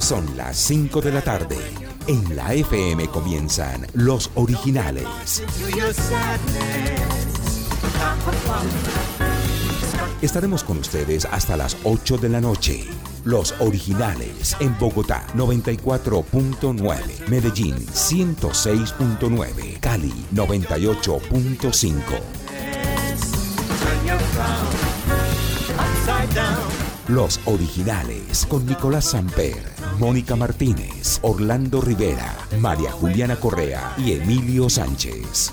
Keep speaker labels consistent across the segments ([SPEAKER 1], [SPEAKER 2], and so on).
[SPEAKER 1] Son las 5 de la tarde. En la FM comienzan los originales. Estaremos con ustedes hasta las 8 de la noche. Los originales en Bogotá 94.9, Medellín 106.9, Cali 98.5. Los originales con Nicolás Samper, Mónica Martínez, Orlando Rivera, María Juliana Correa y Emilio Sánchez.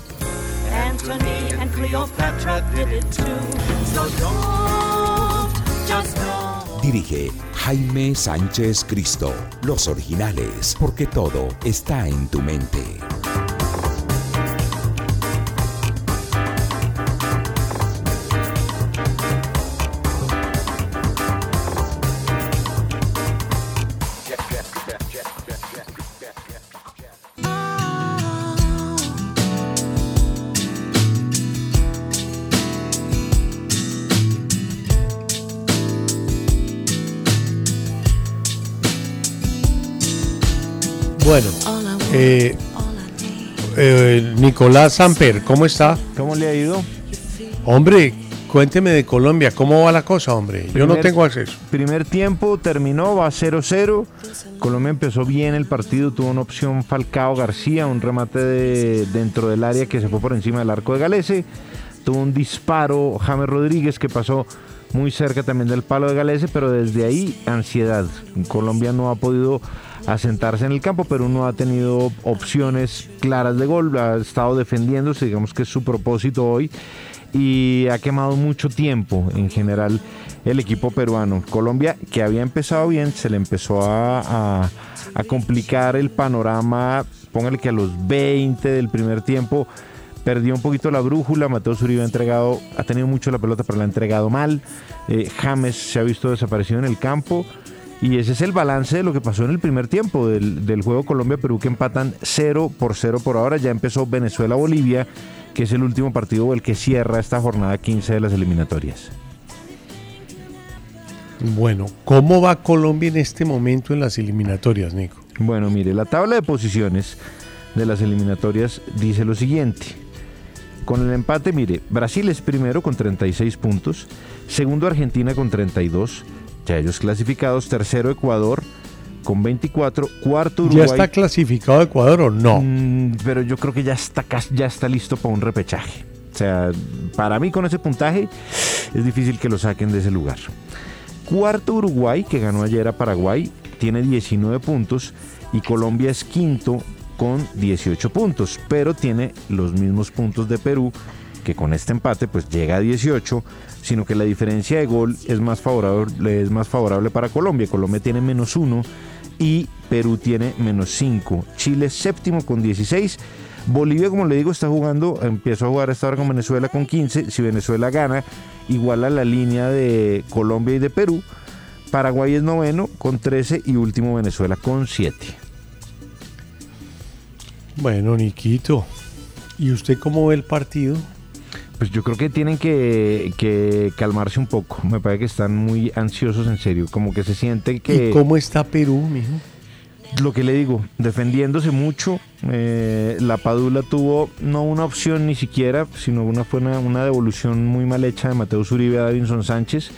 [SPEAKER 1] Dirige Jaime Sánchez Cristo. Los originales, porque todo está en tu mente.
[SPEAKER 2] Bueno, eh, eh, Nicolás Samper, ¿cómo está?
[SPEAKER 3] ¿Cómo le ha ido?
[SPEAKER 2] Hombre, cuénteme de Colombia, ¿cómo va la cosa, hombre? Yo no tengo acceso.
[SPEAKER 3] Primer tiempo terminó, va 0-0. Colombia empezó bien el partido, tuvo una opción Falcao García, un remate de- dentro del área que se fue por encima del arco de Galese. Tuvo un disparo James Rodríguez que pasó muy cerca también del palo de Galese, pero desde ahí ansiedad. Colombia no ha podido asentarse en el campo, pero no ha tenido opciones claras de gol, ha estado defendiéndose, digamos que es su propósito hoy y ha quemado mucho tiempo en general el equipo peruano. Colombia, que había empezado bien, se le empezó a, complicar el panorama. Póngale que a los 20 del primer tiempo perdió un poquito la brújula. Mateo Zuribe ha entregado, ha tenido mucho la pelota, pero la ha entregado mal. Eh, James se ha visto desaparecido en el campo. Y ese es el balance de lo que pasó en el primer tiempo del, del juego Colombia-Perú que empatan 0 por 0 por ahora. Ya empezó Venezuela-Bolivia, que es el último partido el que cierra esta jornada 15 de las eliminatorias.
[SPEAKER 2] Bueno, ¿cómo va Colombia en este momento en las eliminatorias, Nico?
[SPEAKER 3] Bueno, mire, la tabla de posiciones de las eliminatorias dice lo siguiente. Con el empate, mire, Brasil es primero con 36 puntos, segundo Argentina con 32, ya ellos clasificados, tercero Ecuador con 24, cuarto Uruguay.
[SPEAKER 2] ¿Ya está clasificado Ecuador o no?
[SPEAKER 3] Mm, pero yo creo que ya está, ya está listo para un repechaje. O sea, para mí con ese puntaje es difícil que lo saquen de ese lugar. Cuarto Uruguay, que ganó ayer a Paraguay, tiene 19 puntos y Colombia es quinto con 18 puntos, pero tiene los mismos puntos de Perú, que con este empate pues llega a 18, sino que la diferencia de gol es más favorable, es más favorable para Colombia. Colombia tiene menos uno y Perú tiene menos 5. Chile séptimo con 16. Bolivia, como le digo, está jugando, empezó a jugar esta hora con Venezuela con 15. Si Venezuela gana, igual a la línea de Colombia y de Perú. Paraguay es noveno con 13 y último Venezuela con 7.
[SPEAKER 2] Bueno, Niquito, ¿y usted cómo ve el partido?
[SPEAKER 3] Pues yo creo que tienen que, que calmarse un poco. Me parece que están muy ansiosos en serio. Como que se siente que...
[SPEAKER 2] ¿Y cómo está Perú, mijo?
[SPEAKER 3] lo que le digo, defendiéndose mucho. eh, la Padula tuvo no una opción ni siquiera, sino una, fue una, una devolución muy mal hecha de Mateo Uribe a Davinson Sánchez.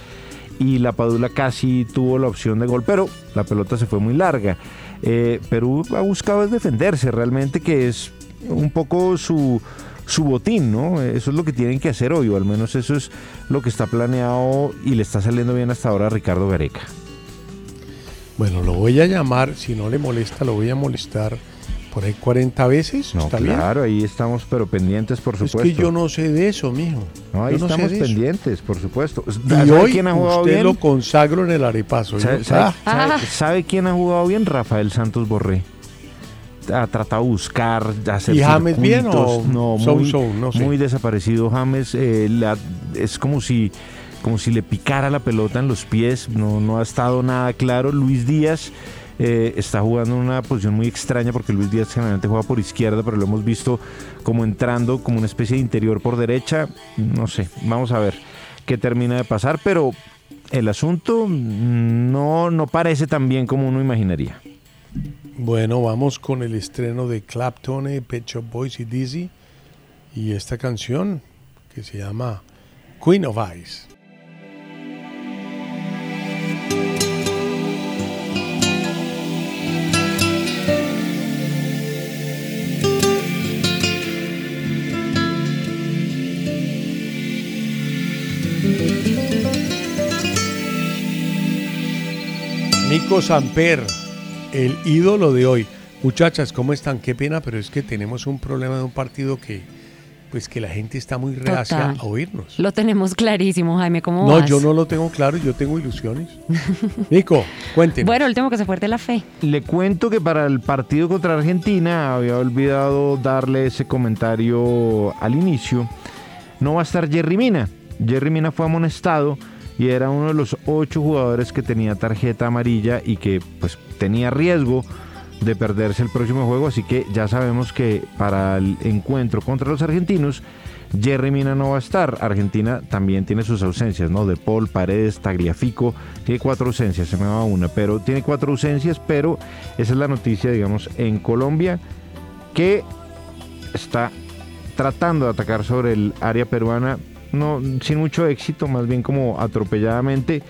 [SPEAKER 3] Y la Padula casi tuvo la opción de gol, pero la pelota se fue muy larga. Eh, Perú ha buscado es defenderse, realmente que es un poco su, su botín, ¿no? Eso es lo que tienen que hacer hoy, o al menos eso es lo que está planeado y le está saliendo bien hasta ahora a Ricardo Gareca.
[SPEAKER 2] Bueno, lo voy a llamar, si no le molesta, lo voy a molestar por ahí 40 veces.
[SPEAKER 3] No,
[SPEAKER 2] ¿Está bien?
[SPEAKER 3] claro, ahí estamos, pero pendientes, por
[SPEAKER 2] Es
[SPEAKER 3] supuesto.
[SPEAKER 2] que yo no sé de eso, mijo.
[SPEAKER 3] No, ahí
[SPEAKER 2] Yo no sé
[SPEAKER 3] estamos pendientes, por supuesto.
[SPEAKER 2] Y
[SPEAKER 3] ¿Sabe
[SPEAKER 2] hoy
[SPEAKER 3] quién ha jugado
[SPEAKER 2] usted
[SPEAKER 3] bien?
[SPEAKER 2] lo consagro en el arepazo.
[SPEAKER 3] ¿Sabe,
[SPEAKER 2] Ah,
[SPEAKER 3] sabe quién ha jugado bien? Rafael Santos Borré. Ha tratado de buscar, hacer
[SPEAKER 2] ¿Y James bien o
[SPEAKER 3] no,
[SPEAKER 2] so-
[SPEAKER 3] muy,
[SPEAKER 2] so? No sé.
[SPEAKER 3] muy desaparecido James. eh, es como si, como si le picara la pelota en los pies. No, no ha estado nada claro. Luis Díaz eh, está jugando en una posición muy extraña porque Luis Díaz generalmente juega por izquierda, pero lo hemos visto como entrando como una especie de interior por derecha. No sé, vamos a ver qué termina de pasar, pero el asunto no, no parece tan bien como uno imaginaría.
[SPEAKER 2] Bueno, vamos con el estreno de Clapton, eh, Pet Shop Boys y Dizzy. Y esta canción que se llama Queen of Ice. Nico Samper, el ídolo de hoy. Muchachas, ¿cómo están? Qué pena, pero es que tenemos un problema de un partido que, pues que la gente está muy reacia a oírnos.
[SPEAKER 4] Lo tenemos clarísimo, Jaime. ¿Cómo
[SPEAKER 2] No,
[SPEAKER 4] vas?
[SPEAKER 2] yo no lo tengo claro, yo tengo ilusiones. Nico, cuéntenos.
[SPEAKER 4] Bueno, el último que se fuerte la fe.
[SPEAKER 3] Le cuento que para el partido contra Argentina, había olvidado darle ese comentario al inicio, no va a estar Jerry Mina. Jerry Mina fue amonestado y era uno de los ocho jugadores que tenía tarjeta amarilla y que pues tenía riesgo de perderse el próximo juego, así que ya sabemos que para el encuentro contra los argentinos, Jerry Mina no va a estar. Argentina también tiene sus ausencias, ¿no? De Paul, Paredes, Tagliafico, tiene cuatro ausencias, se me va una, pero tiene cuatro ausencias, pero esa es la noticia, digamos, en Colombia, que está tratando de atacar sobre el área peruana, no sin mucho éxito, más bien como atropelladamente.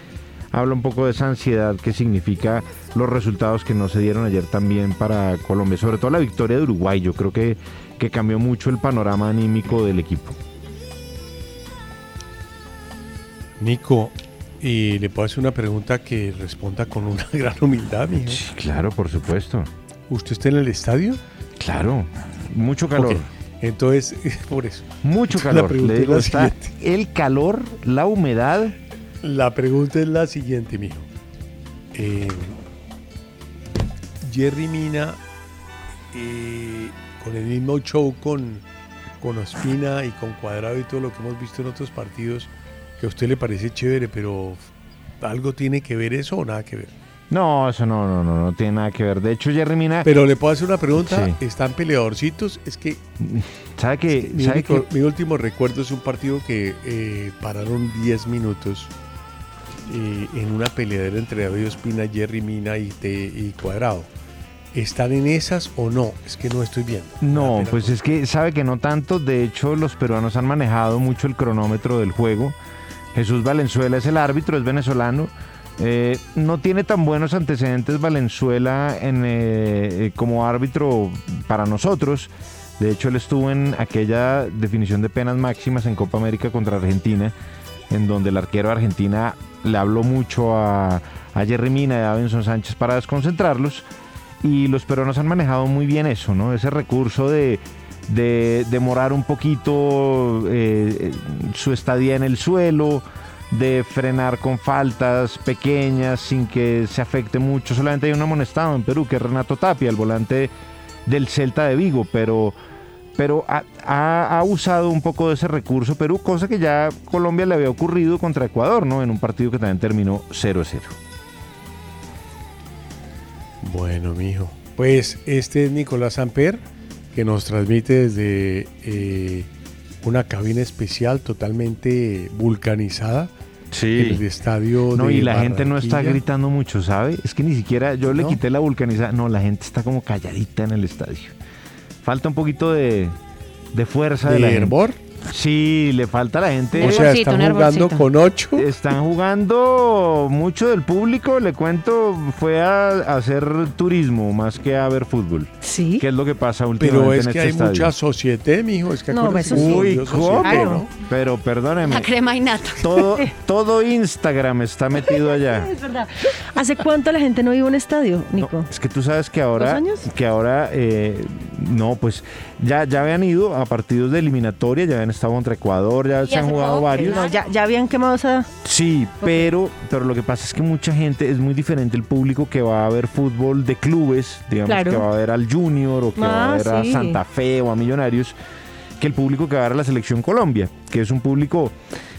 [SPEAKER 3] Habla un poco de esa ansiedad que significa los resultados que no se dieron ayer también para Colombia, sobre todo la victoria de Uruguay. Yo creo que, que cambió mucho el panorama anímico del equipo.
[SPEAKER 2] Nico, y le puedo hacer una pregunta que responda con una gran humildad, mijo.
[SPEAKER 3] Sí, claro, por supuesto.
[SPEAKER 2] ¿Usted está en el estadio?
[SPEAKER 3] Claro, mucho calor.
[SPEAKER 2] Entonces, por eso.
[SPEAKER 3] Mucho
[SPEAKER 2] La
[SPEAKER 3] calor.
[SPEAKER 2] pregunta
[SPEAKER 3] Le
[SPEAKER 2] es
[SPEAKER 3] digo,
[SPEAKER 2] la
[SPEAKER 3] está
[SPEAKER 2] siguiente.
[SPEAKER 3] el calor, la humedad.
[SPEAKER 2] La pregunta es la siguiente, mijo. Eh, Jerry Mina, eh, con el mismo show con, con Ospina y con Cuadrado y todo lo que hemos visto en otros partidos, que a usted le parece chévere, pero ¿algo tiene que ver eso o nada que ver?
[SPEAKER 3] No, eso no, no, no, no tiene nada que ver. De hecho, Jerry Mina,
[SPEAKER 2] Pero le puedo hacer una pregunta,
[SPEAKER 3] Sí.
[SPEAKER 2] ¿están peleadorcitos? Es que
[SPEAKER 3] ¿sabe que,
[SPEAKER 2] mi,
[SPEAKER 3] sabe
[SPEAKER 2] único-
[SPEAKER 3] que
[SPEAKER 2] mi último recuerdo es un partido que eh, pararon 10 minutos eh, en una peleadera entre David Ospina, Jerry Mina y, Te- y Cuadrado. ¿Están en esas o no? Es que no estoy viendo.
[SPEAKER 3] No, pues es que sabe que no tanto. De hecho, los peruanos han manejado mucho el cronómetro del juego. Jesús Valenzuela es el árbitro, es venezolano. Eh, no tiene tan buenos antecedentes Valenzuela en, eh, eh, como árbitro para nosotros. De hecho, él estuvo en aquella definición de penas máximas en Copa América contra Argentina, en donde el arquero de Argentina le habló mucho a, Jerry Mina y a Davinson Sánchez para desconcentrarlos y los peruanos han manejado muy bien eso, ¿no? Ese recurso de, de demorar un poquito eh, su estadía en el suelo, de frenar con faltas pequeñas sin que se afecte mucho. Solamente hay un amonestado en Perú, que es Renato Tapia, el volante del Celta de Vigo, pero, pero ha, ha- usado un poco de ese recurso Perú, cosa que ya Colombia le había ocurrido contra Ecuador, ¿no? En un partido que también terminó 0-0.
[SPEAKER 2] Bueno, mijo. Pues este es Nicolás Amper, que nos transmite desde eh, una cabina especial totalmente vulcanizada
[SPEAKER 3] Sí.
[SPEAKER 2] en el estadio
[SPEAKER 3] No,
[SPEAKER 2] de
[SPEAKER 3] y la gente no está gritando mucho, ¿sabe? Es que ni siquiera yo le
[SPEAKER 2] ¿No?
[SPEAKER 3] quité la vulcanizada. No, la gente está como calladita en el estadio. Falta un poquito de, de fuerza de,
[SPEAKER 2] ¿De
[SPEAKER 3] la gente. Sí, le falta a la gente.
[SPEAKER 2] O sea, están jugando con ocho.
[SPEAKER 3] Están jugando mucho del público, le cuento, fue a, a hacer turismo más que a ver fútbol.
[SPEAKER 5] Sí.
[SPEAKER 3] ¿Qué es lo que pasa últimamente
[SPEAKER 2] Pero es
[SPEAKER 3] en
[SPEAKER 2] que
[SPEAKER 3] este
[SPEAKER 2] hay
[SPEAKER 3] estadio?
[SPEAKER 2] mucha sociedad, mijo. Es que
[SPEAKER 5] No, eso
[SPEAKER 2] que
[SPEAKER 5] sí.
[SPEAKER 3] Uy, ¿cómo?
[SPEAKER 2] ¿no?
[SPEAKER 3] Pero perdóneme,
[SPEAKER 4] La crema y nata.
[SPEAKER 3] todo, todo Instagram está metido allá.
[SPEAKER 5] Es verdad. ¿Hace cuánto la gente no iba a un estadio, Nico?
[SPEAKER 3] Es que tú sabes que ahora,
[SPEAKER 5] ¿Dos años?
[SPEAKER 3] que ahora, eh, no, pues ya, ya habían ido a partidos de eliminatoria, ya habían estado contra Ecuador, ya se han jugado varios.
[SPEAKER 5] No, ya, ya habían quemado esa...
[SPEAKER 3] Sí, pero, pero lo que pasa es que mucha gente, es muy diferente el público que va a ver fútbol de clubes, digamos
[SPEAKER 5] Claro.
[SPEAKER 3] que va a ver al Junior o que va a
[SPEAKER 5] Ah,
[SPEAKER 3] ver a. Santa Fe o a Millonarios, que el público que va a ver a la selección Colombia, que es un público,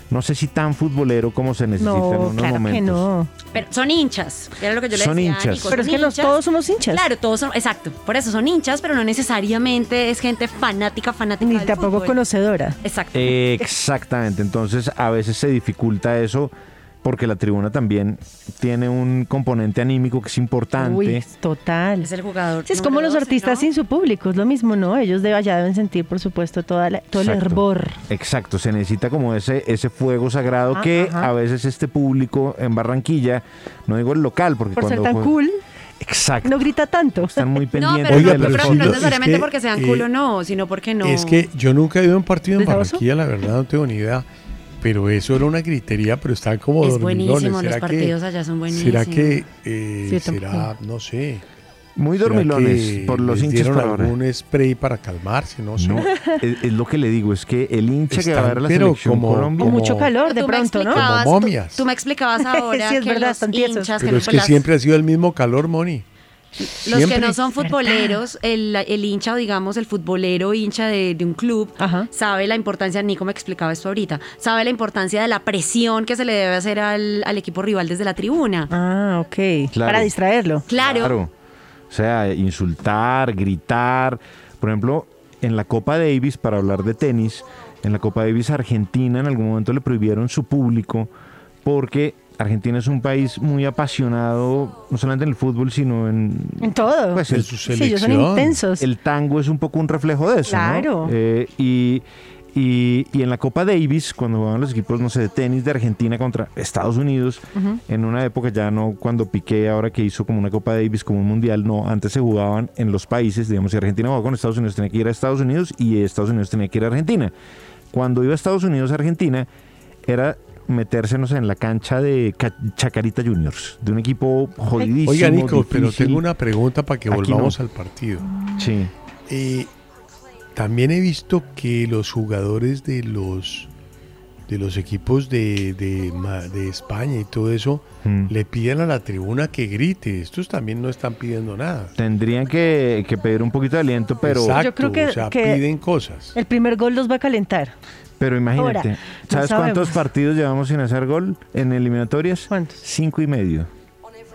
[SPEAKER 3] no sé si tan futbolero como se necesita en
[SPEAKER 5] No,
[SPEAKER 3] unos
[SPEAKER 5] claro
[SPEAKER 3] momentos.
[SPEAKER 5] que no.
[SPEAKER 4] Pero son hinchas. Era lo que yo le
[SPEAKER 3] Son
[SPEAKER 4] decía.
[SPEAKER 3] hinchas.
[SPEAKER 4] Nico,
[SPEAKER 5] Pero es
[SPEAKER 4] son
[SPEAKER 5] que no
[SPEAKER 4] hinchas.
[SPEAKER 5] todos somos hinchas.
[SPEAKER 4] Claro, todos son, exacto. Por eso son hinchas, pero no necesariamente es gente fanática, fanática.
[SPEAKER 5] Ni
[SPEAKER 4] del
[SPEAKER 5] tampoco
[SPEAKER 4] fútbol.
[SPEAKER 5] conocedora.
[SPEAKER 4] Exacto.
[SPEAKER 3] Exactamente, entonces a veces se dificulta eso porque la tribuna también tiene un componente anímico que es importante.
[SPEAKER 5] Uy, total.
[SPEAKER 4] es el jugador.
[SPEAKER 5] Sí, es como los
[SPEAKER 4] 12,
[SPEAKER 5] artistas
[SPEAKER 4] ¿no?
[SPEAKER 5] sin su público, es lo mismo, ¿no? Ellos de allá deben sentir, por supuesto, toda la- todo el
[SPEAKER 3] Exacto.
[SPEAKER 5] hervor.
[SPEAKER 3] Exacto, se necesita como ese, ese fuego sagrado
[SPEAKER 5] Ah,
[SPEAKER 3] que
[SPEAKER 5] ajá.
[SPEAKER 3] a veces este público en Barranquilla, no digo el local, porque
[SPEAKER 5] Por ser
[SPEAKER 3] cuando
[SPEAKER 5] tan
[SPEAKER 3] jue-
[SPEAKER 5] cool,
[SPEAKER 3] Exacto,
[SPEAKER 5] no grita tanto.
[SPEAKER 3] están muy
[SPEAKER 4] No,
[SPEAKER 3] pendientes
[SPEAKER 4] pero,
[SPEAKER 2] Oiga,
[SPEAKER 3] de
[SPEAKER 4] no,
[SPEAKER 2] pero
[SPEAKER 4] pero no necesariamente
[SPEAKER 2] es que,
[SPEAKER 4] porque sean
[SPEAKER 2] eh,
[SPEAKER 4] culo, no, sino porque no.
[SPEAKER 2] Es que yo nunca he ido a un partido en. Barranquilla, la verdad, no tengo ni idea. Pero eso era una gritería, pero estaban como
[SPEAKER 4] es
[SPEAKER 2] dormilones.
[SPEAKER 4] buenísimo, los
[SPEAKER 2] ¿Será que-
[SPEAKER 4] partidos allá son buenísimos.
[SPEAKER 2] ¿Será que eh,
[SPEAKER 5] Sí,
[SPEAKER 2] será, no sé,
[SPEAKER 3] Muy dormilones
[SPEAKER 2] que
[SPEAKER 3] por los hinchas
[SPEAKER 2] dieron
[SPEAKER 3] ahora.
[SPEAKER 2] algún spray para calmarse? No sé.
[SPEAKER 3] No, es, es lo que le digo, es que el hincha que va a ver la
[SPEAKER 2] Están, pero
[SPEAKER 3] selección
[SPEAKER 2] como-
[SPEAKER 3] Colombia...
[SPEAKER 2] Como-
[SPEAKER 5] mucho calor, de
[SPEAKER 4] Tú
[SPEAKER 5] pronto, ¿no?
[SPEAKER 2] Como
[SPEAKER 4] tú-
[SPEAKER 2] momias.
[SPEAKER 4] Tú, me explicabas ahora
[SPEAKER 5] Sí, es
[SPEAKER 4] que
[SPEAKER 5] verdad,
[SPEAKER 4] los
[SPEAKER 5] están
[SPEAKER 4] hinchas,
[SPEAKER 2] Pero
[SPEAKER 4] que
[SPEAKER 2] es que
[SPEAKER 4] las-
[SPEAKER 2] siempre ha sido el mismo calor, Moni.
[SPEAKER 4] Los que no son futboleros, el, el hincha, o digamos, el futbolero hincha de, de un club,
[SPEAKER 5] Ajá.
[SPEAKER 4] sabe la importancia, Nico me explicaba esto ahorita, sabe la importancia de la presión que se le debe hacer al, al equipo rival desde la tribuna.
[SPEAKER 5] Ah, ok.
[SPEAKER 3] Claro.
[SPEAKER 5] Para distraerlo.
[SPEAKER 4] Claro.
[SPEAKER 3] Claro. O sea, insultar, gritar. Por ejemplo, en la Copa Davis, para hablar de tenis, en la Copa Davis Argentina en algún momento le prohibieron su público porque Argentina es un país muy apasionado, no solamente en el fútbol, sino en...
[SPEAKER 5] En todo.
[SPEAKER 3] Pues
[SPEAKER 2] En
[SPEAKER 3] el,
[SPEAKER 2] su
[SPEAKER 5] sí, ellos son
[SPEAKER 2] selección.
[SPEAKER 5] intensos.
[SPEAKER 3] el tango es un poco un reflejo de eso, ¿no?
[SPEAKER 5] Claro.
[SPEAKER 3] Eh, y, y- y en la Copa Davis, cuando jugaban los equipos, no sé, de tenis de Argentina contra Estados Unidos, en una época ya no cuando Piqué, ahora que hizo como una Copa Davis, como un mundial, no, antes se jugaban en los países, digamos, si Argentina jugaba con Estados Unidos, tenía que ir a Estados Unidos y Estados Unidos tenía que ir a Argentina. Cuando iba a Estados Unidos, Argentina, era meterse, no sé, en la cancha de Ca- Chacarita Juniors, de un equipo jodidísimo.
[SPEAKER 2] Oiga, Nico, pero tengo una pregunta para que volvamos
[SPEAKER 3] no.
[SPEAKER 2] al partido.
[SPEAKER 3] Sí.
[SPEAKER 2] Eh, también he visto que los jugadores de los de los equipos de, de, de España y todo eso
[SPEAKER 3] Mm.
[SPEAKER 2] le piden a la tribuna que grite. Estos también no están pidiendo nada.
[SPEAKER 3] Tendrían que, que pedir un poquito de aliento, pero,
[SPEAKER 2] Exacto,
[SPEAKER 5] Yo creo que-
[SPEAKER 2] o sea,
[SPEAKER 5] que-
[SPEAKER 2] piden cosas.
[SPEAKER 5] El primer gol los va a calentar.
[SPEAKER 3] Pero imagínate.
[SPEAKER 5] Ahora, no
[SPEAKER 3] ¿Sabes cuántos partidos llevamos sin hacer gol en eliminatorias?
[SPEAKER 5] ¿Cuántos?
[SPEAKER 3] Cinco y medio.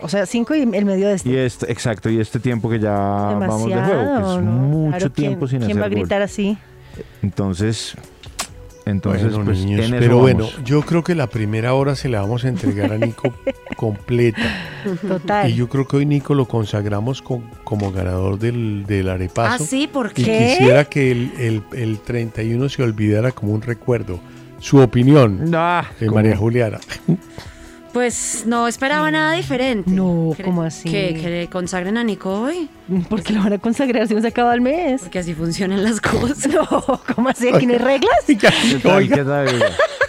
[SPEAKER 5] O sea, cinco y el medio de este.
[SPEAKER 3] Y este, exacto, y este tiempo que ya vamos de juego, que
[SPEAKER 5] Demasiado,
[SPEAKER 3] es mucho
[SPEAKER 5] Claro, ¿quién-
[SPEAKER 3] tiempo sin
[SPEAKER 5] ¿Quién
[SPEAKER 3] hacer
[SPEAKER 5] va a
[SPEAKER 3] gol.
[SPEAKER 5] gritar así?
[SPEAKER 3] Entonces, entonces
[SPEAKER 2] Bueno,
[SPEAKER 3] pues
[SPEAKER 2] niños,
[SPEAKER 3] en eso
[SPEAKER 2] pero bueno, yo creo que la primera hora se la vamos a entregar a Nico completa.
[SPEAKER 5] Total.
[SPEAKER 2] Y yo creo que hoy Nico lo consagramos con- como ganador del, del
[SPEAKER 4] Ah,
[SPEAKER 2] arepazo.
[SPEAKER 4] sí, ¿por
[SPEAKER 2] Y
[SPEAKER 4] qué?
[SPEAKER 5] ¿Qué?
[SPEAKER 2] quisiera que el, el, el 31 se olvidara como un recuerdo. Su opinión
[SPEAKER 3] Ah,
[SPEAKER 2] de
[SPEAKER 3] ¿cómo?
[SPEAKER 2] María Juliana.
[SPEAKER 4] Pues no esperaba nada diferente.
[SPEAKER 5] No, ¿cómo así?
[SPEAKER 4] Que, que le consagren a Nico hoy,
[SPEAKER 5] Porque lo van a consagrar si no se acaba el mes.
[SPEAKER 4] porque así funcionan las cosas.
[SPEAKER 5] No, ¿cómo así? ¿Aquí no hay reglas?
[SPEAKER 3] ¿Qué tal,
[SPEAKER 2] Oiga,
[SPEAKER 3] qué tal?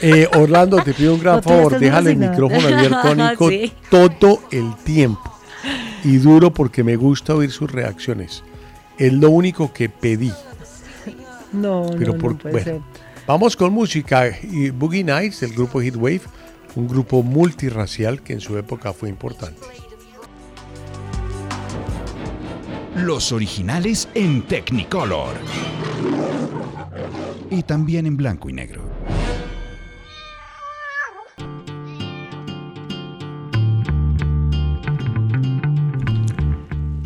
[SPEAKER 2] eh, Orlando, te pido un gran favor. Déjale el micrófono abierto a Nico
[SPEAKER 4] Sí.
[SPEAKER 2] todo el tiempo. Y duro porque me gusta oír sus reacciones. Es lo único que pedí.
[SPEAKER 5] No,
[SPEAKER 2] Pero
[SPEAKER 5] no,
[SPEAKER 2] por,
[SPEAKER 5] no puede
[SPEAKER 2] bueno,
[SPEAKER 5] ser.
[SPEAKER 2] vamos con música. Y Boogie Nights del grupo Heatwave, un grupo multirracial que en su época fue importante.
[SPEAKER 1] Los originales en Technicolor. Y también en blanco y negro.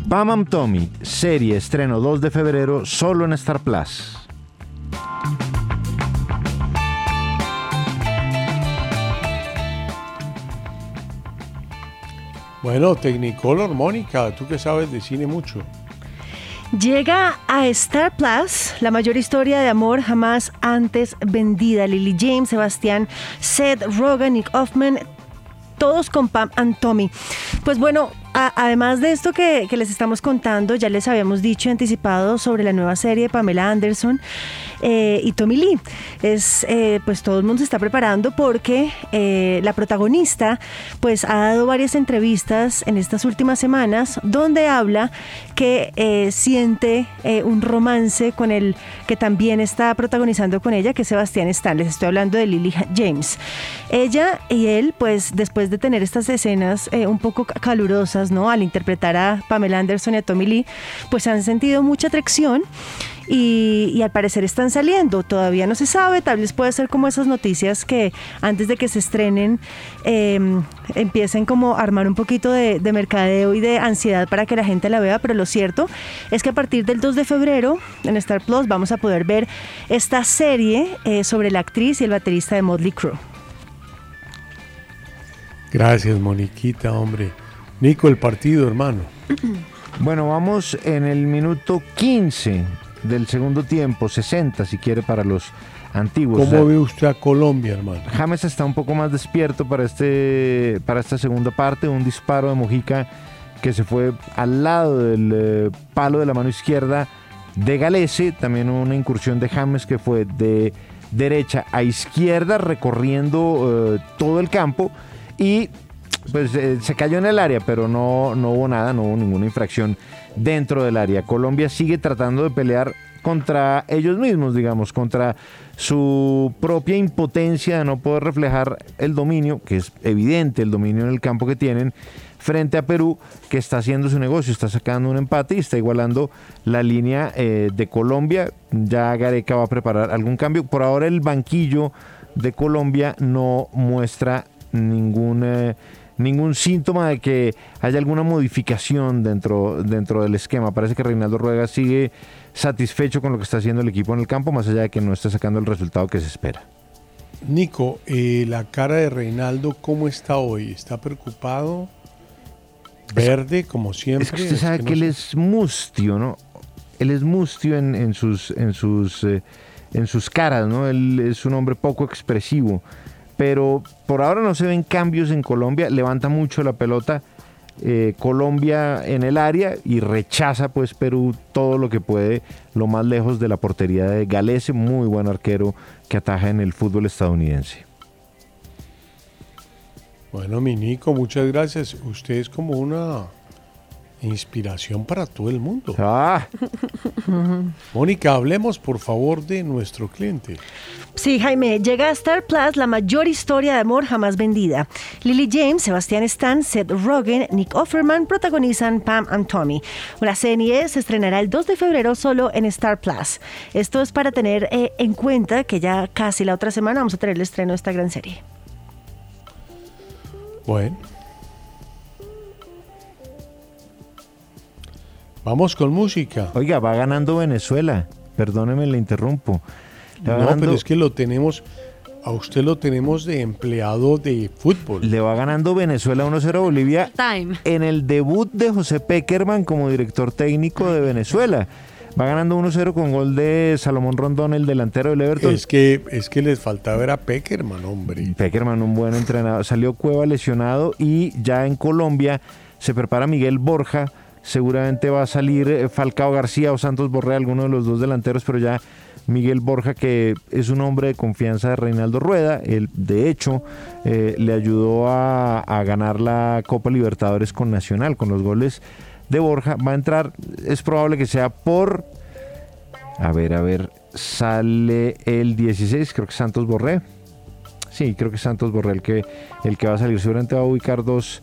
[SPEAKER 3] Pam Tommy, serie estreno 2 de febrero solo en Star Plus.
[SPEAKER 2] Bueno, Technicolor, Mónica, tú que sabes de cine mucho.
[SPEAKER 5] Llega a Star Plus la mayor historia de amor jamás antes vendida. Lily James, Sebastián, Seth Rogen, Nick Hoffman, todos con Pam and Tommy. Pues bueno, a- además de esto que, que les estamos contando, ya les habíamos dicho anticipado sobre la nueva serie de Pamela Anderson eh, y Tommy Lee. Es, eh, pues todo el mundo se está preparando porque eh, la protagonista pues ha dado varias entrevistas en estas últimas semanas donde habla que siente un romance con el que también está protagonizando con ella, que es Sebastián Stan. Les estoy hablando de Lily James. Ella y él, pues después de tener estas escenas un poco ca- calurosas, ¿no? Al interpretar a Pamela Anderson y a Tommy Lee, pues han sentido mucha atracción y, y al parecer están saliendo. Todavía no se sabe, tal vez puede ser como esas noticias que antes de que se estrenen eh, empiecen como a armar un poquito de, de mercadeo y de ansiedad para que la gente la vea, pero lo cierto es que a partir del 2 de febrero en Star Plus vamos a poder ver esta serie eh, sobre la actriz y el baterista de Motley Crue.
[SPEAKER 2] Gracias, Moniquita, hombre. Nico, el partido, hermano.
[SPEAKER 3] Bueno, vamos en el minuto 15 del segundo tiempo, 60 si quiere para los antiguos.
[SPEAKER 2] ¿Cómo
[SPEAKER 3] O sea,
[SPEAKER 2] ve usted a Colombia, hermano?
[SPEAKER 3] James está un poco más despierto para, este, para esta segunda parte, un disparo de Mojica que se fue al lado del eh, palo de la mano izquierda de Galese, también una incursión de James que fue de derecha a izquierda recorriendo eh, todo el campo y pues eh, se cayó en el área, pero no, no hubo nada, no hubo ninguna infracción dentro del área. Colombia sigue tratando de pelear contra ellos mismos, digamos, contra su propia impotencia de no poder reflejar el dominio, que es evidente el dominio en el campo que tienen, frente a Perú, que está haciendo su negocio, está sacando un empate y está igualando la línea eh, de Colombia. Ya Gareca va a preparar algún cambio. Por ahora el banquillo de Colombia no muestra ningún, eh, ningún síntoma de que haya alguna modificación dentro, dentro del esquema. Parece que Reinaldo Rueda sigue satisfecho con lo que está haciendo el equipo en el campo, más allá de que no esté sacando el resultado que se espera.
[SPEAKER 2] Nico, eh, la cara de Reinaldo, ¿cómo está hoy? ¿Está preocupado? ¿Verde, como siempre?
[SPEAKER 3] Es que usted
[SPEAKER 2] Es
[SPEAKER 3] sabe
[SPEAKER 2] que
[SPEAKER 3] que,
[SPEAKER 2] no
[SPEAKER 3] él es mustio, ¿no? Él es mustio en, en sus, en, sus, eh, en sus caras, ¿no? Él es un hombre poco expresivo. Pero por ahora no se ven cambios en Colombia. Levanta mucho la pelota eh, Colombia en el área y rechaza pues Perú todo lo que puede lo más lejos de la portería de Galese, muy buen arquero que ataja en el fútbol estadounidense.
[SPEAKER 2] Bueno, mi Nico, muchas gracias. Usted es como una inspiración para todo el mundo.
[SPEAKER 3] Ah,
[SPEAKER 2] Mónica, hablemos por favor de nuestro cliente.
[SPEAKER 5] Sí, Jaime, llega a Star Plus la mayor historia de amor jamás vendida. Lily James, Sebastián Stan, Seth Rogen, Nick Offerman protagonizan Pam and Tommy. La serie se estrenará el 2 de febrero solo en Star Plus. Esto es para tener eh, en cuenta que ya casi la otra semana vamos a tener el estreno de esta gran serie.
[SPEAKER 2] Bueno. Vamos con música.
[SPEAKER 3] oiga, va ganando Venezuela. Perdóneme, le interrumpo. Le
[SPEAKER 2] No,
[SPEAKER 3] ganando,
[SPEAKER 2] pero es que lo tenemos, a usted lo tenemos de empleado de fútbol.
[SPEAKER 3] le va ganando Venezuela 1-0 a Bolivia
[SPEAKER 4] Time.
[SPEAKER 3] en el debut de José Peckerman como director técnico de Venezuela. Va ganando 1-0 con gol de Salomón Rondón, el delantero del Everton.
[SPEAKER 2] Es que, es que les faltaba ver a Peckerman, hombre.
[SPEAKER 3] Peckerman, un buen entrenador. Salió Cueva lesionado y ya en Colombia se prepara Miguel Borja. Seguramente va a salir eh, Falcao García o Santos Borré, alguno de los dos delanteros, pero ya Miguel Borja, que es un hombre de confianza de Reinaldo Rueda. Él, de hecho, eh, le ayudó a, a ganar la Copa Libertadores con Nacional, con los goles de Borja. Va a entrar, es probable que sea por a ver, a ver, sale el 16, creo que Santos Borré. Sí, creo que Santos Borré el que, el que va a salir. Seguramente va a ubicar dos,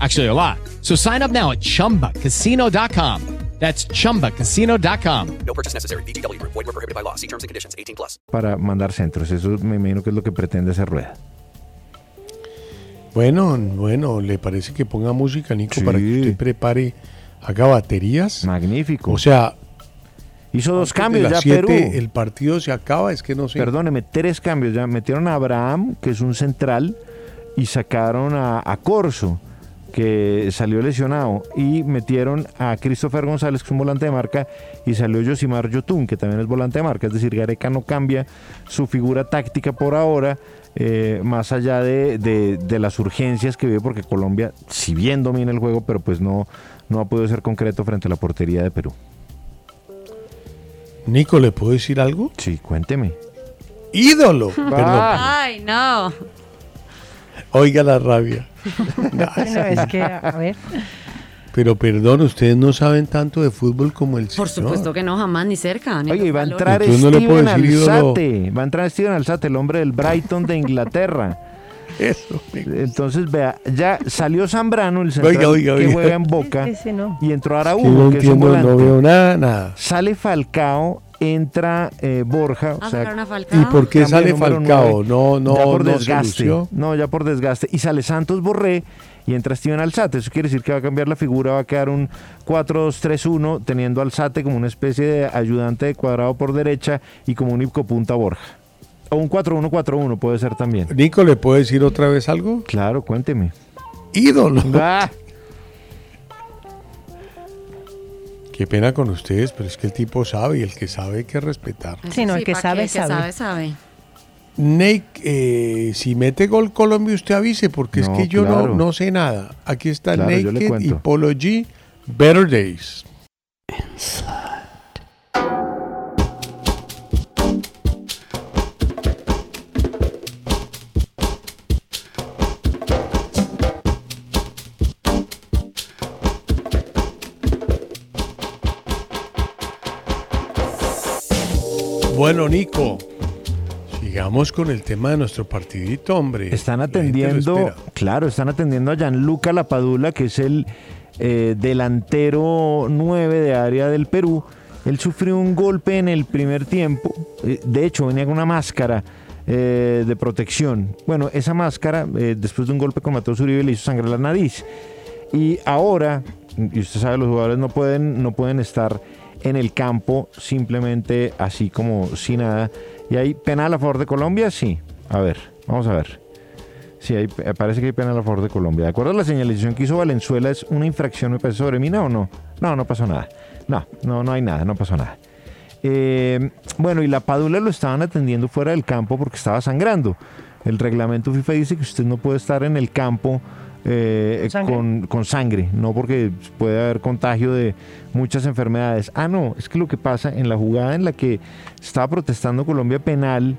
[SPEAKER 6] Actually, a lot. So sign up now at chumbacasino.com. That's chumbacasino.com.
[SPEAKER 7] No purchase necessary. VGW Group. Void were prohibited by law. See terms and conditions. 18 plus.
[SPEAKER 3] para mandar centros. Eso me imagino que es lo que pretende hacer Rueda.
[SPEAKER 2] Bueno, bueno, ¿le parece que ponga música, Nico,
[SPEAKER 3] Sí.
[SPEAKER 2] para que usted prepare, haga baterías?
[SPEAKER 3] Magnífico.
[SPEAKER 2] O sea,
[SPEAKER 3] Hizo dos
[SPEAKER 2] de
[SPEAKER 3] cambios ya Perú.
[SPEAKER 2] siete el partido se acaba, es que no sé.
[SPEAKER 3] Perdóneme, tres cambios. Ya metieron a Abraham, que es un central, y sacaron a, a Corso, que salió lesionado, y metieron a Christopher González, que es un volante de marca, y salió Josimar Yotun, que también es volante de marca. Es decir, Gareca no cambia su figura táctica por ahora, eh, más allá de, de- de las urgencias que vive, porque Colombia, si bien domina el juego, pero pues no, no ha podido ser concreto frente a la portería de Perú.
[SPEAKER 2] Nico, ¿le puedo decir algo?
[SPEAKER 3] Sí, cuénteme.
[SPEAKER 2] ídolo. Perdón.
[SPEAKER 4] Ay, no.
[SPEAKER 2] Oiga la rabia. No,
[SPEAKER 5] Bueno, es que, a ver.
[SPEAKER 2] Pero perdón, ustedes no saben tanto de fútbol como el
[SPEAKER 4] Por
[SPEAKER 2] señor.
[SPEAKER 4] supuesto que no, jamás ni cerca. ni
[SPEAKER 3] Oye, va a entrar
[SPEAKER 2] Entonces no le puedo
[SPEAKER 3] Steven
[SPEAKER 2] ídolo.
[SPEAKER 3] Alzate. Va a entrar Steven Alzate, el hombre del Brighton de Inglaterra.
[SPEAKER 2] Eso.
[SPEAKER 3] Entonces, vea, ya salió Zambrano, el central
[SPEAKER 2] Oiga, oiga,
[SPEAKER 3] que juega en Boca,
[SPEAKER 5] Ese no.
[SPEAKER 3] y entró
[SPEAKER 2] Que
[SPEAKER 3] Araújo,
[SPEAKER 2] no
[SPEAKER 3] que es un volante.
[SPEAKER 2] no veo nada, nada.
[SPEAKER 3] Sale Falcao, entra eh, Borja, o
[SPEAKER 4] Ah,
[SPEAKER 3] sea.
[SPEAKER 2] ¿Y por qué sale Falcao?
[SPEAKER 3] nueve.
[SPEAKER 2] No, no,
[SPEAKER 3] ya por
[SPEAKER 2] no
[SPEAKER 3] desgaste. No, ya por desgaste. Y sale Santos Borré y entra Steven Alzate. Eso quiere decir que va a cambiar la figura, va a quedar un 4-2-3-1, teniendo Alzate como una especie de ayudante de cuadrado por derecha y como único punta Borja. O un 4-1-4-1 puede ser también.
[SPEAKER 2] Nico, ¿le puedo decir otra vez algo?
[SPEAKER 3] Claro, cuénteme.
[SPEAKER 2] Ídolo.
[SPEAKER 3] Ah,
[SPEAKER 2] Qué pena con ustedes, pero es que el tipo sabe y el que sabe hay que respetar.
[SPEAKER 5] Sí, no, el que
[SPEAKER 4] ¿pa'
[SPEAKER 5] sabe,
[SPEAKER 4] que
[SPEAKER 5] sabe.
[SPEAKER 4] sabe, sabe.
[SPEAKER 2] Nate, eh, si mete gol Colombia, usted avise, porque es que yo
[SPEAKER 3] claro.
[SPEAKER 2] no, no sé nada. Aquí está
[SPEAKER 3] Claro,
[SPEAKER 2] Naked y. Polo G, Better Days. Bueno, Nico, sigamos con el tema de nuestro partidito, hombre.
[SPEAKER 3] Están atendiendo, claro, están atendiendo a Gianluca Lapadula, que es el eh, delantero 9 de área del Perú. Él sufrió un golpe en el primer tiempo. eh, de hecho, venía con una máscara eh, de protección. Bueno, esa máscara, eh, después de un golpe con Mateo Uribe, le hizo sangrar la nariz. Y ahora, y usted sabe, los jugadores no pueden, no pueden estar en el campo simplemente así como sin nada. ¿Y hay penal a favor de Colombia? Sí. A ver, vamos a ver. Sí, hay, eh, parece que hay penal a favor de Colombia. De acuerdo a la señalización que hizo Valenzuela, ¿es una infracción, me parece, sobre Mina o no? No, no pasó nada. No, no, no hay nada, no pasó nada. Eh, bueno, y la Padula lo estaban atendiendo fuera del campo porque estaba sangrando. El reglamento FIFA dice que usted no puede estar en el campo eh,
[SPEAKER 5] ¿Sangre?
[SPEAKER 3] con, con sangre, no porque puede haber contagio de muchas enfermedades. Ah, no, es que lo que pasa en la jugada en la que estaba protestando Colombia penal,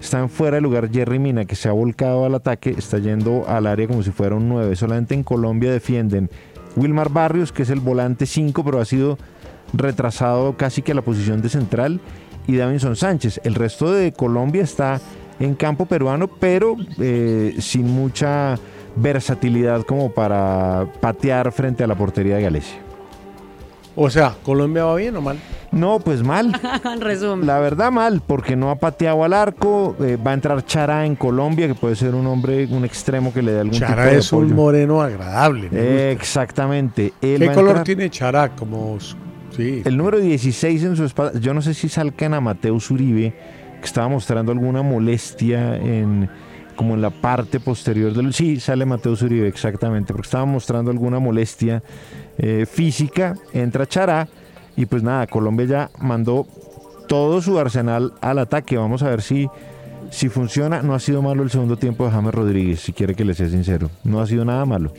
[SPEAKER 3] está en fuera de lugar Jerry Mina, que se ha volcado al ataque, está yendo al área como si fuera un 9. Solamente en Colombia defienden Wilmar Barrios, que es el volante 5, pero ha sido retrasado casi que a la posición de central, y Davinson Sánchez. El resto de Colombia está en campo peruano, pero eh, sin mucha versatilidad como para patear frente a la portería de Galicia.
[SPEAKER 2] O sea, ¿Colombia va bien o mal?
[SPEAKER 3] No, pues mal.
[SPEAKER 4] En resumen.
[SPEAKER 3] La verdad mal, porque no ha pateado al arco. eh, va a entrar Chara en Colombia, que puede ser un hombre, un extremo que le dé algún
[SPEAKER 2] Chara
[SPEAKER 3] tipo de
[SPEAKER 2] es un moreno agradable. me gusta.
[SPEAKER 3] Exactamente. Él
[SPEAKER 2] ¿Qué color
[SPEAKER 3] entrar-
[SPEAKER 2] tiene Chara? Como, sí.
[SPEAKER 3] El número 16 en su espalda. Yo no sé si salcan a Mateus Uribe, que estaba mostrando alguna molestia en como en la parte posterior del... Sí, sale Mateus Uribe, exactamente, porque estaba mostrando alguna molestia eh, física. Entra Chará y pues nada, Colombia ya mandó todo su arsenal al ataque. Vamos a ver si, si funciona. No ha sido malo el segundo tiempo de James Rodríguez, si quiere que le sea sincero. No ha sido nada malo.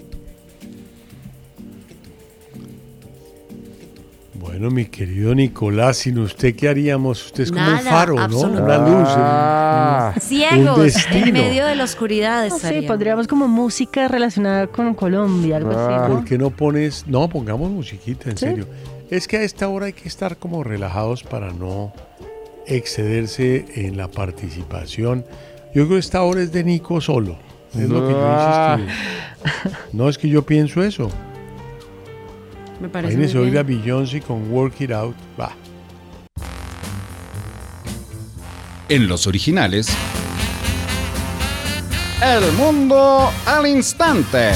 [SPEAKER 2] Bueno, mi querido Nicolás, sin usted, ¿qué haríamos? Usted es como un faro, ¿no? Una luz.
[SPEAKER 3] Ah.
[SPEAKER 2] un
[SPEAKER 4] Ciegos, en medio de la oscuridad
[SPEAKER 5] No
[SPEAKER 4] estaríamos.
[SPEAKER 5] pondríamos como música relacionada con Colombia, algo
[SPEAKER 3] Ah.
[SPEAKER 5] así. ¿no?
[SPEAKER 2] ¿Por qué no pones.? No, pongamos musiquita, en
[SPEAKER 5] ¿Sí?
[SPEAKER 2] serio. Es que a esta hora hay que estar como relajados para no excederse en la participación. Yo creo que esta hora es de Nico solo. Es lo que yo
[SPEAKER 3] Ah.
[SPEAKER 2] insisto. No es que yo pienso eso.
[SPEAKER 4] Me parece muy
[SPEAKER 2] Imagínese oír a. Beyoncé con Work It Out. Va.
[SPEAKER 8] En los originales. El mundo al instante.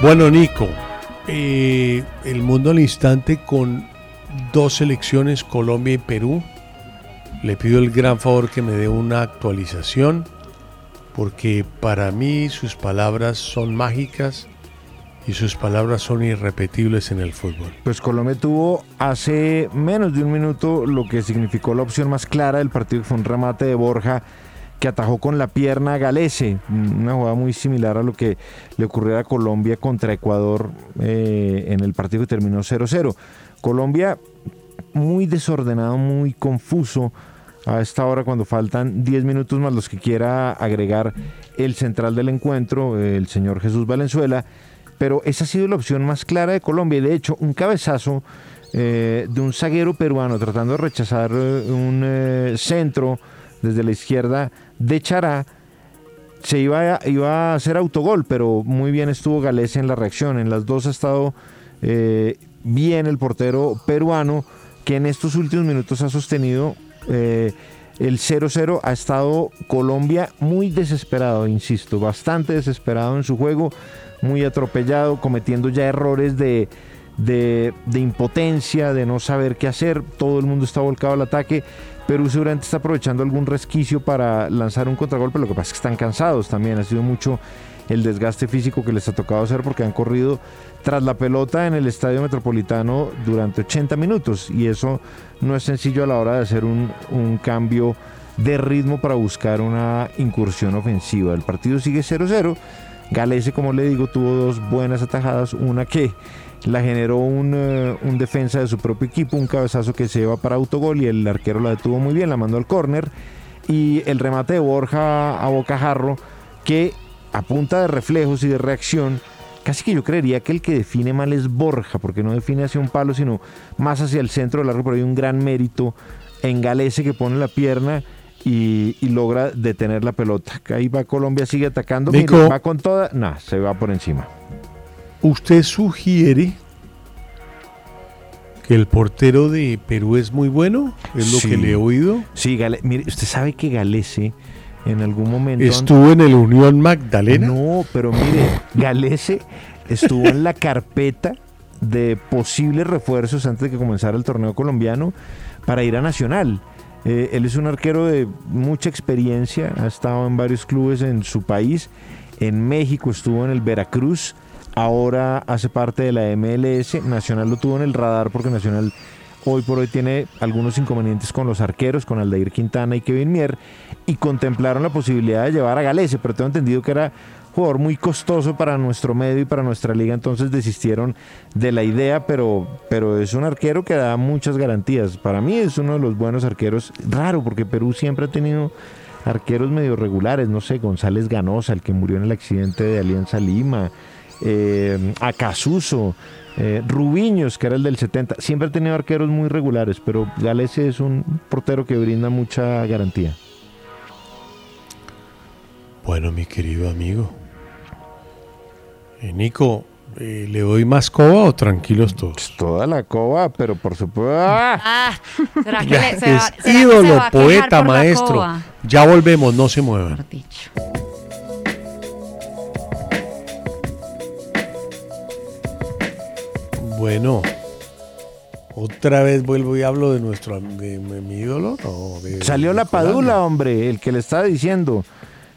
[SPEAKER 2] Bueno, Nico, eh, el mundo al instante con dos selecciones, Colombia y Perú. Le pido el gran favor que me dé una actualización, porque para mí sus palabras son mágicas y sus palabras son irrepetibles en el fútbol.
[SPEAKER 3] Pues Colombia tuvo hace menos de un minuto lo que significó la opción más clara del partido, fue un remate de Borja que atajó con la pierna a Galese, una jugada muy similar a lo que le ocurrió a Colombia contra Ecuador eh, en el partido que terminó 0-0. Colombia muy desordenado, muy confuso a esta hora cuando faltan 10 minutos más los que quiera agregar el central del encuentro, el señor Jesús Valenzuela, pero esa ha sido la opción más clara de Colombia y de hecho un cabezazo eh, de un zaguero peruano tratando de rechazar eh, un eh, centro desde la izquierda de Chará se iba a, iba a hacer autogol, pero muy bien estuvo Galese en la reacción. En las dos ha estado bien el portero peruano, que en estos últimos minutos ha sostenido eh, el 0-0. Ha estado Colombia muy desesperado, insisto, bastante desesperado en su juego, muy atropellado, cometiendo ya errores de, de, de impotencia, de no saber qué hacer. Todo el mundo está volcado al ataque. Perú seguramente está aprovechando algún resquicio para lanzar un contragolpe, lo que pasa es que están cansados también, ha sido mucho el desgaste físico que les ha tocado hacer porque han corrido tras la pelota en el estadio metropolitano durante 80 minutos y eso no es sencillo a la hora de hacer un, cambio de ritmo para buscar una incursión ofensiva. El partido sigue 0-0. Galese, como le digo, tuvo dos buenas atajadas, una que la generó un, eh, un defensa de su propio equipo, un cabezazo que se lleva para autogol y el arquero la detuvo muy bien, la mandó al córner. Y el remate de Borja a bocajarro que a punta de reflejos y de reacción, casi que yo creería que el que define mal es Borja, porque no define hacia un palo, sino más hacia el centro del largo, pero hay un gran mérito en Galese que pone la pierna y, y logra detener la pelota. Ahí va Colombia, sigue atacando, va con toda, no, se va por encima.
[SPEAKER 2] ¿Usted sugiere que el portero de Perú es muy bueno? ¿Es lo
[SPEAKER 3] Sí.
[SPEAKER 2] que le he oído?
[SPEAKER 3] Sí, Gale- mire, usted sabe que Galese en algún momento...
[SPEAKER 2] ¿Estuvo en el Unión Magdalena?
[SPEAKER 3] No, pero mire, Galese estuvo en la carpeta de posibles refuerzos antes de que comenzara el torneo colombiano para ir a Nacional. Eh, él es un arquero de mucha experiencia, ha estado en varios clubes en su país. En México estuvo en el Veracruz, ahora hace parte de la MLS. Nacional lo tuvo en el radar porque Nacional hoy por hoy tiene algunos inconvenientes con los arqueros, con Aldair Quintana y Kevin Mier, y contemplaron la posibilidad de llevar a Galese, pero tengo entendido que era jugador muy costoso para nuestro medio y para nuestra liga, entonces desistieron de la idea, pero, pero es un arquero que da muchas garantías. Para mí es uno de los buenos arqueros, raro, porque Perú siempre ha tenido arqueros medio regulares, no sé, González Ganosa, el que murió en el accidente de Alianza Lima, eh, Acasuso, eh, Rubiños, que era el del 70, siempre ha tenido arqueros muy regulares, pero Galese es un portero que brinda mucha garantía.
[SPEAKER 2] Bueno, mi querido amigo. Eh, Nico, eh, ¿le doy más coba o tranquilos todos?
[SPEAKER 3] Toda la coba, pero por supuesto...
[SPEAKER 4] Ah, ¿será que,
[SPEAKER 2] Ya,
[SPEAKER 4] le- se va-
[SPEAKER 2] es
[SPEAKER 4] será que se
[SPEAKER 2] ídolo,
[SPEAKER 4] va a quejar
[SPEAKER 2] poeta, maestro. Ya volvemos, no se muevan.
[SPEAKER 4] Dicho.
[SPEAKER 2] Bueno, otra vez vuelvo y hablo de nuestro de, mi- ídolo. No, de-
[SPEAKER 3] Salió la Padula, hombre, el que le estaba diciendo,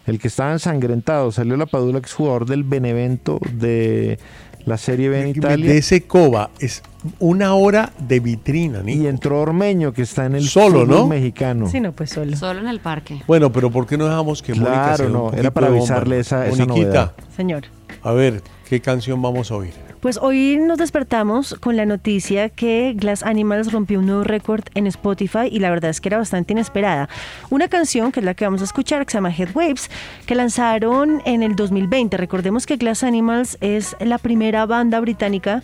[SPEAKER 3] el que estaba ensangrentado. Salió la Padula, que es jugador del Benevento de la Serie B en Italia.
[SPEAKER 2] De ese coba es una hora de vitrina, Nico.
[SPEAKER 3] Y entró Ormeño, que está en el
[SPEAKER 2] Solo, ¿no?
[SPEAKER 3] mexicano.
[SPEAKER 5] Sí, no, pues solo.
[SPEAKER 4] Solo en el parque.
[SPEAKER 2] Bueno, pero ¿por qué no dejamos que Mónica
[SPEAKER 3] Claro,
[SPEAKER 2] sea un
[SPEAKER 3] no, era para avisarle
[SPEAKER 2] bomba?
[SPEAKER 3] esa- esa
[SPEAKER 2] Moniquita,
[SPEAKER 3] novedad.
[SPEAKER 5] Señor.
[SPEAKER 2] a ver, ¿Qué canción vamos a oír?
[SPEAKER 5] Pues hoy nos despertamos con la noticia que Glass Animals rompió un nuevo récord en Spotify y la verdad es que era bastante inesperada. Una canción que es la que vamos a escuchar, que se llama Headwaves, que lanzaron en el 2020. Recordemos que Glass Animals es la primera banda británica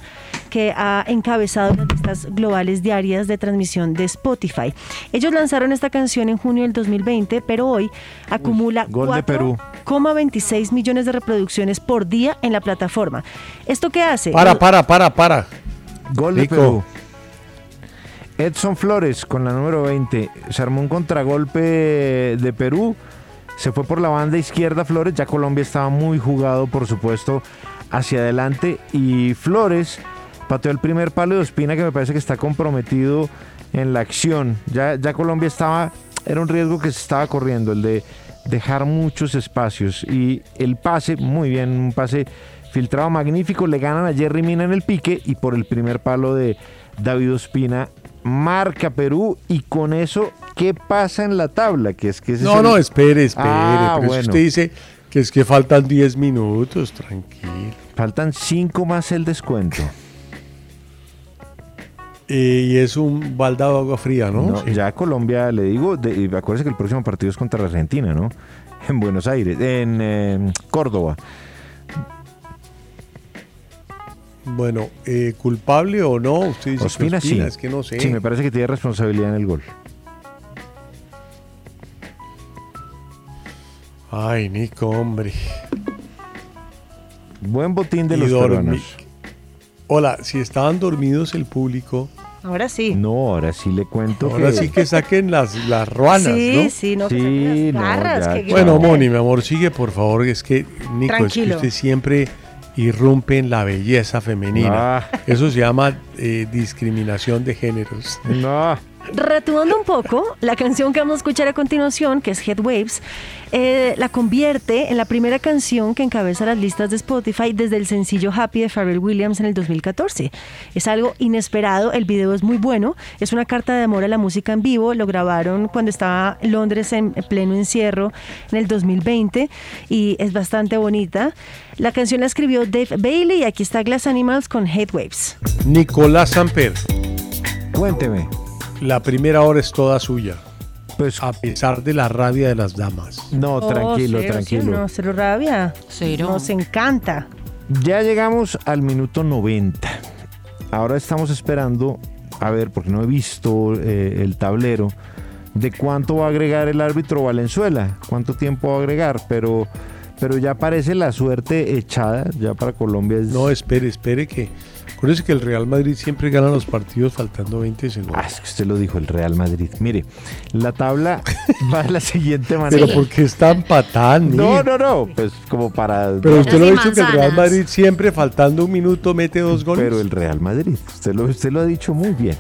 [SPEAKER 5] que ha encabezado las listas globales diarias de transmisión de Spotify. Ellos lanzaron esta canción en junio del 2020, pero hoy acumula
[SPEAKER 3] gol de Perú.
[SPEAKER 5] 4,26 millones de reproducciones por día en la plataforma. ¿Esto qué hace?
[SPEAKER 2] Para, para, para, para.
[SPEAKER 3] Gol de
[SPEAKER 2] Nico.
[SPEAKER 3] Perú. Edson Flores con la número 20. Se armó un contragolpe de Perú. Se fue por la banda izquierda Flores. Ya Colombia estaba muy jugado, por supuesto, hacia adelante. Y Flores pateó el primer palo de Ospina que me parece que está comprometido en la acción. Ya, ya Colombia estaba, era un riesgo que se estaba corriendo, el de dejar muchos espacios. Y el pase, muy bien, un pase filtrado magnífico. Le ganan a Jerry Mina en el pique y por el primer palo de David Ospina marca Perú y con eso, ¿qué pasa en la tabla? Que es que ese es
[SPEAKER 2] No,
[SPEAKER 3] el-
[SPEAKER 2] no, espere, espere.
[SPEAKER 3] Ah,
[SPEAKER 2] pero
[SPEAKER 3] bueno.
[SPEAKER 2] usted dice que es que faltan 10 minutos, tranquilo.
[SPEAKER 3] Faltan 5 más el descuento.
[SPEAKER 2] Eh, y es un baldado de agua fría, ¿no?
[SPEAKER 3] No, Ya Colombia, le digo, de, y acuérdese que el próximo partido es contra la Argentina, ¿no? En Buenos Aires, en eh, Córdoba.
[SPEAKER 2] Bueno, eh, ¿culpable o no? Usted dice
[SPEAKER 3] Ospina,
[SPEAKER 2] que Ospina,
[SPEAKER 3] sí.
[SPEAKER 2] es que no sé.
[SPEAKER 3] Sí, me parece que tiene responsabilidad en el gol.
[SPEAKER 2] Ay, Nico, hombre.
[SPEAKER 3] Buen botín de
[SPEAKER 2] Y
[SPEAKER 3] los peruanos.
[SPEAKER 2] Hola, si estaban dormidos el público,
[SPEAKER 5] Ahora sí.
[SPEAKER 3] No, ahora sí le cuento
[SPEAKER 2] ahora
[SPEAKER 3] que...
[SPEAKER 2] sí que saquen las, las ruanas,
[SPEAKER 5] sí,
[SPEAKER 2] ¿no?
[SPEAKER 5] sí, no, que
[SPEAKER 3] Sí,
[SPEAKER 5] saquen
[SPEAKER 3] no,
[SPEAKER 5] las garras,
[SPEAKER 3] ya,
[SPEAKER 5] que.
[SPEAKER 2] Bueno. Moni, mi amor, sigue por favor. Es que, Nico, es que usted siempre irrumpe en la belleza femenina. Eso se llama eh, discriminación de géneros.
[SPEAKER 3] No,
[SPEAKER 5] Retomando un poco, la canción que vamos a escuchar a continuación, que es Headwaves, eh, la convierte en la primera canción que encabeza las listas de Spotify desde el sencillo Happy de Pharrell Williams en el 2014. Es algo inesperado, el video es muy bueno, es una carta de amor a la música en vivo, lo grabaron cuando estaba Londres en pleno encierro en el 2020 y es bastante bonita. La canción la escribió Dave Bailey y aquí está Glass Animals con Headwaves.
[SPEAKER 2] Nicolás Samper,
[SPEAKER 3] cuénteme.
[SPEAKER 2] La primera hora es toda suya,
[SPEAKER 3] Pues
[SPEAKER 2] a pesar de la rabia de las damas.
[SPEAKER 3] no,
[SPEAKER 5] Oh,
[SPEAKER 3] tranquilo,
[SPEAKER 5] cero,
[SPEAKER 3] tranquilo.
[SPEAKER 5] cero, no, cero rabia.
[SPEAKER 4] Cero.
[SPEAKER 5] Nos encanta.
[SPEAKER 3] Ya llegamos al minuto 90. Ahora estamos esperando, a ver, porque no he visto eh, el tablero, de cuánto va a agregar el árbitro Valenzuela, cuánto tiempo va a agregar, pero, pero ya parece la suerte echada, ya para Colombia es...
[SPEAKER 2] No, espere, espere que... Acuérdese que el Real Madrid siempre gana los partidos faltando 20
[SPEAKER 3] Ah,
[SPEAKER 2] segundos.
[SPEAKER 3] es que usted lo dijo, el Real Madrid. Mire, la tabla va de la siguiente manera.
[SPEAKER 2] Pero porque es tan patán,
[SPEAKER 3] No, no, no, pues como para...
[SPEAKER 2] Pero usted lo ha dicho que el Real. Madrid siempre faltando un minuto mete dos goles.
[SPEAKER 3] Pero el Real Madrid, usted lo, usted lo ha dicho muy bien.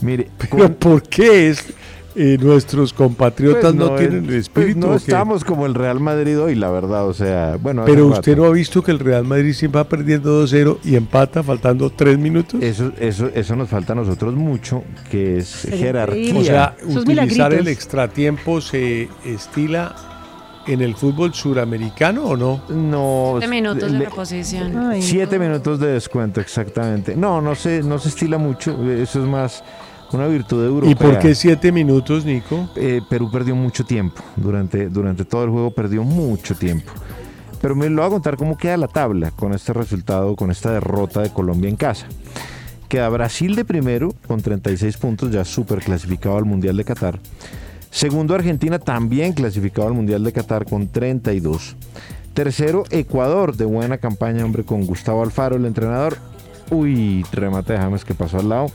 [SPEAKER 3] Mire,
[SPEAKER 2] Pero ¿por qué es eh, nuestros compatriotas
[SPEAKER 3] Pues
[SPEAKER 2] no, tienen el
[SPEAKER 3] pues
[SPEAKER 2] espíritu?
[SPEAKER 3] no estamos como el Real Madrid hoy, la verdad, o sea, bueno.
[SPEAKER 2] Pero
[SPEAKER 3] rato.
[SPEAKER 2] usted no ha visto que el Real Madrid siempre va perdiendo 2-0 y empata faltando 3 minutos.
[SPEAKER 3] Eso, eso, eso nos falta a nosotros mucho, que es
[SPEAKER 5] Sería
[SPEAKER 3] jerarquía.
[SPEAKER 2] o sea, utilizar el extratiempo se estila en el fútbol suramericano o no?
[SPEAKER 3] no,
[SPEAKER 4] Siete minutos de
[SPEAKER 3] le-
[SPEAKER 4] reposición.
[SPEAKER 5] Ay,
[SPEAKER 3] siete
[SPEAKER 5] no.
[SPEAKER 3] minutos de descuento, exactamente. No, no se, no se estila mucho, eso es más una virtud europea.
[SPEAKER 2] ¿Y por qué 7 minutos, Nico?
[SPEAKER 3] Eh, Perú perdió mucho tiempo, durante, durante todo el juego perdió mucho tiempo. Pero me lo voy a contar cómo queda la tabla con este resultado, con esta derrota de Colombia en casa. Queda Brasil de primero con 36 puntos, ya súper clasificado al Mundial de Qatar. Segundo Argentina también clasificado al Mundial de Qatar con 32. Tercero Ecuador de buena campaña, hombre, con Gustavo Alfaro, el entrenador. Uy, remate de James que pasó al lado.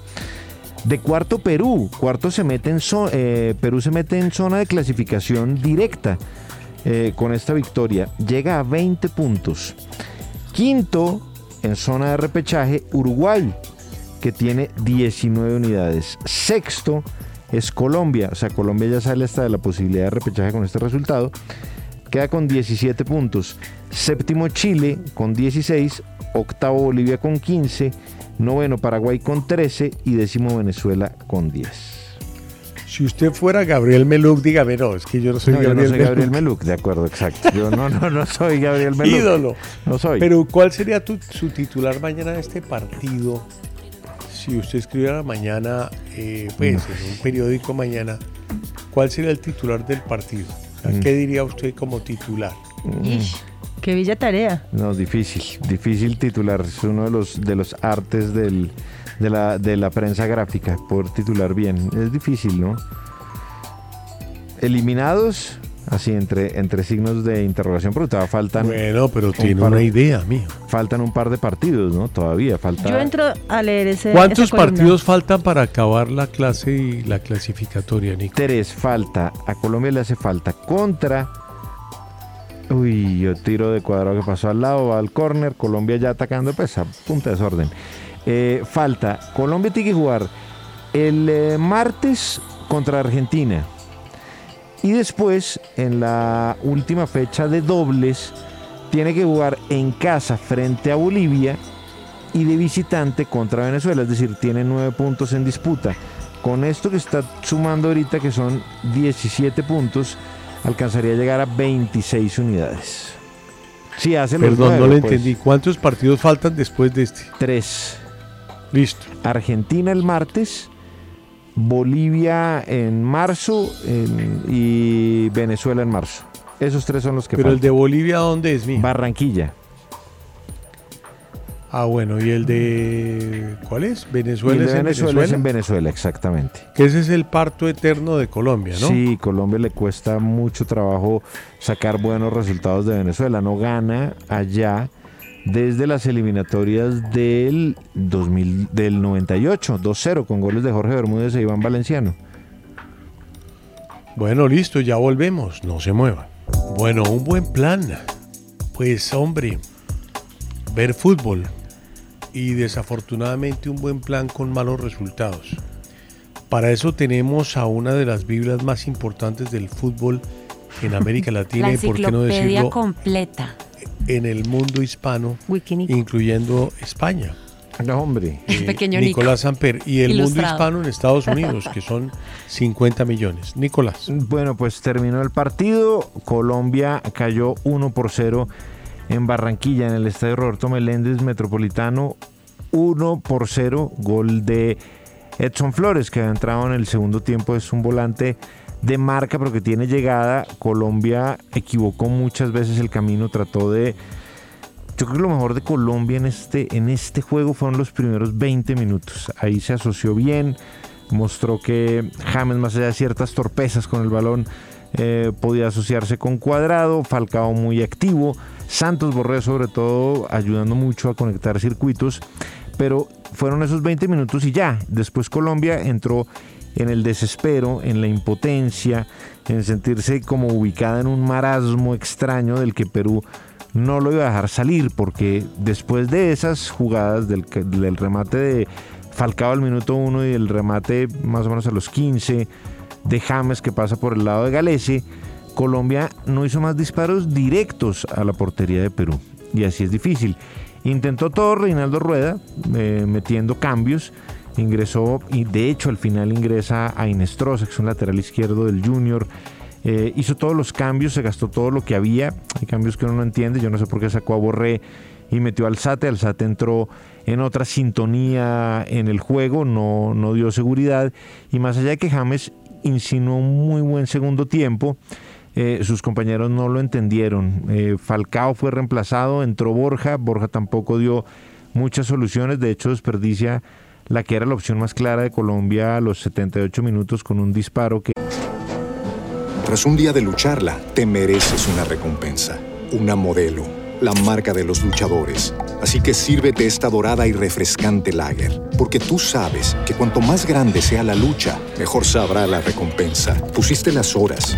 [SPEAKER 3] De cuarto Perú, cuarto se mete en eh, Perú se mete en zona de clasificación directa eh, con esta victoria. Llega a 20 puntos. Quinto en zona de repechaje Uruguay, que tiene 19 unidades. Sexto es Colombia, o sea, Colombia ya sale hasta de la posibilidad de repechaje con este resultado. Queda con 17 puntos. Séptimo Chile con 16. Octavo Bolivia con 15. Noveno Paraguay con 13. Y décimo Venezuela con 10.
[SPEAKER 2] Si usted fuera Gabriel Meluk, dígame, no, es que yo no soy
[SPEAKER 3] No, yo
[SPEAKER 2] Gabriel,
[SPEAKER 3] no soy Gabriel
[SPEAKER 2] Meluk.
[SPEAKER 3] Meluk, de acuerdo, exacto. Yo no, no, no soy Gabriel Meluk.
[SPEAKER 2] Ídolo.
[SPEAKER 3] No soy.
[SPEAKER 2] Pero ¿cuál sería tu, su titular mañana de este partido? Si usted escribiera mañana, eh, pues en un periódico mañana, ¿cuál sería el titular del partido? O sea,
[SPEAKER 3] Mm.
[SPEAKER 2] ¿Qué diría usted como titular?
[SPEAKER 5] Qué bella tarea.
[SPEAKER 3] No, difícil, difícil titular. Es uno de los, de los artes del, de, la, de la prensa gráfica, por titular bien. Es difícil, ¿no? Eliminados, así entre, entre signos de interrogación, pero todavía faltan.
[SPEAKER 2] Bueno, pero
[SPEAKER 3] un
[SPEAKER 2] tiene
[SPEAKER 3] par
[SPEAKER 2] una
[SPEAKER 3] de-
[SPEAKER 2] idea, mijo.
[SPEAKER 3] Faltan un par de partidos, ¿no? Todavía falta.
[SPEAKER 5] Yo entro a leer ese.
[SPEAKER 2] ¿Cuántos partidos faltan para acabar la clase y la clasificatoria, Nico?
[SPEAKER 3] Tres falta. A Colombia le hace falta contra. Uy, yo tiro de cuadrado que pasó al lado, va al córner. Colombia ya atacando, pues a punta de desorden. Eh, falta. Colombia tiene que jugar el eh, martes contra Argentina. Y después, en la última fecha de dobles, tiene que jugar en casa frente a Bolivia y de visitante contra Venezuela. Es decir, tiene nueve puntos en disputa. Con esto que está sumando ahorita, que son 17 puntos, alcanzaría a llegar a 26 unidades. Si hace los
[SPEAKER 2] Perdón, no le
[SPEAKER 3] pues,
[SPEAKER 2] entendí. ¿Cuántos partidos faltan después de este?
[SPEAKER 3] Tres.
[SPEAKER 2] Listo.
[SPEAKER 3] Argentina el martes, Bolivia en marzo en- y Venezuela en marzo. Esos tres son los que
[SPEAKER 2] Pero el de Bolivia, ¿dónde es, mijo?
[SPEAKER 3] Barranquilla.
[SPEAKER 2] Ah, bueno, ¿y el de cuál es? Venezuela
[SPEAKER 3] el
[SPEAKER 2] es
[SPEAKER 3] de
[SPEAKER 2] en
[SPEAKER 3] Venezuela,
[SPEAKER 2] Venezuela.
[SPEAKER 3] es en Venezuela, exactamente.
[SPEAKER 2] Que ese es el parto eterno de Colombia, ¿no?
[SPEAKER 3] Sí, Colombia le cuesta mucho trabajo sacar buenos resultados de Venezuela. No gana allá desde las eliminatorias del 2000, del 98, 2-0, con goles de Jorge Bermúdez e Iván Valenciano.
[SPEAKER 2] Bueno, listo, ya volvemos. No se muevan. Bueno, un buen plan. Pues, hombre, ver fútbol. Y desafortunadamente un buen plan con malos resultados. Para eso tenemos a una de las Biblias más importantes del fútbol en América Latina
[SPEAKER 4] La
[SPEAKER 2] y, por qué no decirlo,
[SPEAKER 4] completa.
[SPEAKER 2] en el mundo hispano, incluyendo España.
[SPEAKER 3] No, hombre.
[SPEAKER 2] Eh,
[SPEAKER 4] Pequeño Nico.
[SPEAKER 2] Nicolás Samper. Y el mundo hispano en Estados Unidos, que son 50 millones. Nicolás.
[SPEAKER 3] Bueno, pues terminó el partido. Colombia cayó 1 por 0 en Barranquilla, en el estadio Roberto Meléndez Metropolitano. 1 por 0, gol de Edson Flores, que ha entrado en el segundo tiempo. Es un volante de marca, pero que tiene llegada. Colombia equivocó muchas veces el camino, trató de. Yo creo que lo mejor de Colombia en este, en este juego fueron los primeros 20 minutos. Ahí se asoció bien, mostró que James, más allá de ciertas torpezas con el balón, eh, podía asociarse con Cuadrado, Falcao muy activo, Santos Borré sobre todo ayudando mucho a conectar circuitos, pero fueron esos 20 minutos y ya, después Colombia entró en el desespero, en la impotencia, en sentirse como ubicada en un marasmo extraño del que Perú no lo iba a dejar salir, porque después de esas jugadas del, del remate de Falcao al minuto 1 y el remate más o menos a los 15 de James que pasa por el lado de Galese, Colombia no hizo más disparos directos a la portería de Perú. Y así es difícil. Intentó todo Reinaldo Rueda, eh, metiendo cambios. Ingresó y de hecho al final ingresa a Inestrosa, que es un lateral izquierdo del Junior. Eh, hizo todos los cambios, se gastó todo lo que había. Hay cambios que uno no entiende. Yo no sé por qué sacó a Borré y metió al Sate. Al Sate entró en otra sintonía en el juego, no, no dio seguridad. Y más allá de que James insinuó un muy buen segundo tiempo, eh, sus compañeros no lo entendieron. Eh, Falcao fue reemplazado, entró Borja. Borja tampoco dio muchas soluciones. De hecho, desperdicia la que era la opción más clara de Colombia a los 78 minutos con un disparo que...
[SPEAKER 9] Tras un día de lucharla, te mereces una recompensa, una modelo, la marca de los luchadores. Así que sírvete esta dorada y refrescante lager, porque tú sabes que cuanto más grande sea la lucha, mejor sabrá la recompensa. Pusiste las horas,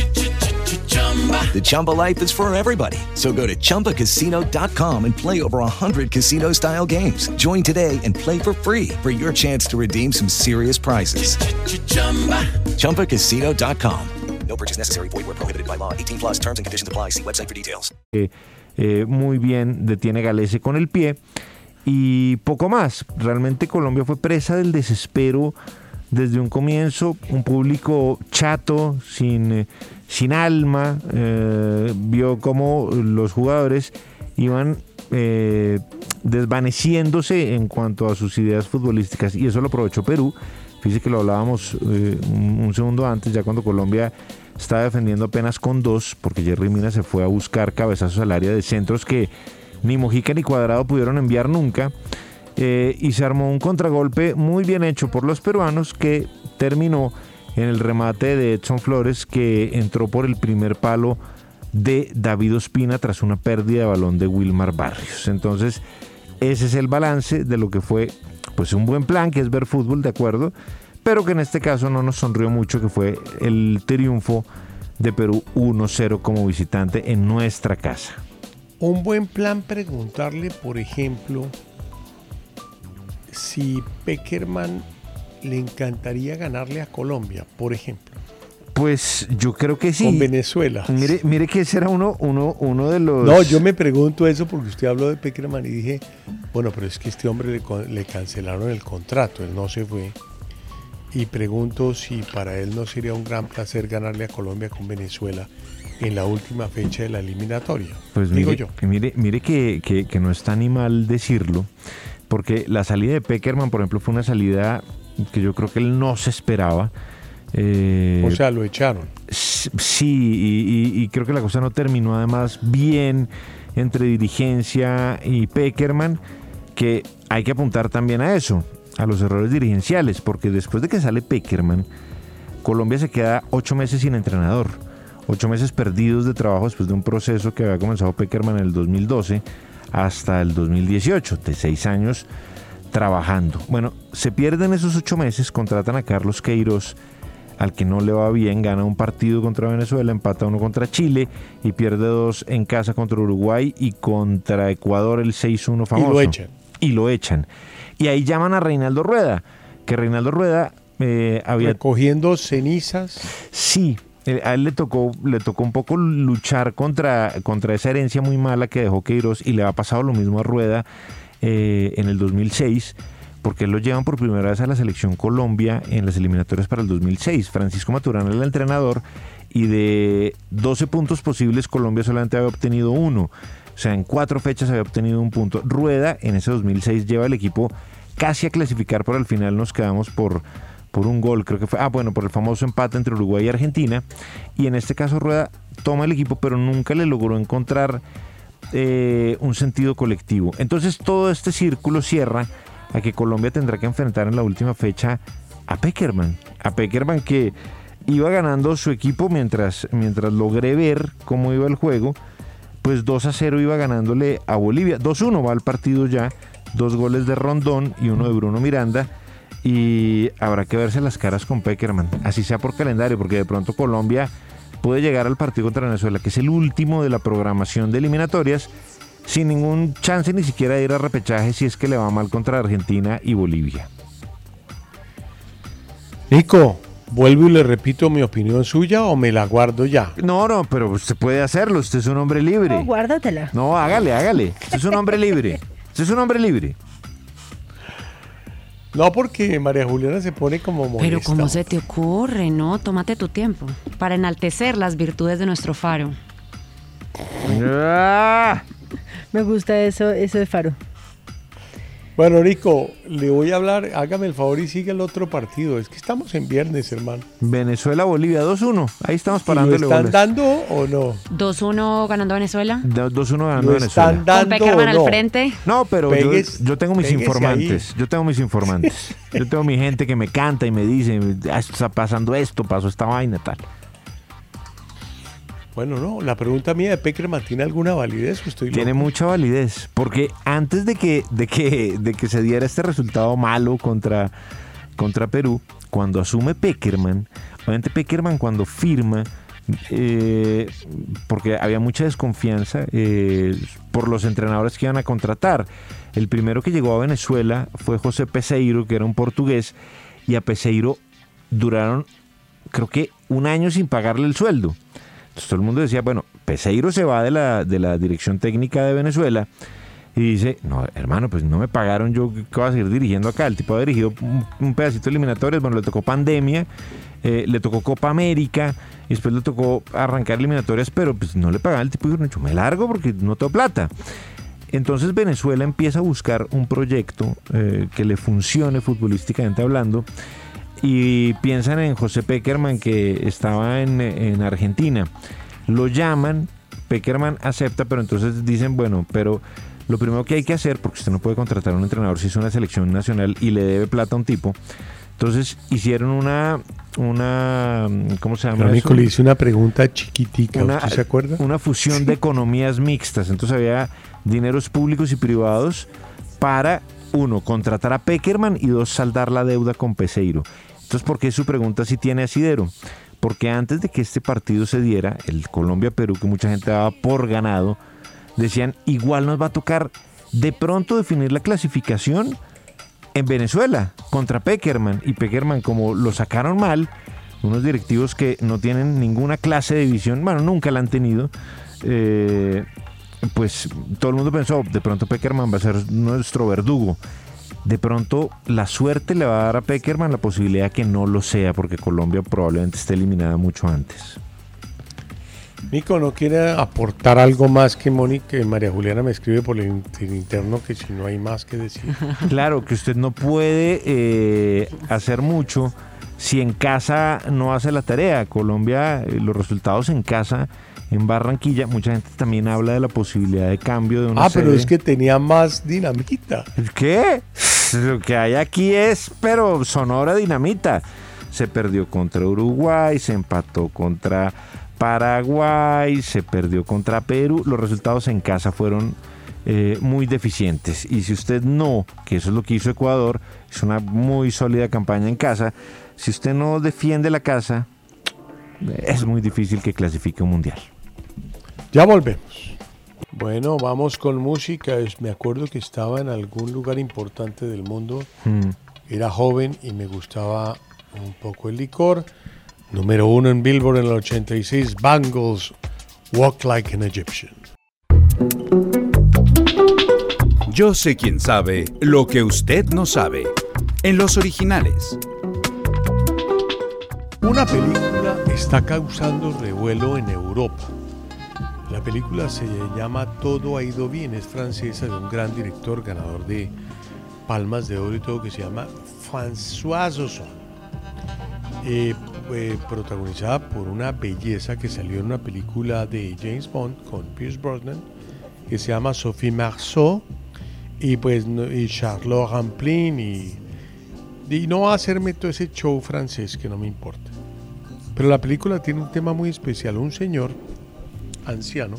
[SPEAKER 10] The Chumba life is for everybody. So go to ChumbaCasino.com and play over 100 casino style games. Join today and play for free for your chance to redeem some serious prizes. ChumbaCasino.com.
[SPEAKER 7] No purchase necessary. Void where prohibited by law. 18 plus terms and conditions apply. See website for details.
[SPEAKER 3] Eh, eh, muy bien detiene Galese con el pie y poco más. Realmente Colombia fue presa del desespero desde un comienzo, un público chato, sin, eh, sin alma, eh, vio cómo los jugadores iban eh, desvaneciéndose en cuanto a sus ideas futbolísticas y eso lo aprovechó Perú. Fíjese que lo hablábamos eh, un, un segundo antes, ya cuando Colombia estaba defendiendo apenas con dos, porque Jerry Mina se fue a buscar cabezazos al área de centros que ni Mojica ni Cuadrado pudieron enviar nunca. y se armó un contragolpe muy bien hecho por los peruanos que terminó en el remate de Edson Flores que entró por el primer palo de David Ospina tras una pérdida de balón de Wilmar Barrios. Entonces, ese es el balance de lo que fue pues un buen plan, que es ver fútbol, de acuerdo, pero que en este caso no nos sonrió mucho, que fue el triunfo de Perú 1-0 como visitante en nuestra casa.
[SPEAKER 2] Un buen plan preguntarle, por ejemplo, si Peckerman le encantaría ganarle a Colombia, por ejemplo.
[SPEAKER 3] Pues yo creo que sí.
[SPEAKER 2] Con Venezuela.
[SPEAKER 3] Mire, mire que ese era uno, uno, uno de los...
[SPEAKER 2] No, yo me pregunto eso porque usted habló de Peckerman y dije, bueno, pero es que este hombre le, cancelaron el contrato, él no se fue. Y pregunto si para él no sería un gran placer ganarle a Colombia con Venezuela en la última fecha de la eliminatoria.
[SPEAKER 3] Pues
[SPEAKER 2] Digo
[SPEAKER 3] mire,
[SPEAKER 2] yo.
[SPEAKER 3] que mire, mire que, que- que no está ni mal decirlo, porque la salida de Peckerman, por ejemplo, fue una salida que yo creo que él no se esperaba. Eh,
[SPEAKER 2] O sea, lo echaron.
[SPEAKER 3] sí, y, y- y creo que la cosa no terminó además bien entre dirigencia y Peckerman, que hay que apuntar también a eso, a los errores dirigenciales, porque después de que sale Peckerman, Colombia se queda ocho meses sin entrenador, ocho meses perdidos de trabajo después de un proceso que había comenzado Peckerman en el 2012 hasta el 2018, de seis años trabajando. Bueno, se pierden esos ocho meses, contratan a Carlos Queiroz, al que no le va bien, gana un partido contra Venezuela, empata uno contra Chile y pierde dos en casa contra Uruguay y contra Ecuador el 6-1 famoso.
[SPEAKER 2] echan.
[SPEAKER 3] Y lo echan. Y ahí llaman a Reinaldo Rueda, que Reinaldo Rueda eh, había...
[SPEAKER 2] Recogiendo cenizas.
[SPEAKER 3] Sí, eh, a él le tocó, le tocó un poco luchar contra, contra esa herencia muy mala que dejó Queiroz y le ha pasado lo mismo a Rueda eh, en el 2006, porque lo llevan por primera vez a la selección Colombia en las eliminatorias para el 2006. Francisco Maturana era el entrenador y de 12 puntos posibles Colombia solamente había obtenido uno. O sea, en cuatro fechas había obtenido un punto. Rueda en ese 2006 lleva el equipo casi a clasificar, pero al final nos quedamos por, por un gol, creo que fue, ah, bueno, por el famoso empate entre Uruguay y Argentina. Y en este caso Rueda toma el equipo, pero nunca le logró encontrar eh, un sentido colectivo. Entonces todo este círculo cierra a que Colombia tendrá que enfrentar en la última fecha a Peckerman. A Peckerman que iba ganando su equipo mientras, mientras logré ver cómo iba el juego. Pues 2 a 0 iba ganándole a Bolivia. 2-1 va el partido ya. Dos goles de Rondón y uno de Bruno Miranda. Y habrá que verse las caras con Peckerman. Así sea por calendario, porque de pronto Colombia puede llegar al partido contra Venezuela, que es el último de la programación de eliminatorias, sin ningún chance ni siquiera de ir a repechaje si es que le va mal contra Argentina y Bolivia.
[SPEAKER 2] Nico, ¿vuelvo y le repito mi opinión suya o me la guardo ya?
[SPEAKER 3] No, no, pero usted puede hacerlo, usted es un hombre libre.
[SPEAKER 5] No, guárdatela.
[SPEAKER 3] No, hágale, hágale. Usted es un hombre libre. Usted es un hombre libre.
[SPEAKER 2] No, porque María Juliana se pone como molesta.
[SPEAKER 4] Pero ¿cómo se te ocurre? No, tómate tu tiempo para enaltecer las virtudes de nuestro faro.
[SPEAKER 5] Me gusta eso, eso de Faro.
[SPEAKER 2] Bueno, Nico, le voy a hablar, hágame el favor y siga el otro partido. Es que estamos en viernes, hermano.
[SPEAKER 3] Venezuela-Bolivia 2-1. Ahí estamos
[SPEAKER 2] ¿Y ¿Lo están dando o no?
[SPEAKER 4] 2-1 ganando Venezuela.
[SPEAKER 3] Do- 2-1 ganando
[SPEAKER 2] ¿Lo
[SPEAKER 3] Venezuela.
[SPEAKER 2] están dando
[SPEAKER 4] Con Peckerman
[SPEAKER 2] o
[SPEAKER 4] al
[SPEAKER 2] no?
[SPEAKER 4] frente.
[SPEAKER 3] No, pero yo- tengo mis informantes. Yo tengo mis informantes. yo tengo mi gente que me canta y me dice, "Ah, está pasando esto, pasó esta vaina, tal.
[SPEAKER 2] Bueno, no, la pregunta mía de Peckerman, ¿tiene alguna validez estoy
[SPEAKER 3] Tiene mucha validez, porque antes de que, de que, de que se diera este resultado malo contra, contra Perú, cuando asume Peckerman, obviamente Peckerman cuando firma eh, porque había mucha desconfianza eh, por los entrenadores que iban a contratar. El primero que llegó a Venezuela fue José Peseiro, que era un portugués, y a Peseiro duraron, creo que, un año sin pagarle el sueldo. Entonces todo el mundo decía, bueno, Peseiro se va de la, de la dirección técnica de Venezuela y dice, no, hermano, pues no me pagaron, yo qué voy a seguir dirigiendo acá. El tipo ha dirigido un, pedacito de eliminatorias, bueno, le tocó pandemia, eh, le tocó Copa América, y después le tocó arrancar eliminatorias, pero pues no le pagaban. El tipo dijo, no, me largo porque no tengo plata. Entonces Venezuela empieza a buscar un proyecto eh, que le funcione futbolísticamente hablando y piensan en José Peckerman que estaba en, en Argentina. Lo llaman, Peckerman acepta, pero entonces dicen, bueno, pero lo primero que hay que hacer, porque usted no puede contratar a un entrenador si es una selección nacional y le debe plata a un tipo, entonces hicieron una, una ¿cómo se llama?
[SPEAKER 2] Nico, le hice una pregunta chiquitica,
[SPEAKER 3] una,
[SPEAKER 2] ¿usted se acuerda?
[SPEAKER 3] Una fusión de economías mixtas. Entonces había dineros públicos y privados para, uno, contratar a Peckerman y dos, saldar la deuda con Peseiro. Entonces, ¿por qué su pregunta si tiene asidero? Porque antes de que este partido se diera, el Colombia-Perú, que mucha gente daba por ganado, decían, igual nos va a tocar de pronto definir la clasificación en Venezuela contra Peckerman. Y Peckerman, como lo sacaron mal, unos directivos que no tienen ninguna clase de visión, bueno, nunca la han tenido, eh, pues todo el mundo pensó, de pronto Peckerman va a ser nuestro verdugo. De pronto la suerte le va a dar a Peckerman la posibilidad que no lo sea, porque Colombia probablemente esté eliminada mucho antes.
[SPEAKER 2] Nico, ¿no quiere aportar algo más que Mónica, María Juliana me escribe por el in- el interno que si no hay más que decir?
[SPEAKER 3] Claro que usted no puede eh, hacer mucho si en casa no hace la tarea. Colombia, eh, los resultados en casa, en Barranquilla, mucha gente también habla de la posibilidad de cambio de una
[SPEAKER 2] Ah, pero es que tenía más dinamita.
[SPEAKER 3] ¿Qué? Lo que hay aquí es, pero sonora dinamita. Se perdió contra Uruguay, se empató contra Paraguay, se perdió contra Perú. Los resultados en casa fueron eh, muy deficientes. Y si usted no, que eso es lo que hizo Ecuador, es una muy sólida campaña en casa, si usted no defiende la casa, es muy difícil que clasifique un mundial.
[SPEAKER 2] Ya volvemos. Bueno, vamos con música. Es- Me acuerdo que estaba en algún lugar importante del mundo.
[SPEAKER 3] Mm.
[SPEAKER 2] Era joven y me gustaba un poco el licor. Número uno en Billboard en el 86, Bangles, Walk Like an Egyptian.
[SPEAKER 8] Yo sé quién sabe lo que usted no sabe. En los originales.
[SPEAKER 2] Una película está causando revuelo en Europa. La película se llama Todo ha ido bien, es francesa de un gran director ganador de Palmas de Oro y todo que se llama François Ozon. Eh, eh, protagonizada por una belleza que salió en una película de James Bond con Pierce Brosnan que se llama Sophie Marceau y pues y Charlotte Rampling y, y no va a hacerme todo ese show francés que no me importa. Pero la película tiene un tema muy especial. Un señor anciano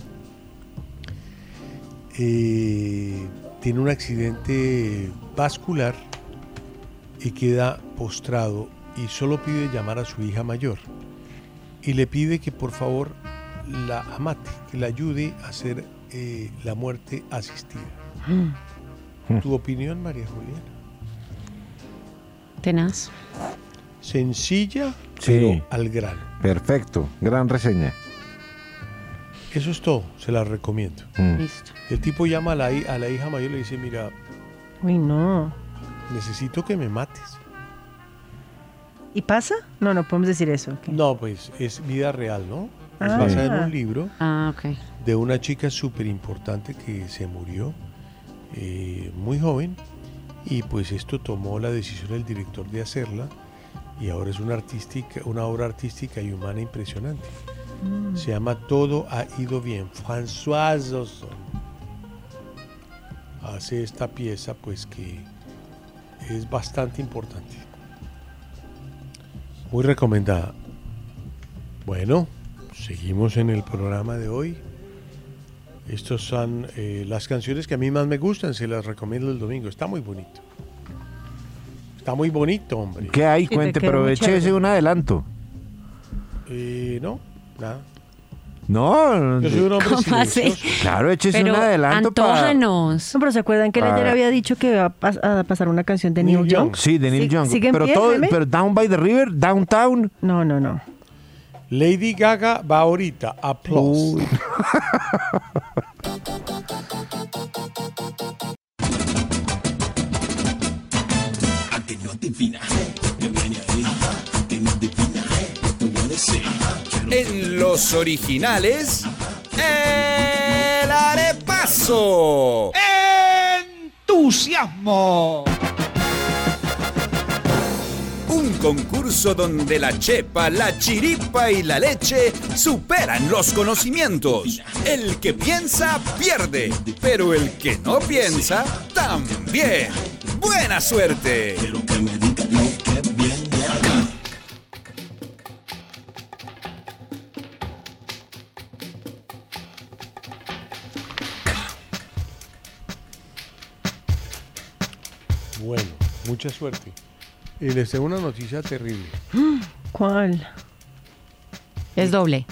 [SPEAKER 2] eh, tiene un accidente vascular y queda postrado y solo pide llamar a su hija mayor. Y le pide que por favor la amate, que la ayude a hacer eh, la muerte asistida. ¿Tu opinión, María Juliana?
[SPEAKER 4] Tenaz.
[SPEAKER 2] Sencilla,
[SPEAKER 3] Sí.
[SPEAKER 2] pero al grano.
[SPEAKER 3] Perfecto, gran reseña.
[SPEAKER 2] Eso es todo, se la recomiendo.
[SPEAKER 3] Mm.
[SPEAKER 4] Listo.
[SPEAKER 2] El tipo llama a la, a la hija mayor y le dice, mira,
[SPEAKER 5] Uy, no.
[SPEAKER 2] necesito que me mates.
[SPEAKER 5] ¿Y pasa? No, no podemos decir eso.
[SPEAKER 2] No, pues es vida real, ¿no? Es
[SPEAKER 5] Ah.
[SPEAKER 2] basada en un libro
[SPEAKER 4] Ah,
[SPEAKER 2] de una chica súper importante que se murió eh, muy joven y pues esto tomó la decisión el director de hacerla y ahora es una, artística, una obra artística y humana impresionante.
[SPEAKER 5] Mm.
[SPEAKER 2] Se llama Todo ha ido bien. François Ozon hace esta pieza pues que es bastante importante. Muy recomendada. Bueno, seguimos en el programa de hoy. Estos son eh, las canciones que a mí más me gustan, se las recomiendo el domingo. Está muy bonito. Está muy bonito, hombre.
[SPEAKER 3] ¿Qué hay?
[SPEAKER 5] te
[SPEAKER 3] Cuente, pero échese
[SPEAKER 5] chévere.
[SPEAKER 3] un adelanto.
[SPEAKER 2] Eh, no,
[SPEAKER 3] No,
[SPEAKER 2] Yo soy un hombre
[SPEAKER 4] ¿Cómo así?
[SPEAKER 2] silencioso.
[SPEAKER 3] claro, échese
[SPEAKER 4] Pero
[SPEAKER 3] un adelanto para...
[SPEAKER 4] antójanos.
[SPEAKER 5] No, pero ¿se acuerdan que él
[SPEAKER 3] Ah.
[SPEAKER 5] ayer había dicho que va a, pas- a pasar una canción de
[SPEAKER 2] Neil
[SPEAKER 5] Neil
[SPEAKER 2] Young.
[SPEAKER 5] Young?
[SPEAKER 3] Sí, de Neil
[SPEAKER 5] Sí-
[SPEAKER 3] Young.
[SPEAKER 5] ¿sigue en
[SPEAKER 3] Pero
[SPEAKER 5] pie,
[SPEAKER 3] todo,
[SPEAKER 5] Jaime?
[SPEAKER 3] pero Down by the River, Downtown.
[SPEAKER 5] No, no, no.
[SPEAKER 2] Lady Gaga va ahorita. Applause.
[SPEAKER 3] Uy.
[SPEAKER 8] En los originales, El Arepaso.
[SPEAKER 11] ¡Entusiasmo!
[SPEAKER 8] Un concurso donde la chepa, la chiripa y la leche superan los conocimientos. El que piensa pierde, pero el que no piensa también. Buena suerte.
[SPEAKER 2] Mucha suerte. Y les tengo una noticia terrible.
[SPEAKER 5] ¿Cuál?
[SPEAKER 4] Es doble.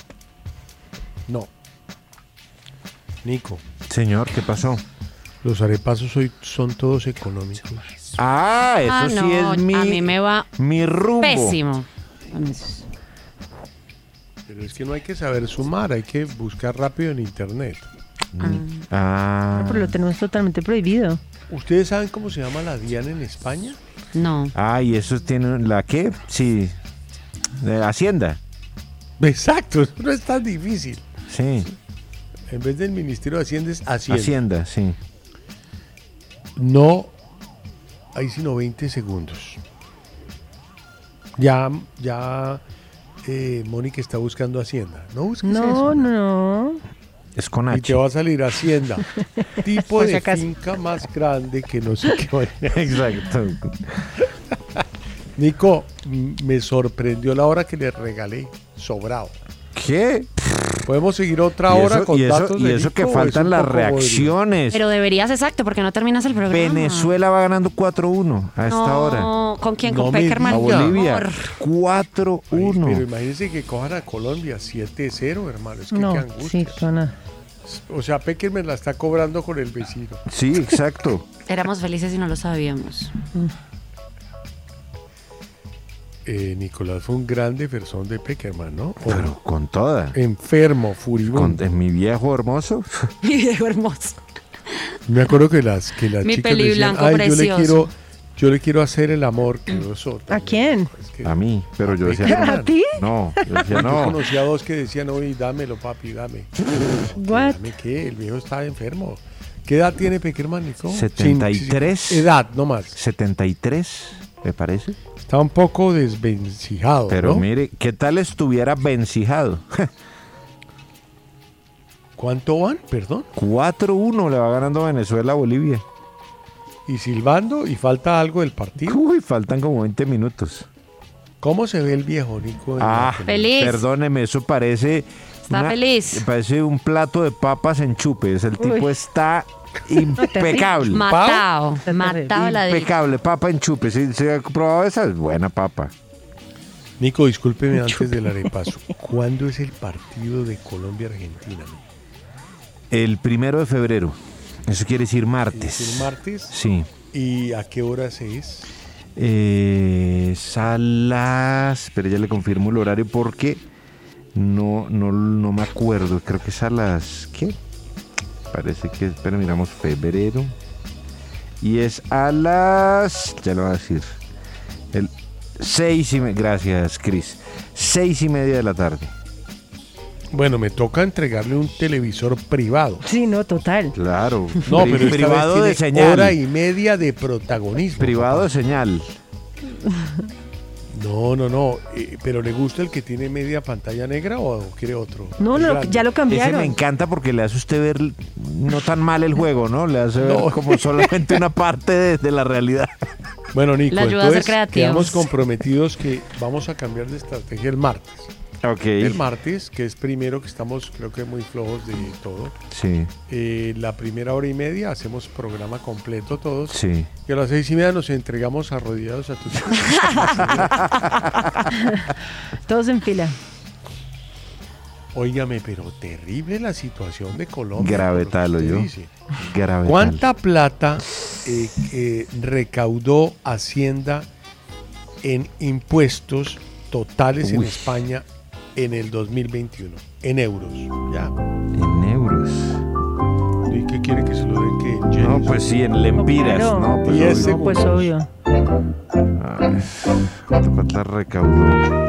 [SPEAKER 2] No. Nico,
[SPEAKER 3] Señor, ¿qué pasó?
[SPEAKER 2] los arepasos hoy son todos económicos.
[SPEAKER 3] Ah, eso
[SPEAKER 4] ah,
[SPEAKER 3] sí es mi,
[SPEAKER 4] a mí me va
[SPEAKER 3] mi rumbo.
[SPEAKER 4] pésimo.
[SPEAKER 2] Pero es que no hay que saber sumar, hay que buscar rápido en internet.
[SPEAKER 3] Ah,
[SPEAKER 5] No, pero lo tenemos totalmente prohibido.
[SPEAKER 2] ¿Ustedes saben cómo se llama la Diana en España?
[SPEAKER 4] No.
[SPEAKER 3] ah, y eso tiene la qué? Sí, de Hacienda.
[SPEAKER 2] Exacto, eso no es tan difícil.
[SPEAKER 3] Sí,
[SPEAKER 2] En vez del Ministerio de Hacienda es Hacienda.
[SPEAKER 3] Hacienda, sí.
[SPEAKER 2] No hay sino 20 segundos. Ya, ya eh, Mónica está buscando Hacienda. No busques
[SPEAKER 5] No,
[SPEAKER 2] eso.
[SPEAKER 5] no.
[SPEAKER 3] Es con
[SPEAKER 2] Y
[SPEAKER 3] H.
[SPEAKER 2] te va a salir Hacienda. tipo de finca más grande que no sé qué. vaina.
[SPEAKER 3] Exacto.
[SPEAKER 2] Nico, me sorprendió la hora que le regalé. Sobrado.
[SPEAKER 3] ¿Qué?
[SPEAKER 2] Podemos seguir otra
[SPEAKER 3] Y
[SPEAKER 2] hora
[SPEAKER 3] eso,
[SPEAKER 2] con
[SPEAKER 3] y eso-
[SPEAKER 2] datos
[SPEAKER 3] y
[SPEAKER 2] de
[SPEAKER 3] eso
[SPEAKER 2] Nico,
[SPEAKER 3] que
[SPEAKER 2] ¿o es
[SPEAKER 3] faltan
[SPEAKER 2] un
[SPEAKER 3] las reacciones.
[SPEAKER 4] Pero deberías exacto, porque no terminas el programa.
[SPEAKER 3] Venezuela va ganando 4-1 a esta
[SPEAKER 4] no,
[SPEAKER 3] hora.
[SPEAKER 4] ¿Con quién?
[SPEAKER 2] No
[SPEAKER 4] ¿Con Peckerman?
[SPEAKER 3] A. Bolivia,
[SPEAKER 4] Amor.
[SPEAKER 2] Pero
[SPEAKER 3] 4-1.
[SPEAKER 2] imagínense que cojan a Colombia 7-0, hermano. Es que
[SPEAKER 5] No,
[SPEAKER 2] qué
[SPEAKER 5] sí,
[SPEAKER 2] angustia.
[SPEAKER 5] suena.
[SPEAKER 2] O sea, Pecker me la está cobrando con el vecino.
[SPEAKER 3] Sí, exacto.
[SPEAKER 4] Éramos felices y no lo sabíamos.
[SPEAKER 2] Eh, Nicolás fue un gran defensor de Peckerman, ¿no? O
[SPEAKER 3] Pero con toda.
[SPEAKER 2] enfermo,
[SPEAKER 3] Con,
[SPEAKER 2] furibundo.
[SPEAKER 3] en mi viejo hermoso.
[SPEAKER 4] Mi viejo hermoso.
[SPEAKER 2] Me acuerdo que las que las
[SPEAKER 4] Mi
[SPEAKER 2] chicas le decían, ay, yo le
[SPEAKER 4] precioso".
[SPEAKER 2] quiero, yo le quiero hacer el amor que nosotros.
[SPEAKER 5] ¿A quién?
[SPEAKER 2] Es que
[SPEAKER 3] A mí. Pero yo decía.
[SPEAKER 5] ¿A ti?
[SPEAKER 3] no. Yo decía,
[SPEAKER 2] Yo
[SPEAKER 3] no.
[SPEAKER 2] conocí a dos que decían, oye, dámelo, papi, dame.
[SPEAKER 5] What?
[SPEAKER 2] ¿Dame qué? El viejo está enfermo. ¿Qué edad tiene Peckerman, Nico?
[SPEAKER 3] 73.
[SPEAKER 2] Sin- sin- edad, no más.
[SPEAKER 3] 73, me parece.
[SPEAKER 2] Está un poco desvencijado,
[SPEAKER 3] Pero
[SPEAKER 2] ¿no?
[SPEAKER 3] mire, ¿qué tal estuviera vencijado?
[SPEAKER 2] ¿Cuánto van? Perdón.
[SPEAKER 3] 4-1 le va ganando Venezuela a Bolivia.
[SPEAKER 2] Y silbando y falta algo del partido.
[SPEAKER 3] Uy, faltan como 20 minutos.
[SPEAKER 2] ¿Cómo se ve el viejo, Nico?
[SPEAKER 3] Ah?
[SPEAKER 4] Feliz.
[SPEAKER 3] perdóneme, eso parece.
[SPEAKER 4] Está feliz.
[SPEAKER 3] Parece un plato de papas en chupes. El tipo
[SPEAKER 5] Uy.
[SPEAKER 3] está impecable.
[SPEAKER 4] Matado. Matado la de.
[SPEAKER 3] impecable, papa en chupes. ¿Sí, ¿Se ha probado esa? Es buena papa.
[SPEAKER 2] Nico, discúlpeme antes del arepaso. ¿Cuándo es el partido de Colombia-Argentina?
[SPEAKER 3] El primero de febrero. Eso quiere decir martes.
[SPEAKER 2] ¿Es el martes?
[SPEAKER 3] Sí.
[SPEAKER 2] ¿Y a qué horas es?
[SPEAKER 3] Eh, es a las. Pero ya le confirmo el horario porque no, no, no me acuerdo. Creo que es a las. ¿Qué? Parece que. Pero miramos febrero. Y es a las. Ya lo voy a decir. El seis y me- Gracias, Chris. Seis y media de la tarde.
[SPEAKER 2] Bueno, me toca entregarle un televisor privado.
[SPEAKER 5] Sí, no, total.
[SPEAKER 3] Claro.
[SPEAKER 2] No, pero esta
[SPEAKER 3] privado de
[SPEAKER 2] vez tiene
[SPEAKER 3] señal.
[SPEAKER 2] hora y media de protagonismo.
[SPEAKER 3] Privado
[SPEAKER 2] papá.
[SPEAKER 3] de señal.
[SPEAKER 2] No, no, no. eh, ¿Pero le gusta el que tiene media pantalla negra o quiere otro?
[SPEAKER 5] No,
[SPEAKER 2] grande.
[SPEAKER 5] ya lo
[SPEAKER 3] Ese
[SPEAKER 5] cambiaron.
[SPEAKER 3] me encanta porque le hace usted ver no tan mal el juego, ¿no? Le hace ver
[SPEAKER 2] No.
[SPEAKER 3] como solamente una parte de, de la realidad.
[SPEAKER 2] Bueno, Nico,
[SPEAKER 4] Le ayuda a ser
[SPEAKER 2] entonces quedamos comprometidos que vamos a cambiar de estrategia el martes. El martes, que es primero que estamos creo que muy flojos de todo.
[SPEAKER 3] Sí,
[SPEAKER 2] Eh, la primera hora y media hacemos programa completo todos.
[SPEAKER 3] sí.
[SPEAKER 2] Y a las seis y media nos entregamos arrodillados a tus
[SPEAKER 5] Todos en fila.
[SPEAKER 2] Óigame, pero terrible la situación de Colombia.
[SPEAKER 3] Grave tal, yo. Grave tal.
[SPEAKER 2] ¿Cuánta plata eh, eh, recaudó Hacienda en impuestos totales en. España en el 2021? En euros. Ya.
[SPEAKER 3] En euros.
[SPEAKER 2] ¿Y qué quiere que se lo den? que en
[SPEAKER 3] No, pues sí, en lempiras.
[SPEAKER 5] Claro.
[SPEAKER 3] No, pues
[SPEAKER 2] Diez
[SPEAKER 3] obvio.
[SPEAKER 5] No, pues obvio.
[SPEAKER 3] Ay, ¿Cuánta plata recaudó?
[SPEAKER 2] En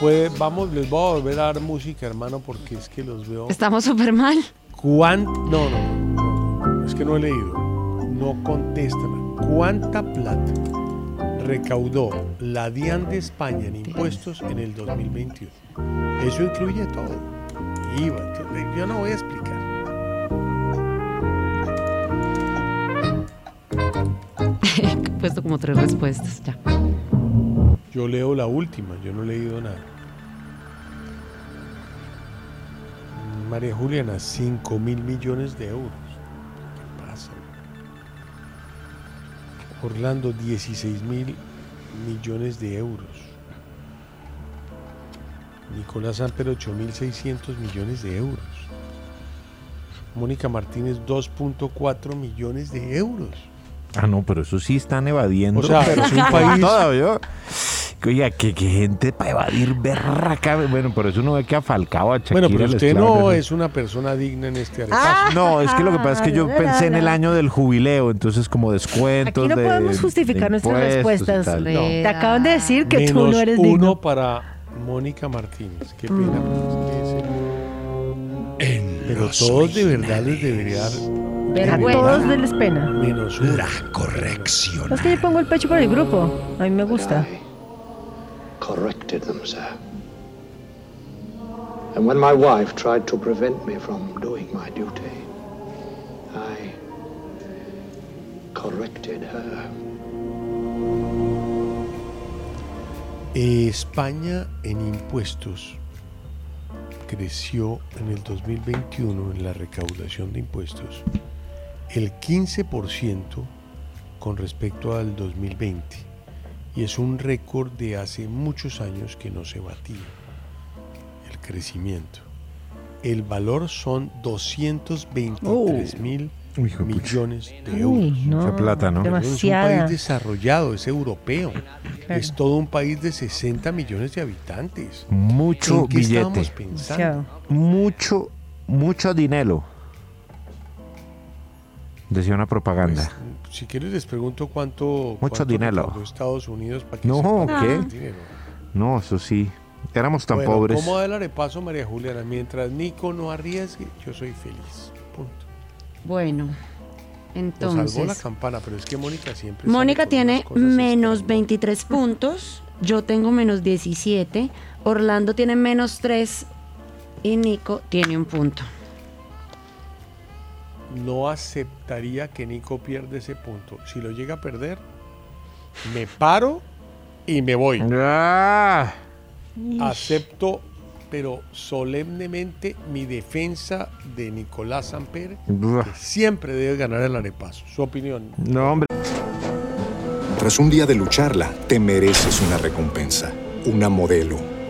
[SPEAKER 2] Pues vamos, les voy a volver a dar música, hermano, porque es que los veo.
[SPEAKER 4] Estamos súper mal.
[SPEAKER 2] ¿Cuán... No, no, no, no, es que no he leído. No contestan. ¿Cuánta plata recaudó la DIAN de España en impuestos en el 2021? Eso incluye todo. IVA. entonces, Yo no voy a explicar.
[SPEAKER 4] He puesto como tres respuestas ya.
[SPEAKER 2] Yo leo la última, yo no he leído nada. María Juliana, 5 mil millones de euros. ¿Qué pasa? Orlando, 16 mil millones de euros. Nicolás Amper, 8 mil 600 millones de euros. Mónica Martínez, 2.4 millones de euros.
[SPEAKER 3] Ah, no, pero eso sí están evadiendo.
[SPEAKER 2] O sea,
[SPEAKER 3] pero
[SPEAKER 2] es un país-
[SPEAKER 3] yo. Oiga, que, que gente para evadir berraca. Bueno, por eso uno ve que a Falcao, a Shakira
[SPEAKER 2] Bueno, pero usted no es una persona digna en este arepaso.
[SPEAKER 5] Ah,
[SPEAKER 3] No, es que lo que pasa es que yo pensé en el año del jubileo, entonces como descuentos
[SPEAKER 5] Aquí no
[SPEAKER 3] de-
[SPEAKER 5] podemos justificar nuestras respuestas. Te acaban de decir que tú no eres
[SPEAKER 2] uno
[SPEAKER 5] digno.
[SPEAKER 2] para Mónica Martínez. Qué pena.
[SPEAKER 5] Mm.
[SPEAKER 2] pero es que ese- Pero todos de verdad les debería dar
[SPEAKER 5] A todos les pena.
[SPEAKER 2] menos uno.
[SPEAKER 11] corrección.
[SPEAKER 5] Es que yo pongo el pecho por el grupo. A mí me gusta.
[SPEAKER 11] Corrected them, sir. And when my wife tried to prevent me from doing my duty, I corrected her.
[SPEAKER 2] España en impuestos creció en el 2021 en la recaudación de impuestos el 15% con respecto al 2020 y es un récord de hace muchos años que no se batía el crecimiento. El valor son 223 mil
[SPEAKER 3] Uy, hijo de pucha.
[SPEAKER 2] millones de
[SPEAKER 5] Uy,
[SPEAKER 2] euros.
[SPEAKER 5] no,
[SPEAKER 3] Mucha plata, ¿no?
[SPEAKER 2] Es un país desarrollado, es europeo.
[SPEAKER 5] Claro.
[SPEAKER 2] Es todo un país de 60 millones de habitantes.
[SPEAKER 3] Mucho
[SPEAKER 2] ¿En qué
[SPEAKER 3] billete.
[SPEAKER 2] estábamos pensando?
[SPEAKER 3] Mucho, mucho dinero. Decía una propaganda.
[SPEAKER 2] Pues, si quieres les pregunto cuánto,
[SPEAKER 3] Mucho
[SPEAKER 2] cuánto
[SPEAKER 3] dinero.
[SPEAKER 2] Estados Unidos para que
[SPEAKER 3] No, ¿qué? No, eso sí. Éramos tan
[SPEAKER 2] Bueno,
[SPEAKER 3] pobres.
[SPEAKER 2] ¿Cómo da el arepaso, María Juliana? Mientras Nico no arriesgue, yo soy feliz. Punto.
[SPEAKER 4] Bueno,
[SPEAKER 2] Nos salvó la
[SPEAKER 4] entonces.
[SPEAKER 2] campana, pero es que Mónica siempre.
[SPEAKER 4] Mónica tiene menos 23 puntos, yo tengo menos 17, Orlando tiene menos 3 y Nico tiene un punto.
[SPEAKER 2] No aceptaría que Nico pierda ese punto. Si lo llega a perder, me paro y me voy.
[SPEAKER 3] Ah,
[SPEAKER 2] Acepto, pero solemnemente, mi defensa de Nicolás Samper, que siempre debe ganar el arepaso. Su opinión.
[SPEAKER 3] no, hombre.
[SPEAKER 9] Tras un día de lucharla, te mereces una recompensa, una modelo,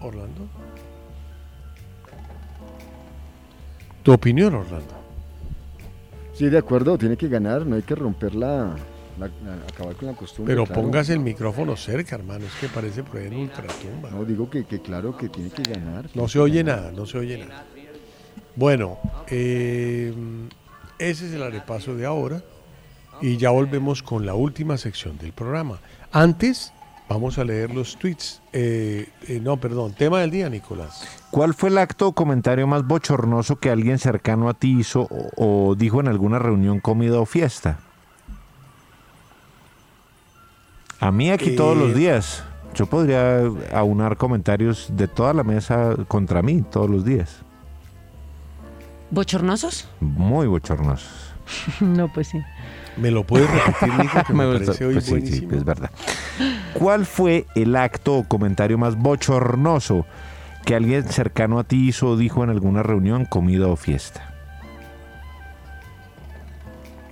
[SPEAKER 2] Orlando. Tu opinión, Orlando.
[SPEAKER 12] Sí, de acuerdo, tiene que ganar, no hay que romper la, la- la- acabar con la costumbre.
[SPEAKER 2] Pero
[SPEAKER 12] claro.
[SPEAKER 2] póngase el micrófono cerca, hermano. Es que parece por ahí en ultratumba.
[SPEAKER 12] No, digo que, que claro que tiene que ganar.
[SPEAKER 2] No se oye
[SPEAKER 12] ganar.
[SPEAKER 2] nada, no se oye nada. Bueno, eh, ese es el arepaso de ahora y ya volvemos con la última sección del programa. Antes, vamos a leer los tweets. Eh, eh, no, perdón, tema del día, Nicolás.
[SPEAKER 3] ¿Cuál fue el acto o comentario más bochornoso que alguien cercano a ti hizo o, o dijo en alguna reunión, comida o fiesta? A mí aquí todos
[SPEAKER 2] Eh,
[SPEAKER 3] los días. Yo podría aunar comentarios de toda la mesa contra mí todos los días.
[SPEAKER 4] ¿Bochornosos?
[SPEAKER 3] Muy bochornosos.
[SPEAKER 5] no, pues sí.
[SPEAKER 2] ¿Me lo puedes repetir, Nico? Que me,
[SPEAKER 3] Me
[SPEAKER 2] parece hoy
[SPEAKER 3] Pues sí, sí, es verdad. ¿Cuál fue el acto o comentario más bochornoso que alguien cercano a ti hizo o dijo en alguna reunión, comida o fiesta?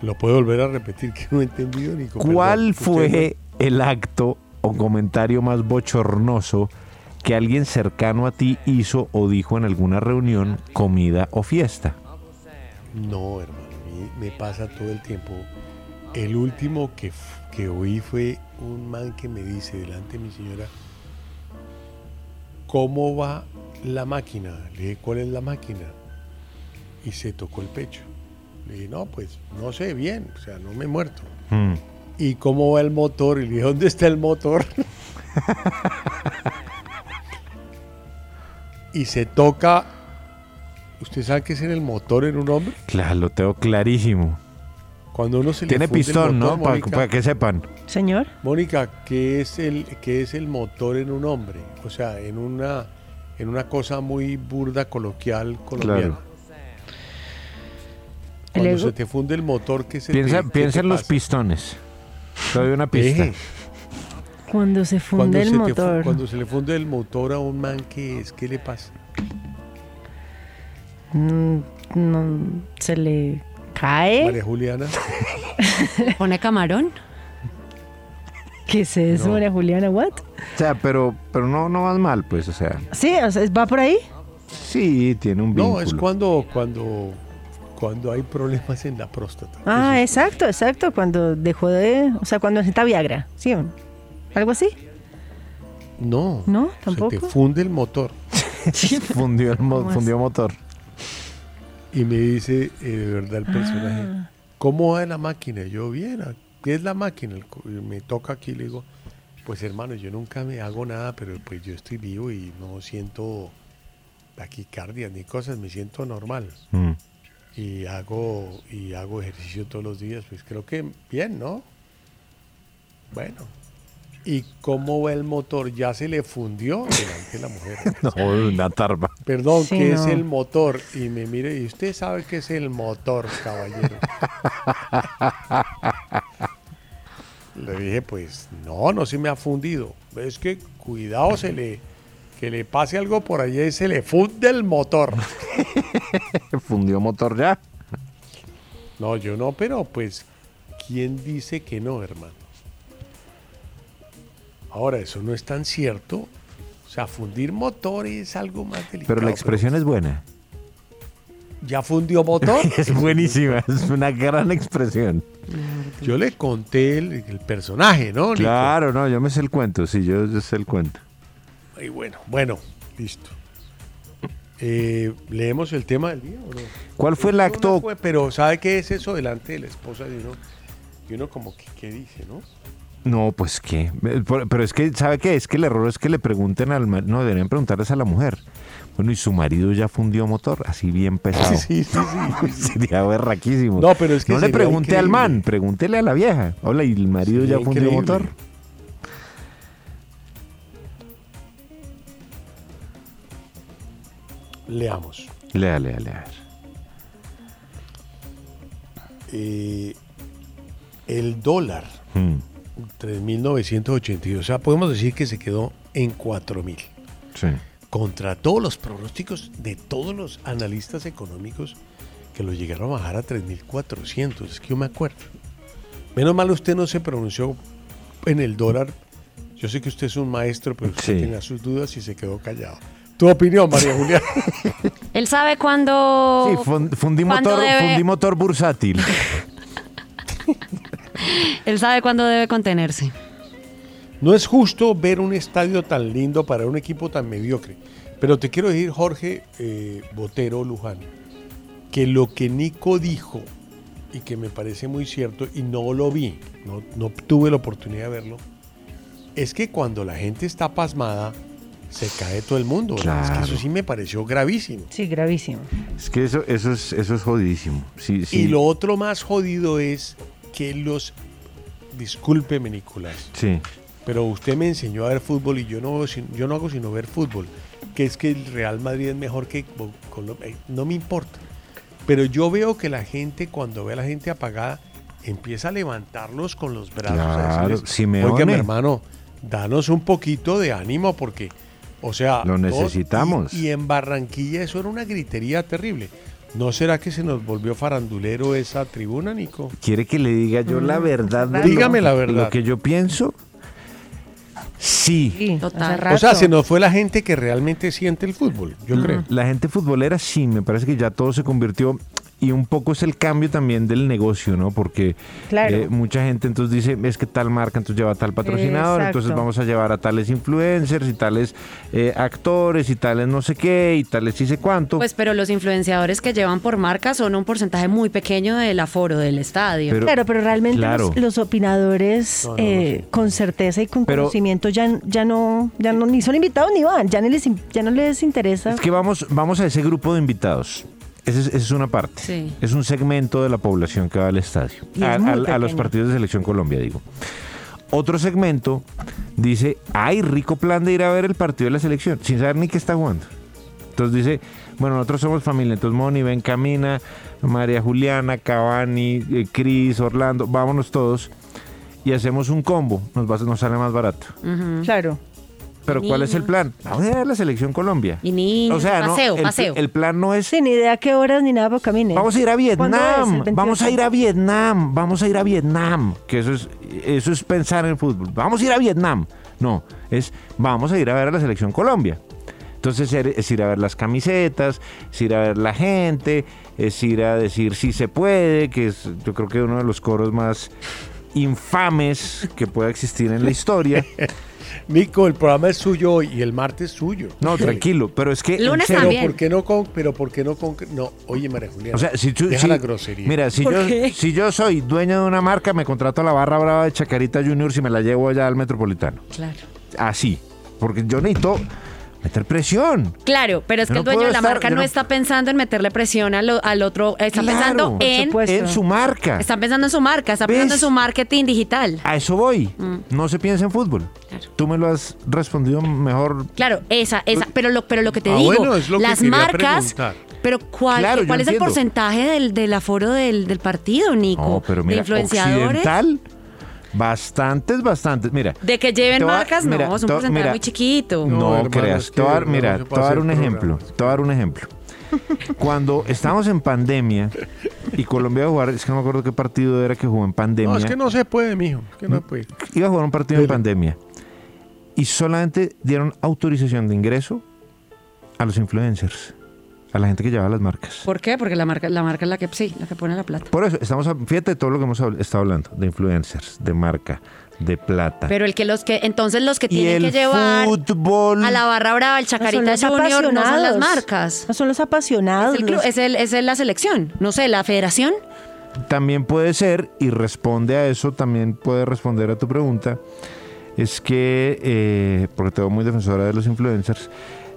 [SPEAKER 2] Lo puedo volver a repetir que no he entendido, Nico.
[SPEAKER 3] ¿Cuál
[SPEAKER 2] Perdón,
[SPEAKER 3] fue el acto o comentario más bochornoso que alguien cercano a ti hizo o dijo en alguna reunión, comida o fiesta?
[SPEAKER 2] No, hermano, a mí me pasa todo el tiempo. El último que, que oí fue un man que me dice delante de mi señora, ¿cómo va la máquina? Le dije, ¿cuál es la máquina? Y se tocó el pecho. Le dije, no, pues no sé bien, o sea, no me he muerto.
[SPEAKER 3] Mm.
[SPEAKER 2] ¿Y cómo va el motor? Y le dije, ¿dónde está el motor? y se toca. ¿Usted sabe qué es en el motor en un hombre?
[SPEAKER 3] Claro, lo tengo clarísimo.
[SPEAKER 2] Cuando uno se le
[SPEAKER 3] Tiene pistón,
[SPEAKER 2] motor,
[SPEAKER 3] ¿no? Para que sepan.
[SPEAKER 5] Señor.
[SPEAKER 2] Mónica, ¿qué es el qué es el motor en un hombre? O sea, en una en una cosa muy burda coloquial colombiana.
[SPEAKER 3] Claro.
[SPEAKER 2] Cuando se te funde el motor, ¿qué se
[SPEAKER 3] Piensa,
[SPEAKER 2] te, qué
[SPEAKER 3] piensa
[SPEAKER 2] te
[SPEAKER 3] en los
[SPEAKER 2] pasa?
[SPEAKER 3] pistones. Te doy una pista.
[SPEAKER 5] Cuando se
[SPEAKER 2] cuando,
[SPEAKER 5] funde el
[SPEAKER 2] se te
[SPEAKER 5] motor.
[SPEAKER 2] cuando se le funde el motor a un man, ¿qué es? ¿Qué le pasa?
[SPEAKER 5] Mm, no, se le cae.
[SPEAKER 2] María Juliana.
[SPEAKER 4] ¿Pone camarón?
[SPEAKER 5] ¿Qué es eso,
[SPEAKER 3] No.
[SPEAKER 5] María Juliana? ¿What?
[SPEAKER 3] O sea, pero, pero no, no vas mal, pues, o sea.
[SPEAKER 5] Sí, o sea, ¿va por ahí?
[SPEAKER 3] Sí, tiene un vínculo.
[SPEAKER 2] No, es cuando cuando cuando hay problemas en la próstata.
[SPEAKER 5] Ah, exacto, exacto. Cuando dejó de. O sea, cuando necesita Viagra. ¿Sí o no? ¿Algo así?
[SPEAKER 2] No.
[SPEAKER 5] No,
[SPEAKER 2] Se
[SPEAKER 5] tampoco.
[SPEAKER 2] te funde el motor.
[SPEAKER 3] fundió, el mo-
[SPEAKER 5] ¿Cómo
[SPEAKER 3] fundió motor.
[SPEAKER 2] Y me dice eh, de verdad el personaje,
[SPEAKER 5] Ah.
[SPEAKER 2] ¿cómo va la máquina? Yo, bien, ¿a- ¿qué es la máquina? Me toca aquí, le digo, pues hermano, yo nunca me hago nada, pero pues yo estoy vivo y no siento taquicardia ni cosas, me siento normal.
[SPEAKER 3] Mm.
[SPEAKER 2] Y hago, y hago ejercicio todos los días, pues creo que bien, ¿no? Bueno. ¿Y cómo va el motor? Ya se le fundió delante de la mujer.
[SPEAKER 3] No, una tarba.
[SPEAKER 2] Perdón,
[SPEAKER 3] Sí,
[SPEAKER 2] ¿qué es el motor? Y me mire, y usted sabe qué es el motor, caballero. le dije, pues no, no se me ha fundido. Es que cuidado, se le, que le pase algo por allá y se le funde el motor.
[SPEAKER 3] fundió motor ya.
[SPEAKER 2] No, yo no, pero pues, ¿quién dice que no, hermano? Ahora, eso no es tan cierto. O sea, fundir motor es algo más delicado.
[SPEAKER 3] Pero la expresión es buena.
[SPEAKER 2] ¿Ya fundió motor?
[SPEAKER 3] es buenísima, es una gran expresión.
[SPEAKER 2] Yo le conté el, el personaje, ¿no? Nico?
[SPEAKER 3] Claro, no, yo me sé el cuento, sí, yo, yo sé el cuento.
[SPEAKER 2] Y bueno, bueno, listo. Eh, ¿Leemos el tema del día o no?
[SPEAKER 3] ¿Cuál fue el
[SPEAKER 2] no
[SPEAKER 3] acto?
[SPEAKER 2] fue, pero ¿sabe qué es eso delante de la esposa de uno? Y uno como que, ¿qué dice, no?
[SPEAKER 3] No, pues qué. Eh, Pero es que, ¿sabe qué? Es que el error es que le pregunten al marido. No, deberían preguntarles a la mujer. Bueno, y su marido ya fundió motor, así bien pesado.
[SPEAKER 2] Sí, sí, sí.
[SPEAKER 3] Sería berraquísimo.
[SPEAKER 2] No, pero es que
[SPEAKER 3] No le pregunte al man, pregúntele a la vieja. Hola, ¿y el marido
[SPEAKER 2] Sería
[SPEAKER 3] ya fundió
[SPEAKER 2] increíble.
[SPEAKER 3] motor?
[SPEAKER 2] Leamos.
[SPEAKER 3] Lea, lea, lea.
[SPEAKER 2] Eh, el dólar,
[SPEAKER 3] Mm,
[SPEAKER 2] 3.982. O sea, podemos decir que se quedó en 4.000.
[SPEAKER 3] sí.
[SPEAKER 2] Contra todos los pronósticos de todos los analistas económicos que lo llegaron a bajar a 3.400. Es que yo me acuerdo. Menos mal usted no se pronunció en el dólar. Yo sé que usted es un maestro, pero usted
[SPEAKER 3] Sí.
[SPEAKER 2] tenía sus dudas y se quedó callado. Tu opinión, María Juliana.
[SPEAKER 4] Él sabe cuándo.
[SPEAKER 3] Sí, fun- fundí
[SPEAKER 4] cuándo
[SPEAKER 3] motor,
[SPEAKER 4] debe-
[SPEAKER 3] fundí motor bursátil.
[SPEAKER 4] Él sabe cuándo debe contenerse.
[SPEAKER 2] No es justo ver un estadio tan lindo para un equipo tan mediocre. Pero te quiero decir, Jorge eh, Botero Luján, que lo que Nico dijo y que me parece muy cierto y no lo vi, no, no tuve la oportunidad de verlo, es que cuando la gente está pasmada, se cae todo el mundo. ¿verdad? Es que
[SPEAKER 3] Claro.
[SPEAKER 2] eso sí me pareció gravísimo.
[SPEAKER 5] Sí, gravísimo.
[SPEAKER 3] Es que eso, eso, es, eso es jodidísimo. Sí, sí.
[SPEAKER 2] Y lo otro más jodido es que los... Discúlpeme, Nicolás.
[SPEAKER 3] Sí.
[SPEAKER 2] Pero usted me enseñó a ver fútbol y yo no, yo no hago sino ver fútbol. Que es que el Real Madrid es mejor que Colombia. eh, No me importa. Pero yo veo que la gente, cuando ve a la gente apagada, empieza a levantarlos con los brazos. a
[SPEAKER 3] Claro.
[SPEAKER 2] Oiga, mi hermano, danos un poquito de ánimo porque, o sea...
[SPEAKER 3] Lo necesitamos.
[SPEAKER 2] Y, y en Barranquilla eso era una gritería terrible. ¿No será que se nos volvió farandulero esa tribuna, Nico?
[SPEAKER 3] ¿Quiere que le diga yo la verdad? de lo-
[SPEAKER 2] Dígame la verdad.
[SPEAKER 3] Lo que yo pienso. Sí.
[SPEAKER 2] O sea, se nos fue la gente que realmente siente el fútbol, yo creo.
[SPEAKER 3] La gente futbolera sí, me parece que ya todo se convirtió y un poco es el cambio también del negocio, ¿no? Porque
[SPEAKER 5] Claro.
[SPEAKER 3] eh, mucha gente entonces dice, es que tal marca entonces lleva a tal patrocinador,
[SPEAKER 5] Exacto.
[SPEAKER 3] entonces vamos a llevar a tales influencers y tales eh, actores y tales no sé qué y tales sí sé cuánto.
[SPEAKER 4] Pues, pero los influenciadores que llevan por marca son un porcentaje muy pequeño del aforo del estadio.
[SPEAKER 3] Pero-
[SPEAKER 5] claro, pero realmente
[SPEAKER 3] claro.
[SPEAKER 5] los, los opinadores
[SPEAKER 3] No, no,
[SPEAKER 5] eh, con certeza y con
[SPEAKER 3] Pero-
[SPEAKER 5] conocimiento ya, ya no ya no ni son invitados ni van, ya, ni les, ya no les interesa.
[SPEAKER 3] Es que vamos, vamos a ese grupo de invitados. Esa es, esa es una parte.
[SPEAKER 5] Sí.
[SPEAKER 3] Es un segmento de la población que va al estadio.
[SPEAKER 5] Y es
[SPEAKER 3] A,
[SPEAKER 5] muy
[SPEAKER 3] a- a los partidos de Selección Colombia, digo. Otro segmento dice, ay, rico plan de ir a ver el partido de la selección, sin saber ni qué está jugando. Entonces dice, bueno, nosotros somos familia, entonces Moni, ven, Camina, María Juliana, Cavani, eh, Cris, Orlando, vámonos todos y hacemos un combo, nos, va- nos sale más barato.
[SPEAKER 5] Claro.
[SPEAKER 3] Pero ¿cuál es el plan? Vamos a ir a la selección Colombia.
[SPEAKER 4] Y niños,
[SPEAKER 3] O sea, no,
[SPEAKER 4] paseo,
[SPEAKER 3] el,
[SPEAKER 4] paseo.
[SPEAKER 3] el plan no es
[SPEAKER 5] Sin idea a qué horas ni nada, pero camine.
[SPEAKER 3] Vamos a ir a
[SPEAKER 5] ¿Cuándo es? ¿El
[SPEAKER 3] Vietnam,
[SPEAKER 5] 28?
[SPEAKER 3] vamos a ir a Vietnam, vamos a ir a Vietnam, que eso es eso es pensar en el fútbol. Vamos a ir a Vietnam. No, es vamos a ir a ver a la selección Colombia. Entonces es ir a ver las camisetas, es ir a ver la gente, es ir a decir si se puede, que es yo creo que uno de los coros más infames que pueda existir en la historia.
[SPEAKER 2] Nico, el programa es suyo hoy y el martes es suyo.
[SPEAKER 3] No, tranquilo, pero es que en
[SPEAKER 4] Lunes
[SPEAKER 3] serio,
[SPEAKER 4] también.
[SPEAKER 2] ¿Por qué no con, pero por qué no con, no, oye María Juliana.
[SPEAKER 3] O sea, si tú,
[SPEAKER 2] deja
[SPEAKER 3] si-
[SPEAKER 2] la grosería.
[SPEAKER 3] Mira, si yo, si yo soy dueño de una marca, me contrato a la barra brava de Chacarita Junior si me la llevo allá al Metropolitano.
[SPEAKER 4] Claro.
[SPEAKER 3] Así. Porque yo necesito meter presión.
[SPEAKER 4] Claro, pero es que el dueño de la
[SPEAKER 3] estar-
[SPEAKER 4] marca no,
[SPEAKER 3] no-
[SPEAKER 4] está pensando en meterle presión al, al otro, está
[SPEAKER 3] Claro,
[SPEAKER 4] pensando en,
[SPEAKER 3] en su marca.
[SPEAKER 4] Está pensando en su marca, está pensando en su marketing digital.
[SPEAKER 3] A eso voy.
[SPEAKER 4] Mm.
[SPEAKER 3] No se piensa en fútbol. Tú me lo has respondido mejor.
[SPEAKER 4] Claro, esa, esa, pero lo, pero lo que te
[SPEAKER 3] Ah,
[SPEAKER 4] digo,
[SPEAKER 3] bueno, lo
[SPEAKER 4] las marcas,
[SPEAKER 3] preguntar.
[SPEAKER 4] pero ¿cuál,
[SPEAKER 3] Claro,
[SPEAKER 4] cuál es el porcentaje del, del aforo del, del partido, Nico?
[SPEAKER 3] No, pero
[SPEAKER 4] de
[SPEAKER 3] mira,
[SPEAKER 4] influenciadores.
[SPEAKER 3] occidental, bastantes, bastantes. Mira,
[SPEAKER 4] De que lleven marcas,
[SPEAKER 3] mira,
[SPEAKER 4] no, es un porcentaje
[SPEAKER 3] mira,
[SPEAKER 4] muy chiquito.
[SPEAKER 3] No,
[SPEAKER 2] hermano,
[SPEAKER 3] creas.
[SPEAKER 2] es que no
[SPEAKER 3] mira, te voy a dar un ejemplo. Te voy a dar un ejemplo. Cuando estábamos en pandemia y Colombia iba a jugar, es que no me acuerdo qué partido era que jugó en pandemia.
[SPEAKER 2] No, es que no se puede, mijo. Es que no puede.
[SPEAKER 3] Iba a jugar un partido en pandemia. Y solamente dieron autorización de ingreso a los influencers, a la gente que llevaba las marcas.
[SPEAKER 4] ¿Por qué? Porque la marca, la marca es la que sí, la que pone la plata.
[SPEAKER 3] Por eso, estamos, a- fíjate de todo lo que hemos estado hablando, de influencers, de marca, de plata.
[SPEAKER 4] Pero el que los que, entonces los que tienen que
[SPEAKER 3] el
[SPEAKER 4] llevar
[SPEAKER 3] fútbol.
[SPEAKER 4] a la barra brava, el
[SPEAKER 5] No son
[SPEAKER 4] Chacarita
[SPEAKER 5] los
[SPEAKER 4] Junior, no son las marcas.
[SPEAKER 5] No son los apasionados.
[SPEAKER 4] Es, el club, es, el- es el- la selección, no sé, la federación.
[SPEAKER 3] También puede ser, y responde a eso, también puede responder a tu pregunta, es que, eh, porque te veo muy defensora de los influencers,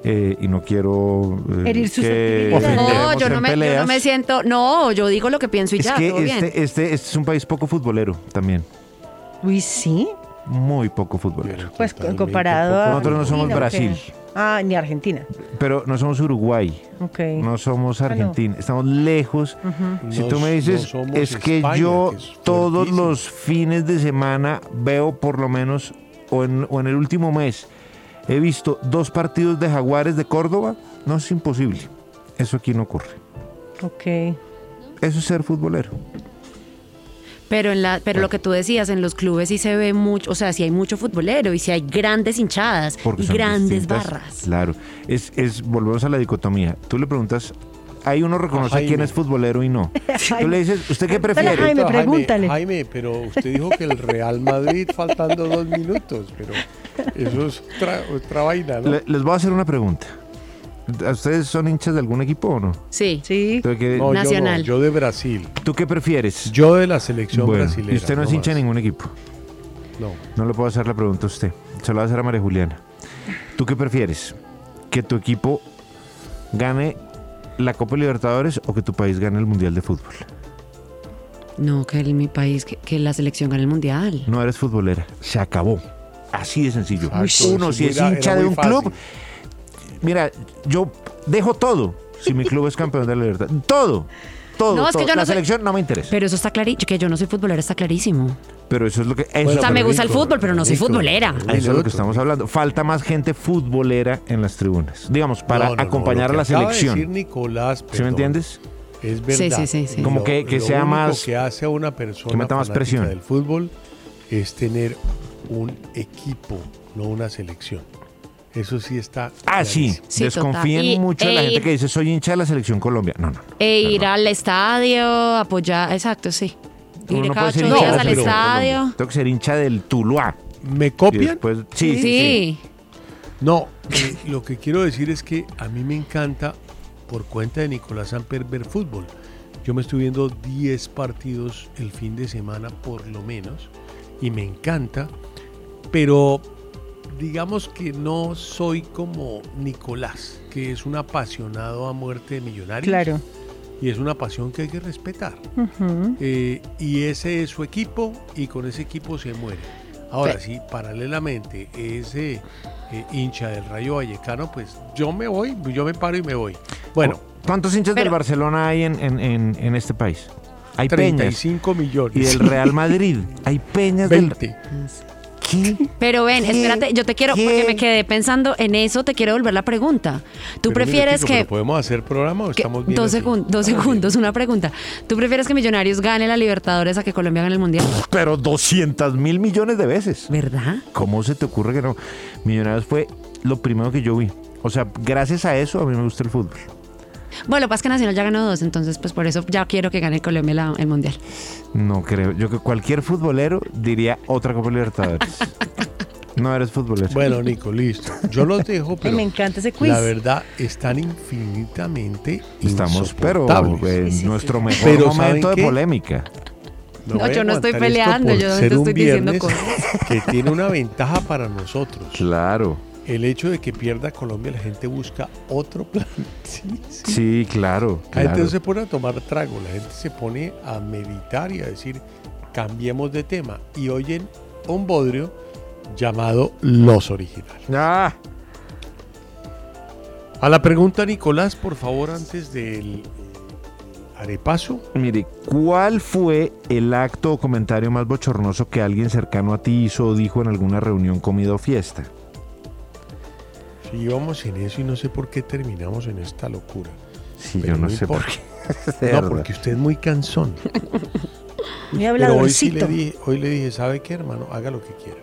[SPEAKER 3] eh, y no quiero eh,
[SPEAKER 5] Herir
[SPEAKER 3] ofenderemos
[SPEAKER 4] No, yo no, me, yo no me siento, no, yo digo lo que pienso y
[SPEAKER 3] es
[SPEAKER 4] ya,
[SPEAKER 3] que
[SPEAKER 4] todo bien.
[SPEAKER 3] este, este, este es un país poco futbolero también,
[SPEAKER 5] Uy, sí.
[SPEAKER 3] muy poco futbolero.
[SPEAKER 5] Pues comparado a.
[SPEAKER 3] Nosotros no somos
[SPEAKER 5] Argentina, ¿o
[SPEAKER 3] Brasil.
[SPEAKER 5] Ah, ni Argentina.
[SPEAKER 3] Pero no somos Uruguay,
[SPEAKER 5] Ok.
[SPEAKER 3] no somos
[SPEAKER 5] Bueno.
[SPEAKER 3] Argentina, estamos lejos. Si
[SPEAKER 2] No-
[SPEAKER 3] tú me
[SPEAKER 2] no
[SPEAKER 3] dices,
[SPEAKER 2] somos
[SPEAKER 3] es que
[SPEAKER 2] España,
[SPEAKER 3] yo
[SPEAKER 2] que es
[SPEAKER 3] todos los fines de semana veo por lo menos, o en, o en el último mes, he visto dos partidos de Jaguares de Córdoba, no es imposible. Eso aquí no ocurre.
[SPEAKER 5] Ok.
[SPEAKER 3] Eso es ser futbolero.
[SPEAKER 4] Pero en la, pero lo que tú decías, en los clubes sí se ve mucho, o sea, sí hay mucho futbolero y sí hay grandes hinchadas
[SPEAKER 3] Porque
[SPEAKER 4] y grandes barras.
[SPEAKER 3] Claro. Es, es, volvemos a la dicotomía. Tú le preguntas, hay uno reconoce
[SPEAKER 2] Jaime.
[SPEAKER 3] quién es futbolero y no. Tú le dices, ¿usted qué prefiere?
[SPEAKER 5] Jaime, pregúntale.
[SPEAKER 2] Jaime, pero usted dijo que el Real Madrid faltando dos minutos, pero eso es otra, otra vaina, ¿no?
[SPEAKER 3] Le- les voy a hacer una pregunta. ¿A ¿Ustedes son hinchas de algún equipo o no?
[SPEAKER 4] Sí.
[SPEAKER 5] Sí.
[SPEAKER 3] ¿Tú qué-
[SPEAKER 2] No, yo no,
[SPEAKER 4] Nacional.
[SPEAKER 2] Yo, de Brasil.
[SPEAKER 3] ¿Tú qué prefieres?
[SPEAKER 2] Yo de la selección
[SPEAKER 3] Bueno,
[SPEAKER 2] brasileña.
[SPEAKER 3] y usted no es hincha de ningún equipo.
[SPEAKER 2] No.
[SPEAKER 3] No le puedo hacer la pregunta a usted. Se la voy a hacer a María Juliana. ¿Tú qué prefieres? ¿Que tu equipo gane la Copa Libertadores o que tu país gane el Mundial de Fútbol?
[SPEAKER 4] No, que en mi país, que, que la selección gane el mundial.
[SPEAKER 3] No eres futbolera. Se acabó. Así de sencillo. Uno, si es hincha de un
[SPEAKER 2] fácil.
[SPEAKER 3] club, mira, yo dejo todo si mi club es campeón de la libertad. Todo. Todo.
[SPEAKER 4] No, es que
[SPEAKER 3] todo.
[SPEAKER 4] yo no
[SPEAKER 3] la
[SPEAKER 4] soy-
[SPEAKER 3] selección no me interesa.
[SPEAKER 4] Pero eso está clarísimo, que yo no soy futbolera está clarísimo.
[SPEAKER 3] Pero eso es lo que. eso-
[SPEAKER 4] o sea, me gusta el fútbol, pero no soy futbolera.
[SPEAKER 3] Eso es lo que estamos hablando. Falta más gente futbolera en las tribunas. Digamos, para
[SPEAKER 2] No, no, no,
[SPEAKER 3] acompañar
[SPEAKER 2] lo
[SPEAKER 3] a
[SPEAKER 2] que
[SPEAKER 3] la
[SPEAKER 2] acaba de
[SPEAKER 3] selección.
[SPEAKER 2] decir Nicolás,
[SPEAKER 3] ¿Sí me entiendes?
[SPEAKER 2] Es verdad.
[SPEAKER 4] sí, sí, sí.
[SPEAKER 3] Como
[SPEAKER 2] Lo-
[SPEAKER 3] que- que
[SPEAKER 2] lo
[SPEAKER 3] sea
[SPEAKER 2] único
[SPEAKER 3] más-
[SPEAKER 2] que hace a una persona
[SPEAKER 3] que meta más presión.
[SPEAKER 2] del fútbol es tener un equipo, no una selección. Eso sí está.
[SPEAKER 3] Ah, sí. Desconfíen
[SPEAKER 4] total. Y-
[SPEAKER 3] mucho de la
[SPEAKER 4] e
[SPEAKER 3] gente
[SPEAKER 4] ir-
[SPEAKER 3] que dice soy hincha de la selección Colombia. No, no.
[SPEAKER 4] E ir al estadio, apoyar, exacto, sí. Ir
[SPEAKER 3] no
[SPEAKER 4] cada ocho días al estadio.
[SPEAKER 3] Tengo que ser hincha del Tuluá.
[SPEAKER 2] ¿Me copian?
[SPEAKER 3] después, sí, sí, sí.
[SPEAKER 4] Sí.
[SPEAKER 2] No, eh, lo que quiero decir es que a mí me encanta, por cuenta de Nicolás Samper, ver fútbol. Yo me estoy viendo 10 partidos el fin de semana, por lo menos, y me encanta, pero digamos que no soy como Nicolás, que es un apasionado a muerte de millonarios.
[SPEAKER 5] Claro.
[SPEAKER 2] Y es una pasión que hay que respetar. Eh, y ese es su equipo y con ese equipo se muere. Ahora,
[SPEAKER 4] Pe-
[SPEAKER 2] si paralelamente es eh, hincha del Rayo Vallecano, pues yo me voy, yo me paro y me voy. Bueno,
[SPEAKER 3] ¿Cuántos hinchas del
[SPEAKER 4] Pero-
[SPEAKER 3] Barcelona hay en, en- en- en este país? Hay peñas.
[SPEAKER 2] 35 millones.
[SPEAKER 3] Y del Real Madrid. Hay peñas del.
[SPEAKER 2] 20.
[SPEAKER 3] ¿Qué?
[SPEAKER 4] Pero ven,
[SPEAKER 3] ¿Qué?
[SPEAKER 4] espérate, yo te quiero,
[SPEAKER 3] ¿Qué?
[SPEAKER 4] porque me quedé pensando en eso, te quiero volver la pregunta. ¿Tú
[SPEAKER 2] Pero
[SPEAKER 4] prefieres
[SPEAKER 2] minutico,
[SPEAKER 4] que...
[SPEAKER 2] ¿pero ¿Podemos hacer programa o estamos bien?
[SPEAKER 4] dos, segun- dos segundos, una pregunta. ¿Tú prefieres que Millonarios gane la Libertadores a que Colombia gane el Mundial?
[SPEAKER 3] Pero 200 mil millones de veces.
[SPEAKER 4] ¿Verdad?
[SPEAKER 3] ¿Cómo se te ocurre que no? Millonarios fue lo primero que yo vi. O sea, gracias a eso a mí me gusta el fútbol.
[SPEAKER 4] Bueno, lo que pasa es que Nacional ya ganó dos, entonces pues por eso ya quiero que gane Colombia la- el Mundial.
[SPEAKER 3] No creo. Yo que cualquier futbolero diría otra Copa Libertadores. no eres futbolero.
[SPEAKER 2] Bueno, Nico, listo. Yo los dejo, pero
[SPEAKER 5] me encanta ese quiz.
[SPEAKER 2] la verdad están infinitamente
[SPEAKER 3] Estamos, pero en
[SPEAKER 5] Sí, sí,
[SPEAKER 3] nuestro
[SPEAKER 5] sí.
[SPEAKER 3] mejor
[SPEAKER 2] Pero ¿saben
[SPEAKER 3] momento de
[SPEAKER 2] qué?
[SPEAKER 3] polémica.
[SPEAKER 4] No, yo no estoy peleando, yo
[SPEAKER 2] ser
[SPEAKER 4] te estoy diciendo cosas.
[SPEAKER 2] Que tiene una ventaja para nosotros.
[SPEAKER 3] Claro.
[SPEAKER 2] El hecho de que pierda Colombia, la gente busca otro plan. Sí, sí.
[SPEAKER 3] Sí, claro.
[SPEAKER 2] La gente no se pone a tomar trago, la gente se pone a meditar y a decir, cambiemos de tema. Y oyen un bodrio llamado Los Originales.
[SPEAKER 3] Ah,
[SPEAKER 2] A la pregunta, Nicolás, por favor, antes del eh, arepaso.
[SPEAKER 3] mire, ¿cuál fue el acto o comentario más bochornoso que alguien cercano a ti hizo o dijo en alguna reunión, comida o fiesta?
[SPEAKER 2] Si íbamos en eso y no sé por qué terminamos en esta locura.
[SPEAKER 3] Sí,
[SPEAKER 2] Pero
[SPEAKER 3] yo no,
[SPEAKER 2] no
[SPEAKER 3] sé por qué.
[SPEAKER 2] No, porque usted es muy cansón.
[SPEAKER 5] Me
[SPEAKER 2] Pero hoy sí le dije, hoy le dije, ¿sabe qué, hermano? Haga lo que quiera.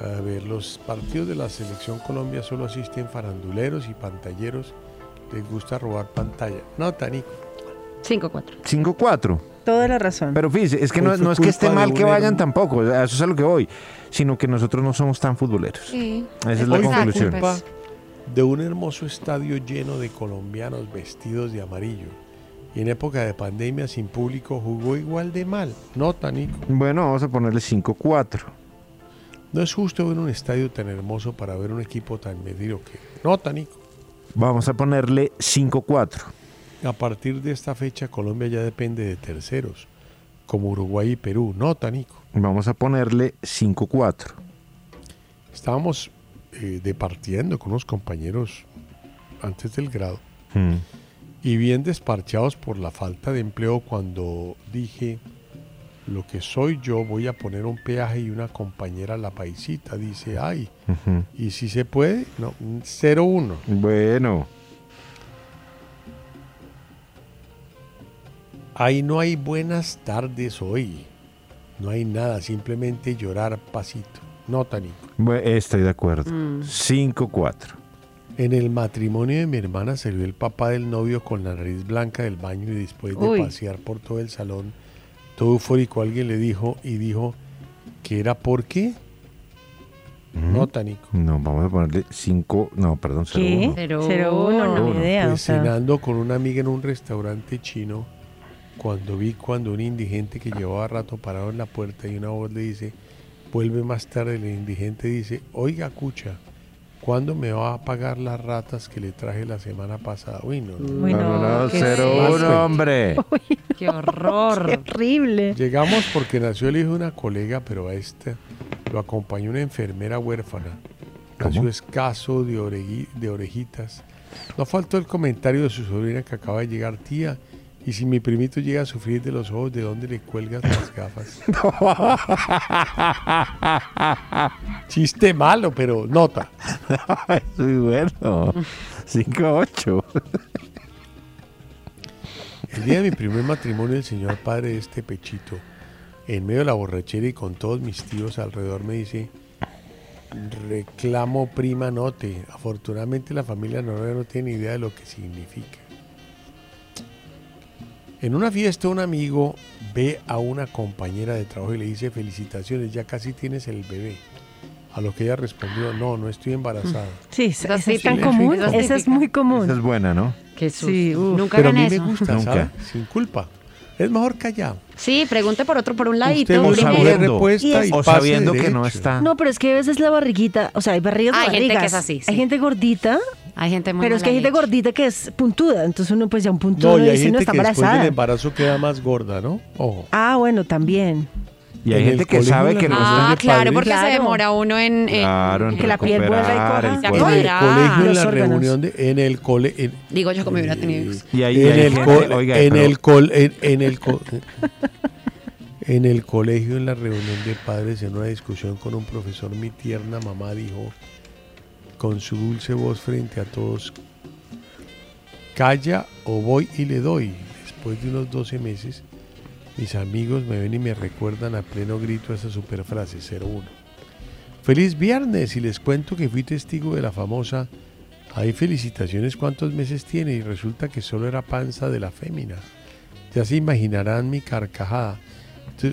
[SPEAKER 2] A ver, los partidos de la selección Colombia solo asisten faranduleros y pantalleros. Les gusta robar pantalla. No, Tanico.
[SPEAKER 4] 5-4.
[SPEAKER 3] 5-4.
[SPEAKER 5] Toda la razón.
[SPEAKER 3] Pero fíjese, es que no, no es que esté mal que vayan tampoco, eso es a lo que voy, sino que nosotros no somos tan futboleros.
[SPEAKER 4] Sí.
[SPEAKER 3] Esa es la
[SPEAKER 2] Hoy
[SPEAKER 3] conclusión.
[SPEAKER 2] culpa de un hermoso estadio lleno de colombianos vestidos de amarillo. Y en época de pandemia sin público jugó igual de mal. No, Tanico.
[SPEAKER 3] Bueno, vamos a ponerle 5-4.
[SPEAKER 2] No es justo ver un estadio tan hermoso para ver un equipo tan mediocre. No, Tanico.
[SPEAKER 3] Vamos a ponerle 5-4.
[SPEAKER 2] A partir de esta fecha Colombia ya depende de terceros, como Uruguay y Perú. No, Tanico.
[SPEAKER 3] Vamos a ponerle 5-4.
[SPEAKER 2] Estábamos eh, departiendo con unos compañeros antes del grado
[SPEAKER 3] Mm.
[SPEAKER 2] y bien desparchados por la falta de empleo cuando dije, lo que soy yo voy a poner un peaje y una compañera, la paisita, dice, ay, y si se puede, no, 0-1.
[SPEAKER 3] Bueno,
[SPEAKER 2] Ahí no hay buenas tardes hoy. No hay nada, simplemente llorar pasito. Nota, Nico.
[SPEAKER 3] Bu- Estoy de acuerdo.
[SPEAKER 4] Mm.
[SPEAKER 3] 5-4.
[SPEAKER 2] En el matrimonio de mi hermana salió el papá del novio con la nariz blanca del baño y después de
[SPEAKER 4] Uy.
[SPEAKER 2] pasear por todo el salón, todo eufórico, alguien le dijo y dijo que era porque... Nota, Nico.
[SPEAKER 3] No, vamos a ponerle 5. No, perdón, 0-1.
[SPEAKER 5] ¿Qué?
[SPEAKER 4] Cero
[SPEAKER 5] Cero uno,
[SPEAKER 4] uno.
[SPEAKER 5] ni idea. o
[SPEAKER 2] Pues
[SPEAKER 5] sea.
[SPEAKER 2] cenando con una amiga en un restaurante chino, cuando vi cuando un indigente que llevaba rato parado en la puerta y una voz le dice, vuelve más tarde, el indigente dice, oiga, cucha, ¿cuándo me va a pagar las ratas que le traje la semana pasada? Uy, no, no.
[SPEAKER 5] Uy,
[SPEAKER 3] No, no,
[SPEAKER 5] no,
[SPEAKER 3] no,
[SPEAKER 5] ¿qué
[SPEAKER 3] 0-1,
[SPEAKER 5] es
[SPEAKER 3] hombre.
[SPEAKER 4] Qué horror.
[SPEAKER 5] Qué horrible.
[SPEAKER 2] Llegamos porque nació el hijo de una colega, pero a este lo acompañó una enfermera huérfana. Nació
[SPEAKER 3] ¿Cómo?
[SPEAKER 2] escaso de, oregui- de orejitas. No faltó el comentario de su sobrina que acaba de llegar, tía. Y si mi primito llega a sufrir de los ojos, ¿de dónde le cuelgas las gafas? Chiste malo, pero nota.
[SPEAKER 3] Muy bueno. 5-8.
[SPEAKER 2] El día de mi primer matrimonio, el señor padre de este pechito, en medio de la borrachera y con todos mis tíos alrededor, me dice, reclamo prima note. Afortunadamente la familia noruega no tiene idea de lo que significa. En una fiesta un amigo ve a una compañera de trabajo y le dice, felicitaciones, ya casi tienes el bebé. A lo que ella respondió, no, no estoy embarazada.
[SPEAKER 5] Sí, es
[SPEAKER 4] sí
[SPEAKER 5] tan común.
[SPEAKER 4] Esa es
[SPEAKER 5] muy común.
[SPEAKER 3] Esa es buena, ¿no?
[SPEAKER 4] Susto.
[SPEAKER 5] Sí.
[SPEAKER 4] Nunca
[SPEAKER 2] Pero a me gusta,
[SPEAKER 3] Nunca.
[SPEAKER 2] ¿sabe? Sin culpa. Es mejor callado.
[SPEAKER 4] Sí, pregunte por otro, por un ladito.
[SPEAKER 2] Usted
[SPEAKER 3] sabiendo.
[SPEAKER 2] respuesta
[SPEAKER 5] Y
[SPEAKER 3] O sabiendo que no está.
[SPEAKER 5] No, pero es que a veces la barriguita, o sea, hay barrigas
[SPEAKER 4] Hay gente que
[SPEAKER 5] barrigas.
[SPEAKER 4] es así, sí.
[SPEAKER 5] Hay gente gordita,
[SPEAKER 4] Hay gente muy
[SPEAKER 5] pero es que hay gente
[SPEAKER 4] leche.
[SPEAKER 5] gordita que es puntuda. Entonces uno pues ya un puntudo
[SPEAKER 2] No, y hay
[SPEAKER 5] dice, no,
[SPEAKER 2] gente
[SPEAKER 5] está
[SPEAKER 2] que después del embarazo queda más gorda, ¿no? Ojo.
[SPEAKER 5] Ah, bueno, también.
[SPEAKER 3] Y hay gente que sabe que no
[SPEAKER 4] Ah, claro, porque
[SPEAKER 5] Claro.
[SPEAKER 4] se demora uno en... en-
[SPEAKER 3] Claro, en
[SPEAKER 5] que la piel vuelva y coja.
[SPEAKER 2] En el colegio, la
[SPEAKER 5] órganos.
[SPEAKER 2] reunión de, en el cole, en,
[SPEAKER 4] Digo yo como hubiera tenido hijos.
[SPEAKER 3] Y ahí
[SPEAKER 2] en el,
[SPEAKER 3] oiga,
[SPEAKER 2] en
[SPEAKER 3] pero-
[SPEAKER 2] el col- en, en el en el colegio, en la reunión de padres, en una discusión con un profesor, mi tierna mamá dijo con su dulce voz frente a todos, calla o voy y le doy. Después de unos 12 meses, mis amigos me ven y me recuerdan a pleno grito esa super frase 01. Feliz viernes y les cuento que fui testigo de la famosa hay felicitaciones cuántos meses tiene y resulta que solo era panza de la fémina. Ya se imaginarán mi carcajada.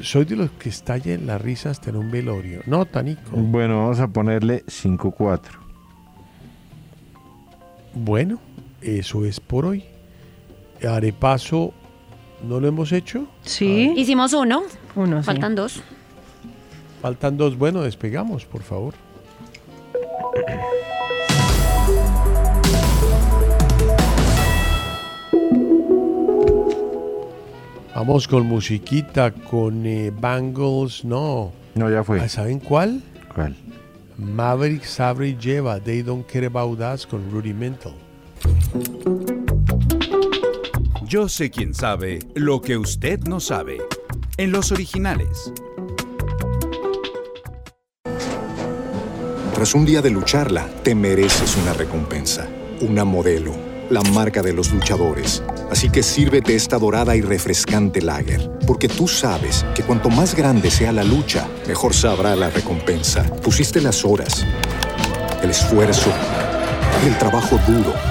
[SPEAKER 2] Soy de los que estalla en la risa hasta en un velorio. No, Tanico.
[SPEAKER 3] Bueno, vamos a ponerle 5-4.
[SPEAKER 2] Bueno, eso es por hoy. Arepaso, ¿no lo hemos hecho?
[SPEAKER 5] Sí.
[SPEAKER 4] Hicimos uno,
[SPEAKER 5] Uno, sí.
[SPEAKER 4] faltan dos.
[SPEAKER 2] Faltan dos. Bueno, despegamos, por favor. Vamos con musiquita, con eh, Bangles, no.
[SPEAKER 3] No, ya fue.
[SPEAKER 2] Ah, ¿Saben cuál?
[SPEAKER 3] ¿Cuál?
[SPEAKER 2] Maverick Sabre y lleva They Don't Care About Us con Rudimental.
[SPEAKER 8] Yo sé quién sabe lo que usted no sabe. En los originales.
[SPEAKER 9] Tras un día de lucharla, te mereces una recompensa, una modelo, la marca de los luchadores. Así que sírvete esta dorada y refrescante lager, porque tú sabes que cuanto más grande sea la lucha, mejor sabrá la recompensa. Pusiste las horas, el esfuerzo, el trabajo duro.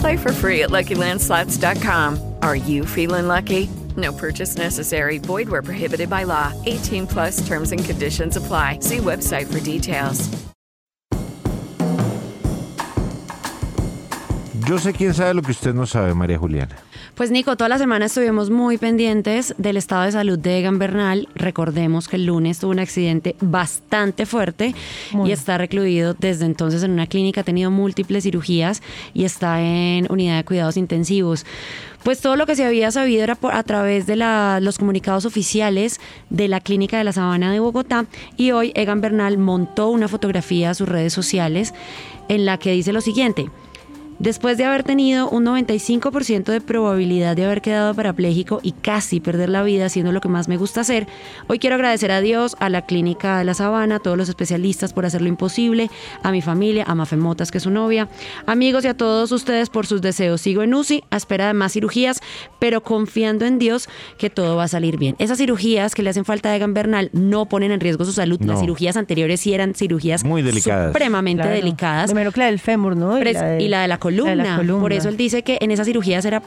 [SPEAKER 13] Play for free at LuckyLandSlots.com. Are you feeling lucky? No purchase necessary. Void where prohibited by law. 18 plus terms and conditions apply. See website for details.
[SPEAKER 3] Yo sé quién sabe lo que usted no sabe, María Juliana.
[SPEAKER 4] Pues Nico, toda la semana estuvimos muy pendientes del estado de salud de Egan Bernal. Recordemos que el lunes tuvo un accidente bastante fuerte y está recluido desde entonces en una clínica, ha tenido múltiples cirugías y está en unidad de cuidados intensivos. Pues todo lo que se había sabido era por- a través de la- los comunicados oficiales de la Clínica de la Sabana de Bogotá y hoy Egan Bernal montó una fotografía a sus redes sociales en la que dice lo siguiente. Después de haber tenido un 95% de probabilidad de haber quedado parapléjico y casi perder la vida haciendo lo que más me gusta hacer, hoy quiero agradecer a Dios, a la Clínica de la Sabana, a todos los especialistas por hacer lo imposible, a mi familia, a Mafe Motas, que es su novia, amigos y a todos ustedes por sus deseos. Sigo en UCI a espera de más cirugías, pero confiando en Dios que todo va a salir bien. Esas cirugías que le hacen falta a Egan Bernal no ponen en riesgo su salud.
[SPEAKER 3] No.
[SPEAKER 4] Las cirugías anteriores sí eran cirugías
[SPEAKER 3] Muy delicadas.
[SPEAKER 4] supremamente
[SPEAKER 5] Claro.
[SPEAKER 4] delicadas.
[SPEAKER 5] Primero que la del fémur, ¿no?
[SPEAKER 4] Pres- y la de la columna.
[SPEAKER 5] La de la columna.
[SPEAKER 4] Por eso él dice que en esas cirugías era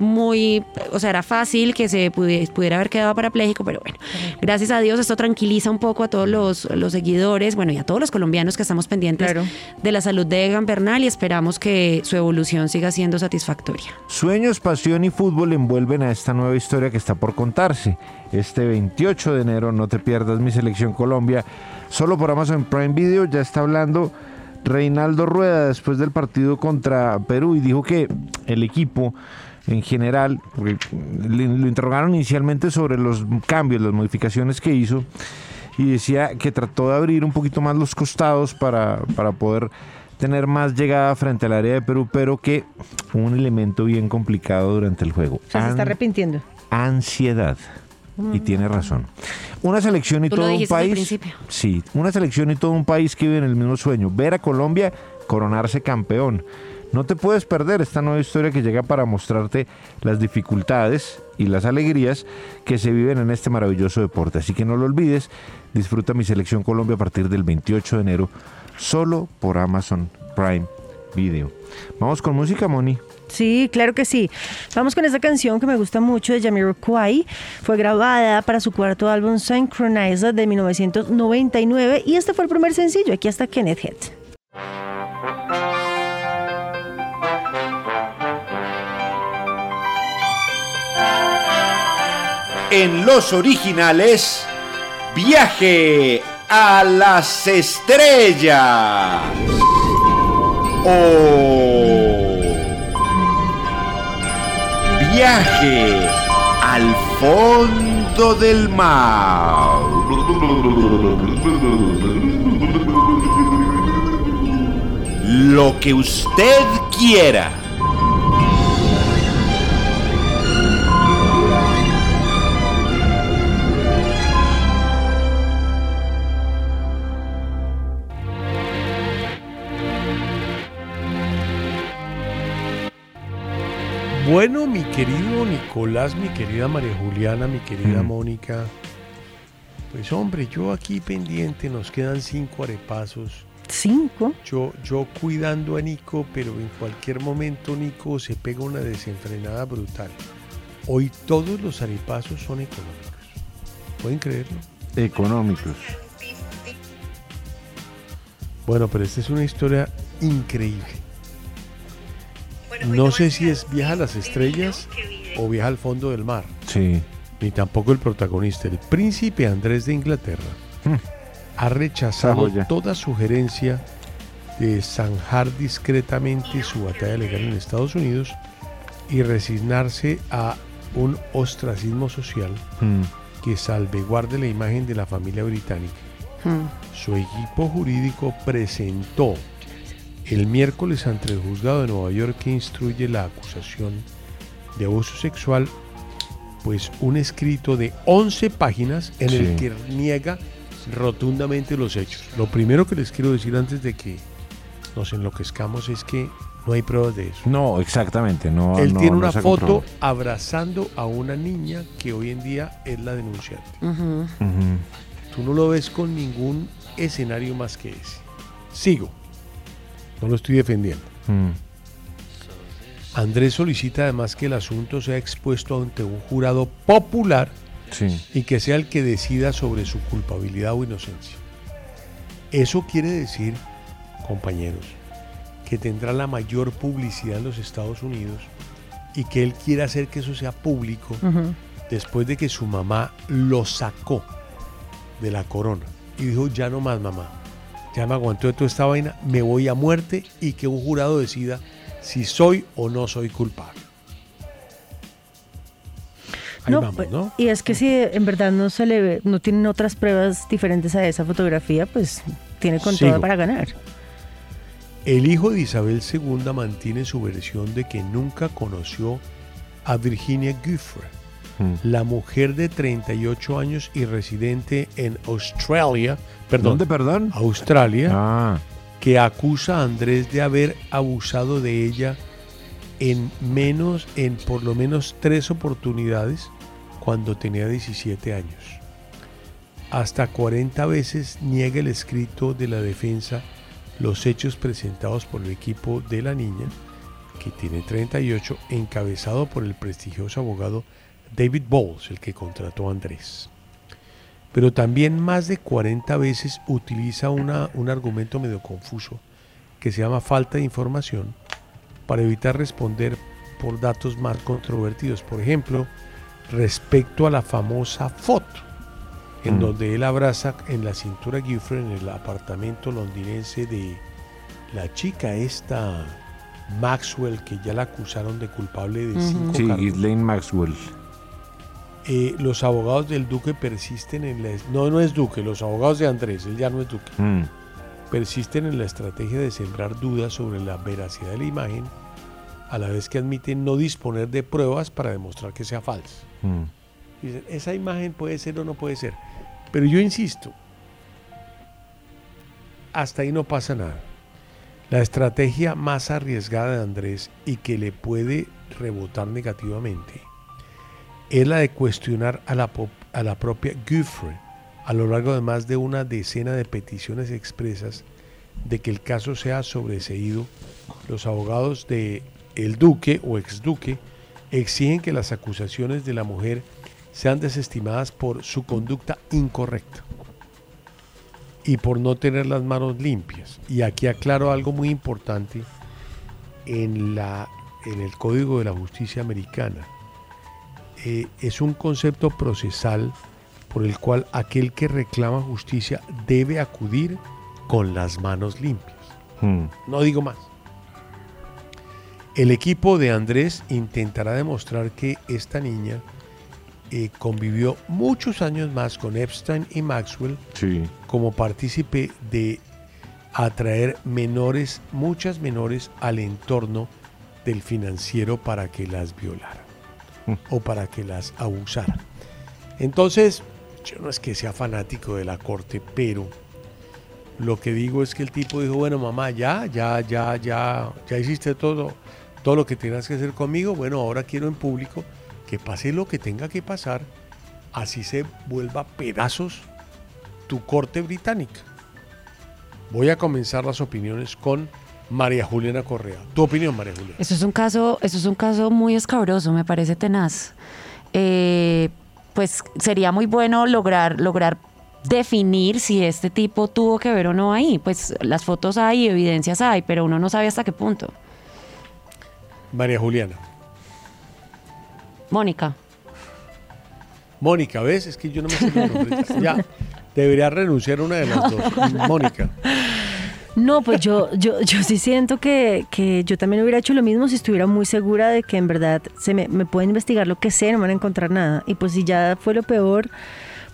[SPEAKER 4] muy, o sea, era fácil que se pudi- pudiera haber quedado parapléjico, pero bueno, gracias a Dios esto tranquiliza un poco a todos los, los seguidores, bueno, y a todos los colombianos que estamos pendientes de la salud de Egan Bernal y esperamos que su evolución siga siendo satisfactoria.
[SPEAKER 3] Sueños, pasión y fútbol envuelven a esta nueva historia que está por contarse. Este 28 de enero, no te pierdas mi selección Colombia. Solo por Amazon Prime Video ya está hablando Reinaldo Rueda después del partido contra Perú y dijo que el equipo en general, porque lo interrogaron inicialmente sobre los cambios, las modificaciones que hizo y decía que trató de abrir un poquito más los costados para, para poder tener más llegada frente al área de Perú, pero que un elemento bien complicado durante el juego.
[SPEAKER 5] O sea, se está arrepintiendo.
[SPEAKER 3] ansiedad. Y tiene razón. Una selección y
[SPEAKER 4] Tú lo
[SPEAKER 3] todo un
[SPEAKER 4] al
[SPEAKER 3] país. Sí, una selección y todo un país que vive en el mismo sueño. Ver a Colombia coronarse campeón. No te puedes perder esta nueva historia que llega para mostrarte las dificultades y las alegrías que se viven en este maravilloso deporte. Así que no lo olvides, disfruta mi selección Colombia a partir del 28 de enero, solo por Amazon Prime Video. Vamos con música, Moni.
[SPEAKER 5] Sí, claro que sí. Vamos con esta canción que me gusta mucho de Jamiroquai. Fue grabada para su cuarto álbum Synchronizer de 1999 y este fue el primer sencillo. Aquí está Kenneth Head.
[SPEAKER 8] En los originales, Viaje a las estrellas. O Viaje al fondo del mar. Lo que usted quiera.
[SPEAKER 2] Bueno, mi querido Nicolás, mi querida María Juliana, mi querida
[SPEAKER 3] Mm.
[SPEAKER 2] Mónica. Pues hombre, yo aquí pendiente, nos quedan cinco arepasos.
[SPEAKER 5] ¿Cinco?
[SPEAKER 2] Yo, yo cuidando a Nico, pero en cualquier momento Nico se pega una desenfrenada brutal. Hoy todos los arepasos son económicos. ¿Pueden creerlo?
[SPEAKER 3] Económicos.
[SPEAKER 2] Bueno, pero esta es una historia increíble. No sé si es Viaja a las Estrellas o Viaja al fondo del mar.
[SPEAKER 3] Sí.
[SPEAKER 2] Ni tampoco el protagonista. El príncipe Andrés de Inglaterra
[SPEAKER 3] Hmm.
[SPEAKER 2] ha rechazado toda sugerencia de zanjar discretamente su batalla legal en Estados Unidos y resignarse a un ostracismo social
[SPEAKER 3] Mm.
[SPEAKER 2] que salvaguarde la imagen de la familia británica. Su equipo jurídico presentó el miércoles ante el juzgado de Nueva York que instruye la acusación de abuso sexual, pues un escrito de 11 páginas en el que niega rotundamente los hechos. Lo primero que les quiero decir antes de que nos enloquezcamos es que no hay pruebas de eso.
[SPEAKER 3] No, exactamente. No,
[SPEAKER 2] Él
[SPEAKER 3] no-
[SPEAKER 2] tiene
[SPEAKER 3] no
[SPEAKER 2] una foto abrazando a una niña que hoy en día es la denunciante. Tú no lo ves con ningún escenario más que ese. Sigo. No lo estoy defendiendo.
[SPEAKER 3] Mm.
[SPEAKER 2] Andrés solicita además que el asunto sea expuesto ante un jurado popular
[SPEAKER 3] Sí.
[SPEAKER 2] y que sea el que decida sobre su culpabilidad o inocencia. Eso quiere decir, compañeros, que tendrá la mayor publicidad en los Estados Unidos y que él quiere hacer que eso sea público después de que su mamá lo sacó de la corona y dijo, ya no más mamá, ya me aguantó de toda esta vaina, me voy a muerte y que un jurado decida si soy o no soy culpable. Ahí
[SPEAKER 5] No,
[SPEAKER 2] vamos,
[SPEAKER 5] pues,
[SPEAKER 2] ¿no?
[SPEAKER 5] Y es que si en verdad no se le ve, no tienen otras pruebas diferentes a esa fotografía, pues tiene con todo para ganar.
[SPEAKER 2] El hijo de Isabel II mantiene su versión de que nunca conoció a Virginia La mujer de 38 años y residente en Australia, perdón,
[SPEAKER 3] ¿Dónde, perdón?
[SPEAKER 2] Australia,
[SPEAKER 3] Ah,
[SPEAKER 2] que acusa a Andrés de haber abusado de ella en menos, en por lo menos tres oportunidades cuando tenía 17 años. Hasta 40 veces niega el escrito de la defensa los hechos presentados por el equipo de la niña, que tiene 38, encabezado por el prestigioso abogado David Bowles, el que contrató a Andrés. Pero también más de 40 veces utiliza una- un argumento medio confuso que se llama falta de información para evitar responder por datos más controvertidos. Por ejemplo, respecto a la famosa foto en
[SPEAKER 3] Mm.
[SPEAKER 2] donde él abraza en la cintura a Giuffre en el apartamento londinense de la chica esta Maxwell que ya la acusaron de culpable de cinco
[SPEAKER 3] sí,
[SPEAKER 2] cargos.
[SPEAKER 3] Maxwell.
[SPEAKER 2] Eh, los abogados del Duque persisten en la... No, no es Duque, los abogados de Andrés, él ya no es Duque.
[SPEAKER 3] Mm.
[SPEAKER 2] Persisten en la estrategia de sembrar dudas sobre la veracidad de la imagen, a la vez que admiten no disponer de pruebas para demostrar que sea falsa.
[SPEAKER 3] Mm.
[SPEAKER 2] Dicen, esa imagen puede ser o no puede ser. Pero yo insisto, hasta ahí no pasa nada. La estrategia más arriesgada de Andrés y que le puede rebotar negativamente es la de cuestionar a la, a la propia Giuffre a lo largo de más de una decena de peticiones expresas de que el caso sea sobreseído. Los abogados de el duque o exduque exigen que las acusaciones de la mujer sean desestimadas por su conducta incorrecta y por no tener las manos limpias. Y aquí aclaro algo muy importante en, la, en el Código de la Justicia Americana. Eh, es un concepto procesal por el cual aquel que reclama justicia debe acudir con las manos limpias.
[SPEAKER 3] Mm.
[SPEAKER 2] No digo más. El equipo de Andrés intentará demostrar que esta niña eh, convivió muchos años más con Epstein y Maxwell
[SPEAKER 3] Sí.
[SPEAKER 2] como partícipe de atraer menores, muchas menores al entorno del financiero para que las violara o para que las abusara. Entonces, yo no es que sea fanático de la corte, pero lo que digo es que el tipo dijo, bueno, mamá, ya, ya, ya, ya, ya hiciste todo, todo lo que tenías que hacer conmigo, bueno, ahora quiero en público que pase lo que tenga que pasar, así se vuelva pedazos tu corte británica. Voy a comenzar las opiniones con María Juliana Correa. Tu opinión, María Juliana.
[SPEAKER 4] Eso es un caso, eso es un caso muy escabroso, me parece tenaz. Eh, pues sería muy bueno lograr, lograr definir si este tipo tuvo que ver o no ahí. Pues las fotos hay, evidencias hay, pero uno no sabe hasta qué punto.
[SPEAKER 2] María Juliana.
[SPEAKER 4] Mónica.
[SPEAKER 2] Mónica, ¿ves? Es que yo no me sé los nombres. Ya, debería renunciar una de las dos. Mónica.
[SPEAKER 5] No, pues yo, yo, yo sí siento que, que yo también hubiera hecho lo mismo si estuviera muy segura de que en verdad se me, me pueden investigar lo que sé, no van a encontrar nada. Y pues si ya fue lo peor,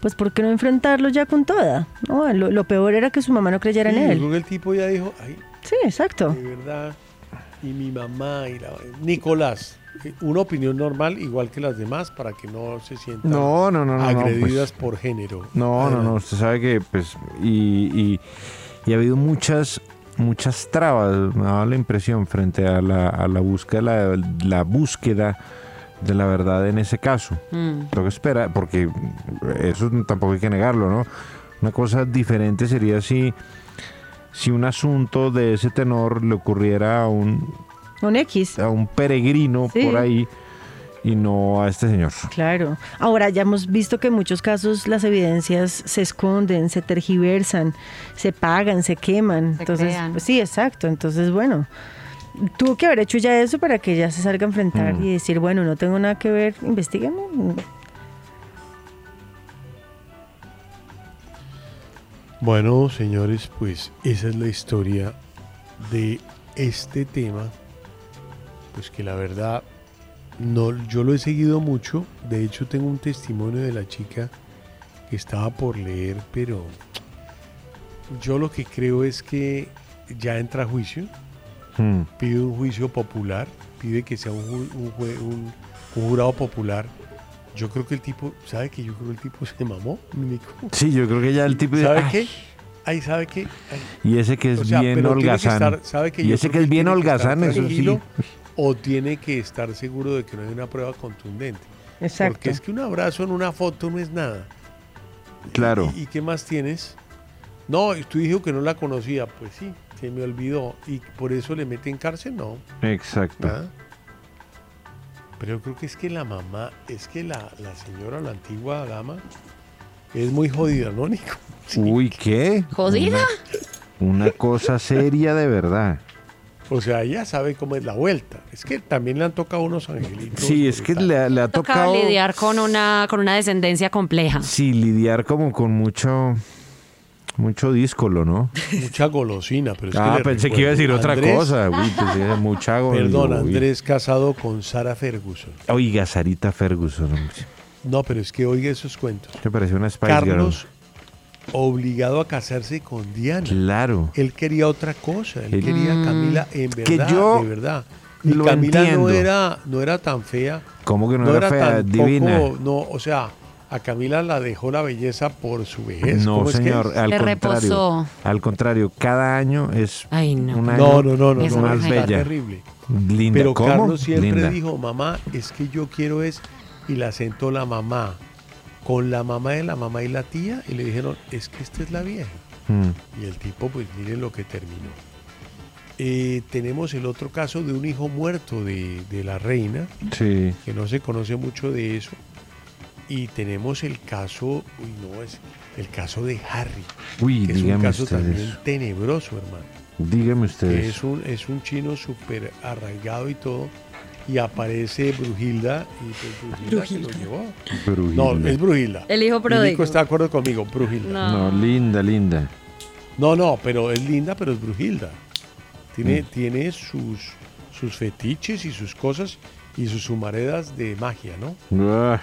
[SPEAKER 5] pues ¿por qué no enfrentarlo ya con toda? ¿No? Lo, lo peor era que su mamá no creyera
[SPEAKER 2] Sí,
[SPEAKER 5] en él.
[SPEAKER 2] el tipo ya dijo, ay,
[SPEAKER 5] Sí, exacto.
[SPEAKER 2] de verdad, y mi mamá y la... Nicolás, eh, una opinión normal igual que las demás para que no se sientan
[SPEAKER 3] No, no, no, no, no,
[SPEAKER 2] agredidas
[SPEAKER 3] pues-
[SPEAKER 2] por género.
[SPEAKER 3] No, no, no. Usted sabe que, pues, y, y, y ha habido muchas, muchas trabas, me da la impresión, frente a la, a la búsqueda, la, la búsqueda de la verdad en ese caso.
[SPEAKER 4] Mm.
[SPEAKER 3] Lo que espera, porque eso tampoco hay que negarlo, ¿no? Una cosa diferente sería si, si un asunto de ese tenor le ocurriera a un,
[SPEAKER 5] Un X.
[SPEAKER 3] a un peregrino
[SPEAKER 5] Sí.
[SPEAKER 3] por ahí y no a este señor.
[SPEAKER 5] Claro. Ahora ya hemos visto que en muchos casos las evidencias se esconden, se tergiversan, se pagan, se queman.
[SPEAKER 4] Se
[SPEAKER 5] Entonces,
[SPEAKER 4] crean.
[SPEAKER 5] pues sí, exacto. Entonces, bueno, Tuvo que haber hecho ya eso para que ella se salga a enfrentar
[SPEAKER 3] Mm.
[SPEAKER 5] y decir, bueno, no tengo nada que ver, investiguen.
[SPEAKER 2] Bueno, señores, pues esa es la historia de este tema. Pues que la verdad, no, yo lo he seguido mucho. De hecho, tengo un testimonio de la chica que estaba por leer, pero yo lo que creo es que ya entra a juicio.
[SPEAKER 3] Hmm.
[SPEAKER 2] Pide un juicio popular, pide que sea un, un un- un jurado popular. Yo creo que el tipo, ¿sabe que yo creo que el tipo se mamó? Nico?
[SPEAKER 3] Sí, yo creo que ya el tipo...
[SPEAKER 2] ¿Sabe
[SPEAKER 3] Ay,
[SPEAKER 2] qué? Ay, ¿sabe qué? Ay,
[SPEAKER 3] Y ese que es
[SPEAKER 2] o sea,
[SPEAKER 3] bien
[SPEAKER 2] que
[SPEAKER 3] holgazán.
[SPEAKER 2] estar- ¿sabe que
[SPEAKER 3] y ese que es bien
[SPEAKER 2] que
[SPEAKER 3] holgazán, eso sí.
[SPEAKER 2] O tiene que estar seguro de que no hay una prueba contundente.
[SPEAKER 5] Exacto.
[SPEAKER 2] Porque es que un abrazo en una foto no es nada.
[SPEAKER 3] Claro.
[SPEAKER 2] ¿Y, y qué más tienes? No, tú dijo que no la conocía. Pues sí, se me olvidó. ¿Y por eso le meten cárcel? No.
[SPEAKER 3] Exacto.
[SPEAKER 2] ¿Ah? Pero yo creo que es que la mamá, es que la, la señora, la antigua dama, es muy jodida, ¿no, Nico?
[SPEAKER 3] Uy, ¿qué?
[SPEAKER 4] ¿Jodida?
[SPEAKER 3] Una, una cosa seria de verdad.
[SPEAKER 2] O sea, ella sabe cómo es la vuelta. Es que también le han tocado unos angelitos.
[SPEAKER 3] Sí, es que le, le ha
[SPEAKER 4] Toca
[SPEAKER 3] tocado...
[SPEAKER 4] lidiar con una, con una descendencia compleja.
[SPEAKER 3] Sí, lidiar como con mucho... Mucho díscolo, ¿no?
[SPEAKER 2] Mucha golosina, pero es
[SPEAKER 3] ah,
[SPEAKER 2] que
[SPEAKER 3] pensé que iba a decir otra cosa. Uy, pensé mucha gol-
[SPEAKER 2] Perdón,
[SPEAKER 3] uy.
[SPEAKER 2] Andrés casado con Sara Ferguson.
[SPEAKER 3] Oiga, Sarita Ferguson.
[SPEAKER 2] No, pero es que oiga esos cuentos.
[SPEAKER 3] Me pareció una Spice
[SPEAKER 2] Carlos obligado a casarse con Diana.
[SPEAKER 3] Claro.
[SPEAKER 2] Él quería otra cosa. Él
[SPEAKER 3] Él-
[SPEAKER 2] quería a. Camila en
[SPEAKER 3] Que
[SPEAKER 2] verdad,
[SPEAKER 3] yo
[SPEAKER 2] de verdad. Y
[SPEAKER 3] lo
[SPEAKER 2] Camila
[SPEAKER 3] entiendo.
[SPEAKER 2] no era, no era tan fea.
[SPEAKER 3] ¿Cómo que no, era, fea?
[SPEAKER 2] tampoco-
[SPEAKER 3] Divina.
[SPEAKER 2] No, o sea, a Camila la dejó la belleza por su vejez.
[SPEAKER 3] No,
[SPEAKER 2] ¿Cómo es que
[SPEAKER 3] señor, al
[SPEAKER 4] Le
[SPEAKER 3] contrario.
[SPEAKER 4] reposó.
[SPEAKER 3] Al contrario, cada año es
[SPEAKER 4] Ay, no.
[SPEAKER 3] un año
[SPEAKER 2] No, no, no, no, no,
[SPEAKER 3] más bella.
[SPEAKER 2] terrible.
[SPEAKER 3] Linda.
[SPEAKER 2] Pero
[SPEAKER 3] ¿Cómo?
[SPEAKER 2] Carlos siempre
[SPEAKER 3] Linda.
[SPEAKER 2] dijo, mamá, es que yo quiero es, y la sentó la mamá con la mamá de la mamá y la tía, y le dijeron, es que esta es la vieja.
[SPEAKER 3] Mm.
[SPEAKER 2] Y el tipo, pues miren lo que terminó. Eh, tenemos el otro caso de un hijo muerto de, de la reina,
[SPEAKER 3] Sí.
[SPEAKER 2] que no se conoce mucho de eso. Y tenemos el caso, uy, no, es el caso de Harry,
[SPEAKER 3] Uy,
[SPEAKER 2] que es un caso también
[SPEAKER 3] eso.
[SPEAKER 2] tenebroso, hermano.
[SPEAKER 3] Dígame usted
[SPEAKER 2] que
[SPEAKER 3] eso.
[SPEAKER 2] es un, es un chino súper arraigado y todo. Y aparece Brujilda y pues Brujilda, se lo llevó.
[SPEAKER 3] Brujilda.
[SPEAKER 2] No, es Brujilda.
[SPEAKER 4] El hijo pródigo.
[SPEAKER 2] Nico está de acuerdo conmigo, Brujilda.
[SPEAKER 3] No, linda, linda.
[SPEAKER 2] No, no, pero es linda, pero es Brujilda. Tiene,
[SPEAKER 3] Mm.
[SPEAKER 2] tiene sus, sus fetiches y sus cosas y sus humaredas de magia, ¿no?
[SPEAKER 3] Ah,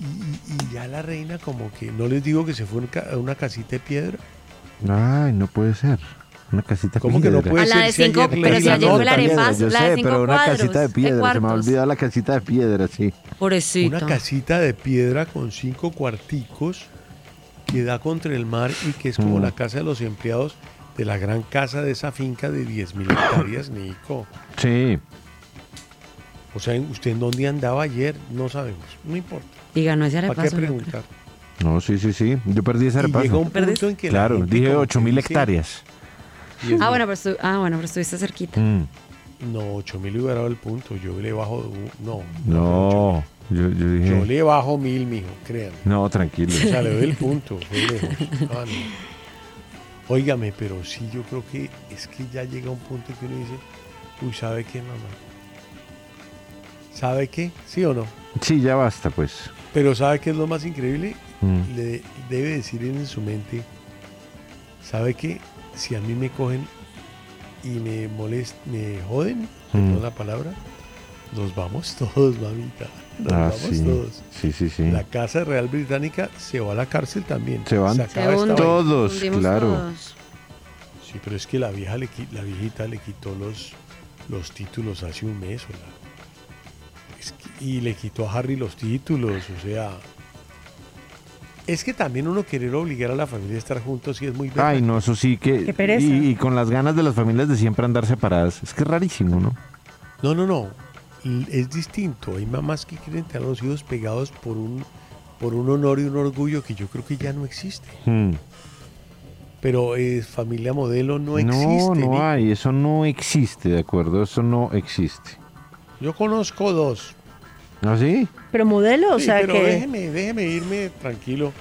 [SPEAKER 2] Y, y ya la reina como que, no les digo que se fue a una casita de piedra.
[SPEAKER 3] Ay, no puede ser. Una casita
[SPEAKER 2] ¿Cómo que no
[SPEAKER 3] piedra.
[SPEAKER 2] puede
[SPEAKER 4] A la
[SPEAKER 2] ser
[SPEAKER 4] de
[SPEAKER 2] si
[SPEAKER 4] cinco,
[SPEAKER 2] ayer
[SPEAKER 4] pero si
[SPEAKER 2] la
[SPEAKER 4] ayer fue la arepas, la de
[SPEAKER 3] sé,
[SPEAKER 4] cinco
[SPEAKER 3] pero una
[SPEAKER 4] cuadros,
[SPEAKER 3] casita de
[SPEAKER 4] de
[SPEAKER 3] piedra. Se me ha
[SPEAKER 4] cuartos.
[SPEAKER 3] olvidado la casita de piedra, sí.
[SPEAKER 4] Pobrecito.
[SPEAKER 2] Una casita de piedra con cinco cuarticos que da contra el mar y que es como
[SPEAKER 3] Mm.
[SPEAKER 2] la casa de los empleados de la gran casa de esa finca de 10.000 hectáreas, Nico.
[SPEAKER 3] Sí.
[SPEAKER 2] O sea, ¿usted en dónde andaba ayer? No sabemos, no importa.
[SPEAKER 4] Y ganó ese
[SPEAKER 2] ¿Para qué preguntar?
[SPEAKER 3] No, sí, sí, sí. Yo perdí ese
[SPEAKER 2] Y
[SPEAKER 3] repaso.
[SPEAKER 2] llega un punto en que la
[SPEAKER 3] Claro,
[SPEAKER 2] gente
[SPEAKER 3] dije
[SPEAKER 2] como
[SPEAKER 3] 8
[SPEAKER 2] que
[SPEAKER 3] mil
[SPEAKER 2] dice,
[SPEAKER 3] hectáreas.
[SPEAKER 2] "10.000".
[SPEAKER 4] Ah, bueno, pero, ah, bueno, pero estuviste cerquita.
[SPEAKER 3] Mm.
[SPEAKER 2] No, 8 mil hubiera dado el punto. Yo le bajo. un- No,
[SPEAKER 3] No, yo, yo dije.
[SPEAKER 2] yo le bajo mil, mijo, créanme.
[SPEAKER 3] No, tranquilo.
[SPEAKER 2] O sea, le doy el punto. fue lejos. Ah, no. Óigame, pero sí, yo creo que es que ya llega un punto que uno dice, uy, ¿sabe qué, mamá? ¿Sabe qué? ¿Sí o no?
[SPEAKER 3] Sí, ya basta, pues.
[SPEAKER 2] Pero ¿sabe qué es lo más increíble?
[SPEAKER 3] Mm.
[SPEAKER 2] Le debe decir en su mente, ¿sabe qué? Si a mí me cogen y me molestan, me joden,
[SPEAKER 3] Mm.
[SPEAKER 2] perdón la palabra, nos vamos todos, mamita. Nos
[SPEAKER 3] Ah,
[SPEAKER 2] vamos
[SPEAKER 3] sí.
[SPEAKER 2] todos.
[SPEAKER 3] Sí, sí, sí.
[SPEAKER 2] La Casa Real Británica se va a la cárcel también.
[SPEAKER 3] Se van
[SPEAKER 2] acaba esta vaina.
[SPEAKER 3] todos, claro.
[SPEAKER 2] Sí, pero es que la vieja le, la viejita le quitó los, los títulos hace un mes o la- es que- y le quitó a Harry los títulos, o sea. Es que también uno querer obligar a la familia a estar juntos sí es muy
[SPEAKER 3] Ay, no, eso sí que.
[SPEAKER 2] Qué pereza.
[SPEAKER 3] Y, y con las ganas de las familias de siempre andar separadas. Es que es rarísimo, ¿no?
[SPEAKER 2] No, no, no. Es distinto. Hay mamás que quieren tener a los hijos pegados por un, por un honor y un orgullo que yo creo que ya no existe.
[SPEAKER 3] Mm.
[SPEAKER 2] Pero eh, familia modelo no existe.
[SPEAKER 3] no, no hay. Eso no existe, ¿de acuerdo? Eso no existe.
[SPEAKER 2] Yo conozco dos.
[SPEAKER 3] ¿Ah, sí?
[SPEAKER 5] Pero modelo, o
[SPEAKER 2] Sí,
[SPEAKER 5] sea
[SPEAKER 2] pero
[SPEAKER 5] que...
[SPEAKER 2] déjeme, déjeme irme tranquilo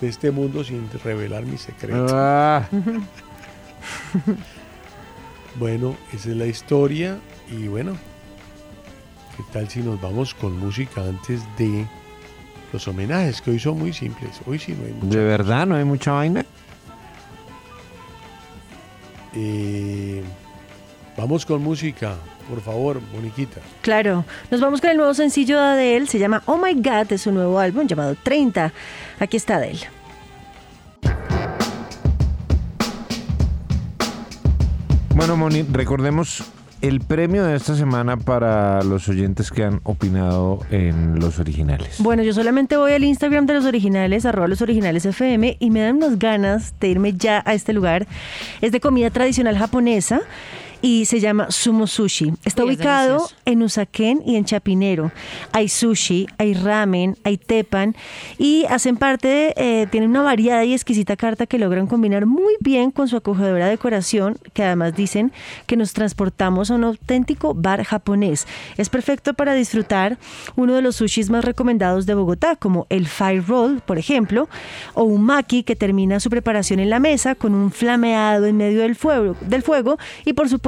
[SPEAKER 2] de este mundo sin revelar mis secretos.
[SPEAKER 3] Ah.
[SPEAKER 2] Bueno, esa es la historia y bueno, ¿qué tal si nos vamos con música antes de los homenajes, que hoy son muy simples? Hoy sí no hay mucho.
[SPEAKER 3] ¿De verdad no hay mucha vaina?
[SPEAKER 2] Eh, vamos con música, por favor, Moniquita.
[SPEAKER 5] Claro, nos vamos con el nuevo sencillo de Adele, se llama Oh My God, de su nuevo álbum llamado 30. Aquí está Adele.
[SPEAKER 3] Bueno, Moni, recordemos el premio de esta semana para los oyentes que han opinado en los originales.
[SPEAKER 5] Bueno, yo solamente voy al Instagram de los originales, arroba los originales FM, y me dan unas ganas de irme ya a este lugar. Es de comida tradicional japonesa y se llama Sumo Sushi. Está
[SPEAKER 4] Uy, es
[SPEAKER 5] ubicado
[SPEAKER 4] delicioso.
[SPEAKER 5] en Usaquén y en Chapinero. Hay sushi, hay ramen, hay tepan y hacen parte, eh, tienen una variada y exquisita carta que logran combinar muy bien con su acogedora decoración, que además dicen que nos transportamos a un auténtico bar japonés. Es perfecto para disfrutar uno de los sushis más recomendados de Bogotá, como el Fire Roll, por ejemplo, o un maki que termina su preparación en la mesa con un flameado en medio del fuego, del fuego y por supuesto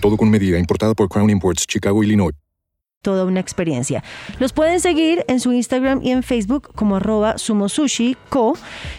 [SPEAKER 9] Todo con medida, importada por Crown Imports, Chicago, Illinois.
[SPEAKER 5] Toda una experiencia. Los pueden seguir en su Instagram y en Facebook como arroba sumo sushi co.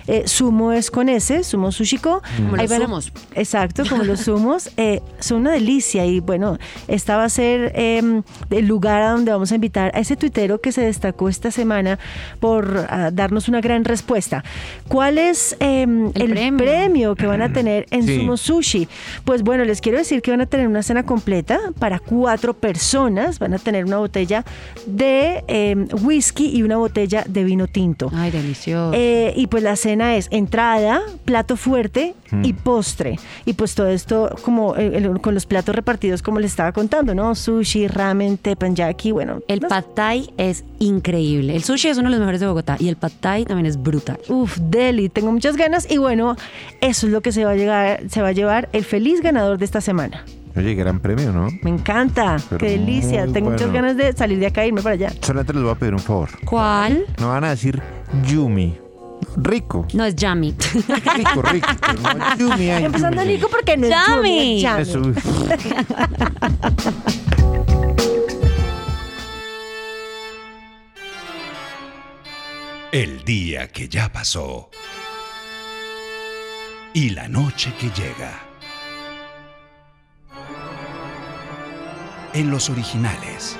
[SPEAKER 5] Eh, sumo es con S, sumo sushi co.
[SPEAKER 4] Como los
[SPEAKER 5] van a-
[SPEAKER 4] zumos.
[SPEAKER 5] Exacto, como los sumos. Eh, son una delicia y bueno, esta va a ser eh, el lugar a donde vamos a invitar a ese tuitero que se destacó esta semana por ah, darnos una gran respuesta. ¿Cuál es eh, el, premio. que van a tener en
[SPEAKER 3] Sí.
[SPEAKER 5] Sumo Sushi? Pues bueno, les quiero decir que van a tener una cena completa para cuatro personas. Van a tener una botella de eh, whisky y una botella de vino tinto.
[SPEAKER 4] Ay, delicioso.
[SPEAKER 5] Eh, y pues la cena es entrada, plato fuerte
[SPEAKER 4] Mm.
[SPEAKER 5] y postre. Y pues todo esto como eh, el- con los platos repartidos como les estaba contando, ¿no? Sushi, ramen, teppanyaki, bueno.
[SPEAKER 4] El pad thai es increíble. El sushi es uno de los mejores de Bogotá y el pad thai también es brutal.
[SPEAKER 5] Uf, deli, tengo muchas ganas y bueno, eso es lo que se va a llegar, se va a llevar el feliz ganador de esta semana.
[SPEAKER 3] Oye, gran premio, ¿no?
[SPEAKER 5] Me encanta,
[SPEAKER 3] Pero
[SPEAKER 5] qué delicia. Tengo muchas ganas de salir de acá e irme para allá.
[SPEAKER 3] Solamente les voy a pedir un favor.
[SPEAKER 4] ¿Cuál?
[SPEAKER 3] No van a decir Yumi. Rico.
[SPEAKER 4] No, es Yami.
[SPEAKER 3] Rico, rico. no Yumi, ay,
[SPEAKER 5] Empezando
[SPEAKER 3] Yumi.
[SPEAKER 5] Nico porque no es.
[SPEAKER 3] Eso, uf.
[SPEAKER 8] El día que ya pasó. Y la noche que llega. En los originales.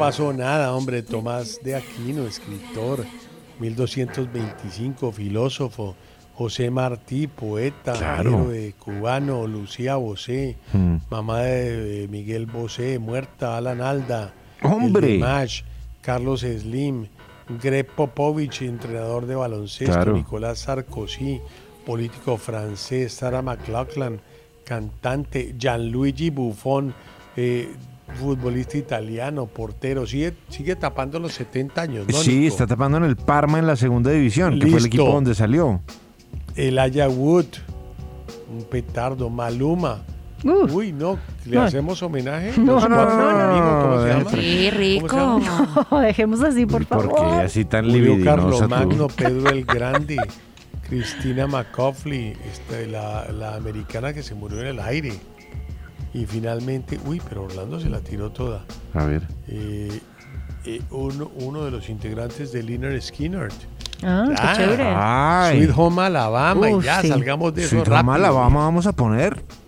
[SPEAKER 2] Pasó nada, hombre. Tomás de Aquino, escritor, 1225, filósofo. José Martí, poeta,
[SPEAKER 3] Claro.
[SPEAKER 2] héroe cubano. Lucía Bosé,
[SPEAKER 3] Mm.
[SPEAKER 2] mamá de, Miguel Bosé, muerta. Alan Alda.
[SPEAKER 3] ¡Hombre!
[SPEAKER 2] Mash, Carlos Slim. Greg Popovich, entrenador de baloncesto.
[SPEAKER 3] Claro.
[SPEAKER 2] Nicolás Sarkozy, político francés. Sarah McLachlan, cantante. Gianluigi Buffon, eh, futbolista italiano, portero. Sigue, sigue tapando los 70 años, ¿no?
[SPEAKER 3] Sí,
[SPEAKER 2] Nico?
[SPEAKER 3] está tapando en el Parma en la segunda división, que fue el
[SPEAKER 2] Listo.
[SPEAKER 3] equipo donde salió.
[SPEAKER 2] Elijah Wood, un petardo. Maluma. Uy, no, ¿le
[SPEAKER 5] No.
[SPEAKER 2] hacemos homenaje?
[SPEAKER 5] No,
[SPEAKER 2] Los
[SPEAKER 5] no,
[SPEAKER 2] cuatro
[SPEAKER 5] no,
[SPEAKER 2] ¿cómo
[SPEAKER 3] no,
[SPEAKER 2] se llama?
[SPEAKER 4] Sí, rico.
[SPEAKER 5] No, dejemos así, por
[SPEAKER 3] ¿Por qué
[SPEAKER 5] favor.
[SPEAKER 3] así tan
[SPEAKER 2] Murió
[SPEAKER 3] libidinosa
[SPEAKER 2] Carlomagno,
[SPEAKER 3] tú?
[SPEAKER 2] Pedro el Grande, Cristina McCauley, este, la, la americana que se murió en el aire. Y finalmente, uy, pero Orlando se la tiró toda.
[SPEAKER 3] A ver.
[SPEAKER 2] Eh, eh, uno, uno de los integrantes de Liner Skinner.
[SPEAKER 5] Ah, qué chévere.
[SPEAKER 3] Ay.
[SPEAKER 2] Sweet Home Alabama,
[SPEAKER 5] Uf,
[SPEAKER 2] y ya
[SPEAKER 5] sí.
[SPEAKER 2] salgamos de eso
[SPEAKER 3] Sweet
[SPEAKER 2] rápido.
[SPEAKER 3] Home Alabama vamos a poner.
[SPEAKER 14] ser.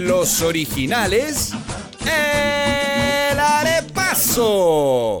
[SPEAKER 8] los originales, El Arepaso.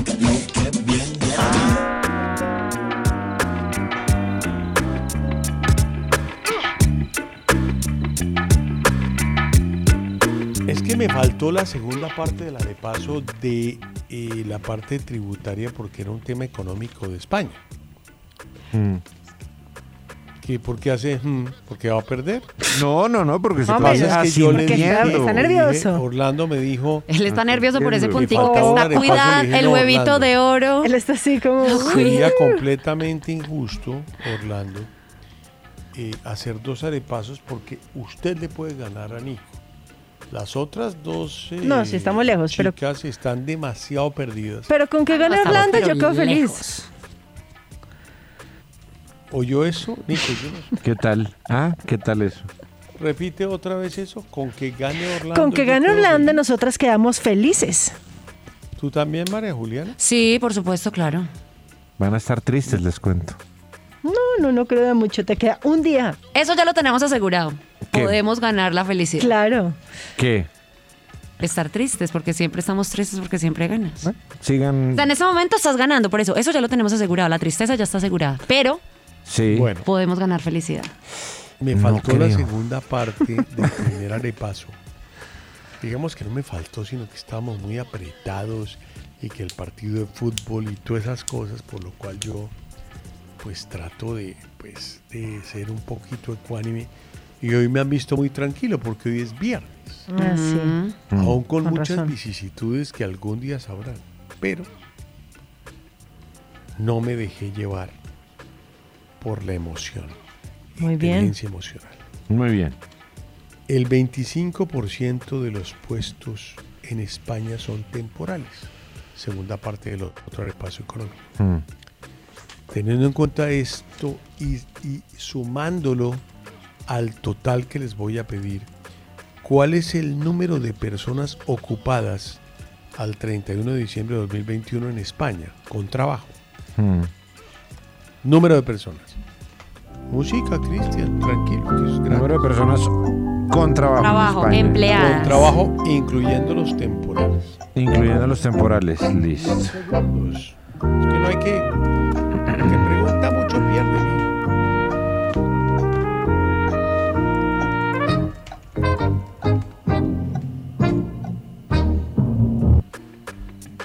[SPEAKER 2] Me faltó la segunda parte del arepaso de eh, la parte tributaria porque era un tema económico de España.
[SPEAKER 3] Mm.
[SPEAKER 2] ¿Qué, ¿Por qué hace? mm, ¿Porque va a perder?
[SPEAKER 3] No, no, no, porque se
[SPEAKER 2] Hombre,
[SPEAKER 3] pasa
[SPEAKER 2] es que yo le dije, le dije, Orlando me dijo.
[SPEAKER 4] Él está nervioso por ese puntico que está cuidado, el
[SPEAKER 2] no,
[SPEAKER 4] huevito
[SPEAKER 2] Orlando.
[SPEAKER 4] de oro.
[SPEAKER 5] Él está así como...
[SPEAKER 2] Sería completamente injusto, Orlando, eh, hacer dos arepasos porque usted le puede ganar a Nico. Las otras dos eh,
[SPEAKER 5] No, sí, estamos lejos, pero-
[SPEAKER 2] chicas están demasiado perdidas.
[SPEAKER 5] Pero con que gane
[SPEAKER 4] estamos,
[SPEAKER 5] Orlando yo
[SPEAKER 4] pero
[SPEAKER 5] quedo feliz.
[SPEAKER 2] ¿Oyó eso, Nico? Yo no sé.
[SPEAKER 3] ¿Qué tal? Ah, ¿qué tal eso?
[SPEAKER 2] Repite otra vez eso, con que gane Orlando.
[SPEAKER 5] Con que gane Orlando nosotras quedamos felices.
[SPEAKER 2] ¿Tú también, María Juliana?
[SPEAKER 4] Sí, por supuesto, claro.
[SPEAKER 3] Van a estar tristes, les cuento.
[SPEAKER 5] No, no, no creo de mucho. Te queda un día.
[SPEAKER 4] Eso ya lo tenemos asegurado.
[SPEAKER 3] ¿Qué?
[SPEAKER 4] Podemos ganar la felicidad.
[SPEAKER 5] Claro.
[SPEAKER 3] ¿Qué?
[SPEAKER 4] Estar tristes, porque siempre estamos tristes, porque siempre ganas.
[SPEAKER 3] Sigan.
[SPEAKER 4] O sea, en ese momento estás ganando, por eso. Eso ya lo tenemos asegurado. La tristeza ya está asegurada. Pero
[SPEAKER 3] Sí.
[SPEAKER 2] Bueno,
[SPEAKER 4] podemos ganar felicidad.
[SPEAKER 2] me
[SPEAKER 3] No
[SPEAKER 2] faltó la segunda parte del primer arepaso. Digamos que no me faltó, sino que estábamos muy apretados y que el partido de fútbol y todas esas cosas, por lo cual yo pues trato de, pues, de ser un poquito ecuánime. Y hoy me han visto muy tranquilo porque hoy es viernes.
[SPEAKER 5] Ah, sí.
[SPEAKER 3] Mm.
[SPEAKER 2] Aún con,
[SPEAKER 5] Con
[SPEAKER 2] muchas
[SPEAKER 5] razón.
[SPEAKER 2] vicisitudes que algún día sabrán. Pero no me dejé llevar por la emoción.
[SPEAKER 5] Muy bien.
[SPEAKER 2] Inteligencia emocional.
[SPEAKER 3] Muy bien.
[SPEAKER 2] El 25% de los puestos en España son temporales. Segunda parte del otro repaso económico.
[SPEAKER 3] Mm.
[SPEAKER 2] Teniendo en cuenta esto y, y sumándolo al total que les voy a pedir, ¿cuál es el número de personas ocupadas al 31 de diciembre de 2021 en España con trabajo?
[SPEAKER 3] Mm.
[SPEAKER 2] Número de personas. Música, Cristian, tranquilo. que es gratis.
[SPEAKER 3] Número de personas con trabajo.
[SPEAKER 4] Trabajo,
[SPEAKER 3] en
[SPEAKER 4] empleadas.
[SPEAKER 2] Con trabajo, incluyendo los temporales.
[SPEAKER 3] Incluyendo los temporales. Listo.
[SPEAKER 2] Es que no hay que. Que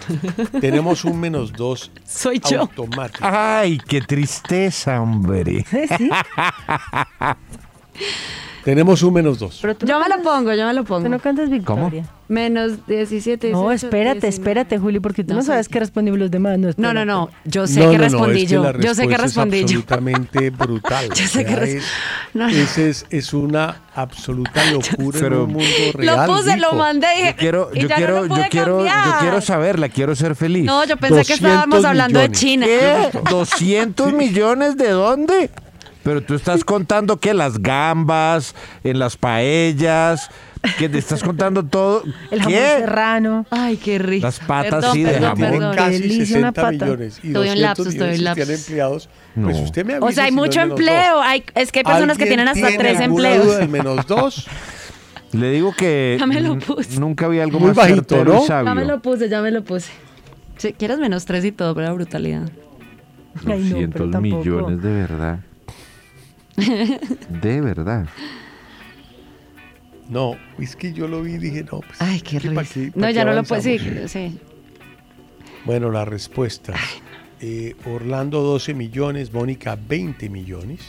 [SPEAKER 2] Tenemos un menos dos
[SPEAKER 4] Soy yo.
[SPEAKER 2] automático.
[SPEAKER 3] Ay, qué tristeza, hombre.
[SPEAKER 2] Tenemos un menos dos.
[SPEAKER 5] Pero tú
[SPEAKER 4] Yo
[SPEAKER 5] no
[SPEAKER 4] me lo pongo, yo me lo pongo.
[SPEAKER 5] Tú no cantas victoria.
[SPEAKER 4] Menos 17.
[SPEAKER 5] No,
[SPEAKER 4] 18,
[SPEAKER 5] espérate,
[SPEAKER 4] 19.
[SPEAKER 5] espérate, Juli, porque tú no,
[SPEAKER 4] No
[SPEAKER 5] sabes qué respondimos los demás. No,
[SPEAKER 4] No, no, no. Yo sé
[SPEAKER 2] No,
[SPEAKER 4] que respondí
[SPEAKER 2] es que
[SPEAKER 4] yo. Yo sé que respondí
[SPEAKER 2] es
[SPEAKER 4] yo.
[SPEAKER 2] absolutamente brutal.
[SPEAKER 4] Yo sé
[SPEAKER 2] O
[SPEAKER 4] que
[SPEAKER 2] sea,
[SPEAKER 4] res-
[SPEAKER 2] es,
[SPEAKER 4] No, no.
[SPEAKER 2] ese es, es una absoluta locura
[SPEAKER 3] Pero-
[SPEAKER 2] en un mundo real.
[SPEAKER 4] Lo puse, lo mandé y dije.
[SPEAKER 3] Yo quiero,
[SPEAKER 4] y
[SPEAKER 3] yo quiero, yo quiero, yo quiero saberla, quiero ser feliz.
[SPEAKER 4] No, yo pensé que
[SPEAKER 2] 200
[SPEAKER 4] estábamos hablando de
[SPEAKER 2] millones.
[SPEAKER 4] China.
[SPEAKER 3] ¿Qué? ¿200 millones de dónde? Pero tú estás contando que las gambas, en las paellas, que te estás contando todo.
[SPEAKER 5] El jamón
[SPEAKER 3] ¿Qué?
[SPEAKER 5] serrano.
[SPEAKER 4] Ay, qué rico.
[SPEAKER 3] Las patas,
[SPEAKER 4] Perdón,
[SPEAKER 3] sí, de
[SPEAKER 4] perdón,
[SPEAKER 3] jamón.
[SPEAKER 4] Perdón.
[SPEAKER 2] casi
[SPEAKER 5] Delicia, una
[SPEAKER 2] 60
[SPEAKER 5] pata.
[SPEAKER 2] millones y
[SPEAKER 4] Estoy en
[SPEAKER 2] 200
[SPEAKER 4] lapsus, estoy en
[SPEAKER 2] millones
[SPEAKER 4] lapsus.
[SPEAKER 2] empleados. Pues
[SPEAKER 3] No.
[SPEAKER 2] usted me avisa
[SPEAKER 4] O sea, hay
[SPEAKER 2] si no
[SPEAKER 4] mucho
[SPEAKER 2] menos
[SPEAKER 4] empleo.
[SPEAKER 2] dos.
[SPEAKER 4] Hay, es que hay personas que
[SPEAKER 2] ¿Alguien
[SPEAKER 4] tienen hasta
[SPEAKER 2] tiene
[SPEAKER 4] tres
[SPEAKER 2] alguna
[SPEAKER 4] empleos.
[SPEAKER 2] duda del menos dos?
[SPEAKER 3] Le digo que
[SPEAKER 4] Ya me lo
[SPEAKER 3] n-
[SPEAKER 4] puse.
[SPEAKER 3] nunca vi algo
[SPEAKER 2] Muy
[SPEAKER 3] más
[SPEAKER 2] bajito,
[SPEAKER 3] certero
[SPEAKER 2] ¿no?
[SPEAKER 3] sabio.
[SPEAKER 4] Ya me lo puse, ya me lo puse. Si quieres menos tres y todo, pero la brutalidad.
[SPEAKER 5] Ay, no, pero
[SPEAKER 3] 200
[SPEAKER 5] tampoco.
[SPEAKER 3] millones, de verdad. De verdad.
[SPEAKER 2] No, es que yo lo vi y dije, no, pues.
[SPEAKER 4] Ay, qué
[SPEAKER 2] ¿qué-
[SPEAKER 4] rico. No, ya no lo puedo sí, sí.
[SPEAKER 2] Bueno, la respuesta. Eh, Orlando 12 millones, Mónica 20 millones,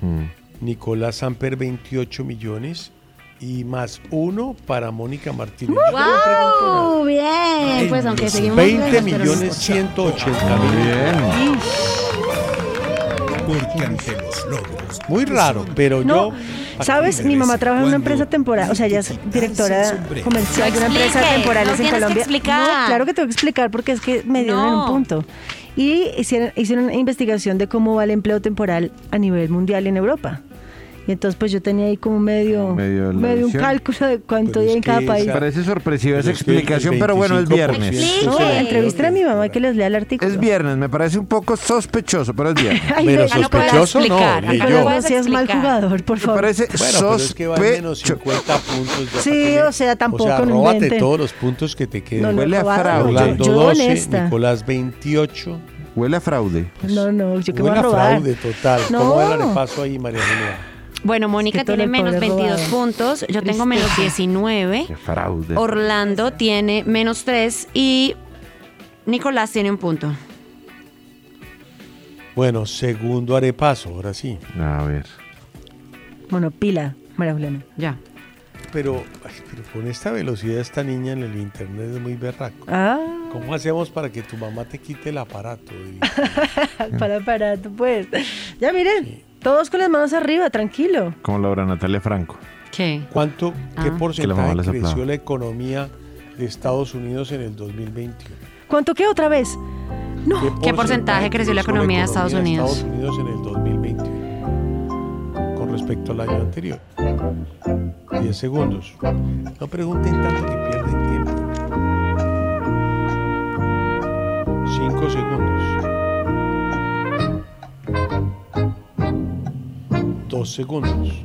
[SPEAKER 3] Mm.
[SPEAKER 2] Nicolás Samper 28 millones y más uno para Mónica Martínez. No.
[SPEAKER 4] ¡Wow! Bien. Pues aunque seguimos
[SPEAKER 2] 20
[SPEAKER 4] lejos, pero no
[SPEAKER 2] millones
[SPEAKER 4] importa.
[SPEAKER 2] 180 mil.
[SPEAKER 8] Porque ante los logros.
[SPEAKER 2] Muy raro, pero
[SPEAKER 5] No,
[SPEAKER 2] yo.
[SPEAKER 5] ¿sabes? Mi mamá trabaja en una empresa temporal, o sea, ella es directora comercial de una empresa
[SPEAKER 4] no
[SPEAKER 5] en
[SPEAKER 4] que
[SPEAKER 5] Colombia.
[SPEAKER 4] explicar.
[SPEAKER 5] No, claro que tengo que explicar porque es que me dieron en un punto. y hicieron, hicieron una investigación de cómo va el empleo temporal a nivel mundial en Europa. Y entonces pues yo tenía ahí como medio,
[SPEAKER 3] Medio
[SPEAKER 5] medio, un cálculo de cuánto hay en cada país.
[SPEAKER 3] Parece sorpresiva esa explicación, pero bueno, es
[SPEAKER 2] 25%
[SPEAKER 3] viernes.
[SPEAKER 5] No, entrevisté a mi mamá que les lea el artículo.
[SPEAKER 3] Es viernes, me parece un poco sospechoso, pero es viernes.
[SPEAKER 2] Pero sospechoso no,
[SPEAKER 4] no
[SPEAKER 5] seas mal jugador, por
[SPEAKER 3] Me
[SPEAKER 5] favor.
[SPEAKER 3] parece
[SPEAKER 2] en menos
[SPEAKER 3] sospechoso.
[SPEAKER 2] 50 puntos. ya
[SPEAKER 5] Sí, o sea, tampoco
[SPEAKER 2] O sea,
[SPEAKER 5] no
[SPEAKER 2] todos los puntos que te queden.
[SPEAKER 3] Huele a fraude.
[SPEAKER 5] yo-
[SPEAKER 2] Orlando
[SPEAKER 5] yo
[SPEAKER 2] 12,
[SPEAKER 5] honesta.
[SPEAKER 2] Nicolás 28.
[SPEAKER 3] Huele a fraude.
[SPEAKER 5] No, no, yo que voy
[SPEAKER 2] Huele
[SPEAKER 5] a robar.
[SPEAKER 2] fraude total.
[SPEAKER 5] No.
[SPEAKER 2] ¿Cómo va el repaso ahí, María Julia?
[SPEAKER 4] Bueno, Mónica
[SPEAKER 5] que
[SPEAKER 4] tiene menos
[SPEAKER 5] pobre
[SPEAKER 4] 22
[SPEAKER 5] robado.
[SPEAKER 4] puntos, yo tengo menos
[SPEAKER 5] Tristeza.
[SPEAKER 4] 19,
[SPEAKER 3] Qué fraude.
[SPEAKER 4] Orlando tiene menos 3 y Nicolás tiene un punto.
[SPEAKER 2] Bueno, segundo arepaso, ahora sí.
[SPEAKER 3] A ver.
[SPEAKER 5] Bueno, pila, María Juliana.
[SPEAKER 4] Ya.
[SPEAKER 2] Pero, ay, pero con esta velocidad esta niña en el internet es muy berraco.
[SPEAKER 5] Ah,
[SPEAKER 2] ¿Cómo hacemos para que tu mamá te quite el aparato?
[SPEAKER 5] Para, para, tú puedes. Ya miren, todos con las manos arriba, tranquilo.
[SPEAKER 3] Como Laura Natalia Franco.
[SPEAKER 4] ¿Qué?
[SPEAKER 2] ¿Cuánto, qué
[SPEAKER 4] Ah.
[SPEAKER 3] Que la mamá
[SPEAKER 2] porcentaje
[SPEAKER 3] les
[SPEAKER 2] creció la economía de Estados Unidos en el 2021?
[SPEAKER 5] ¿Cuánto queda otra vez? No.
[SPEAKER 4] ¿Qué porcentaje creció la economía de Estados Unidos?
[SPEAKER 2] Estados Unidos en el 2021 con respecto al año anterior? 10 segundos. No pregunten tanto que pierden tiempo. 5 segundos. 2 segundos.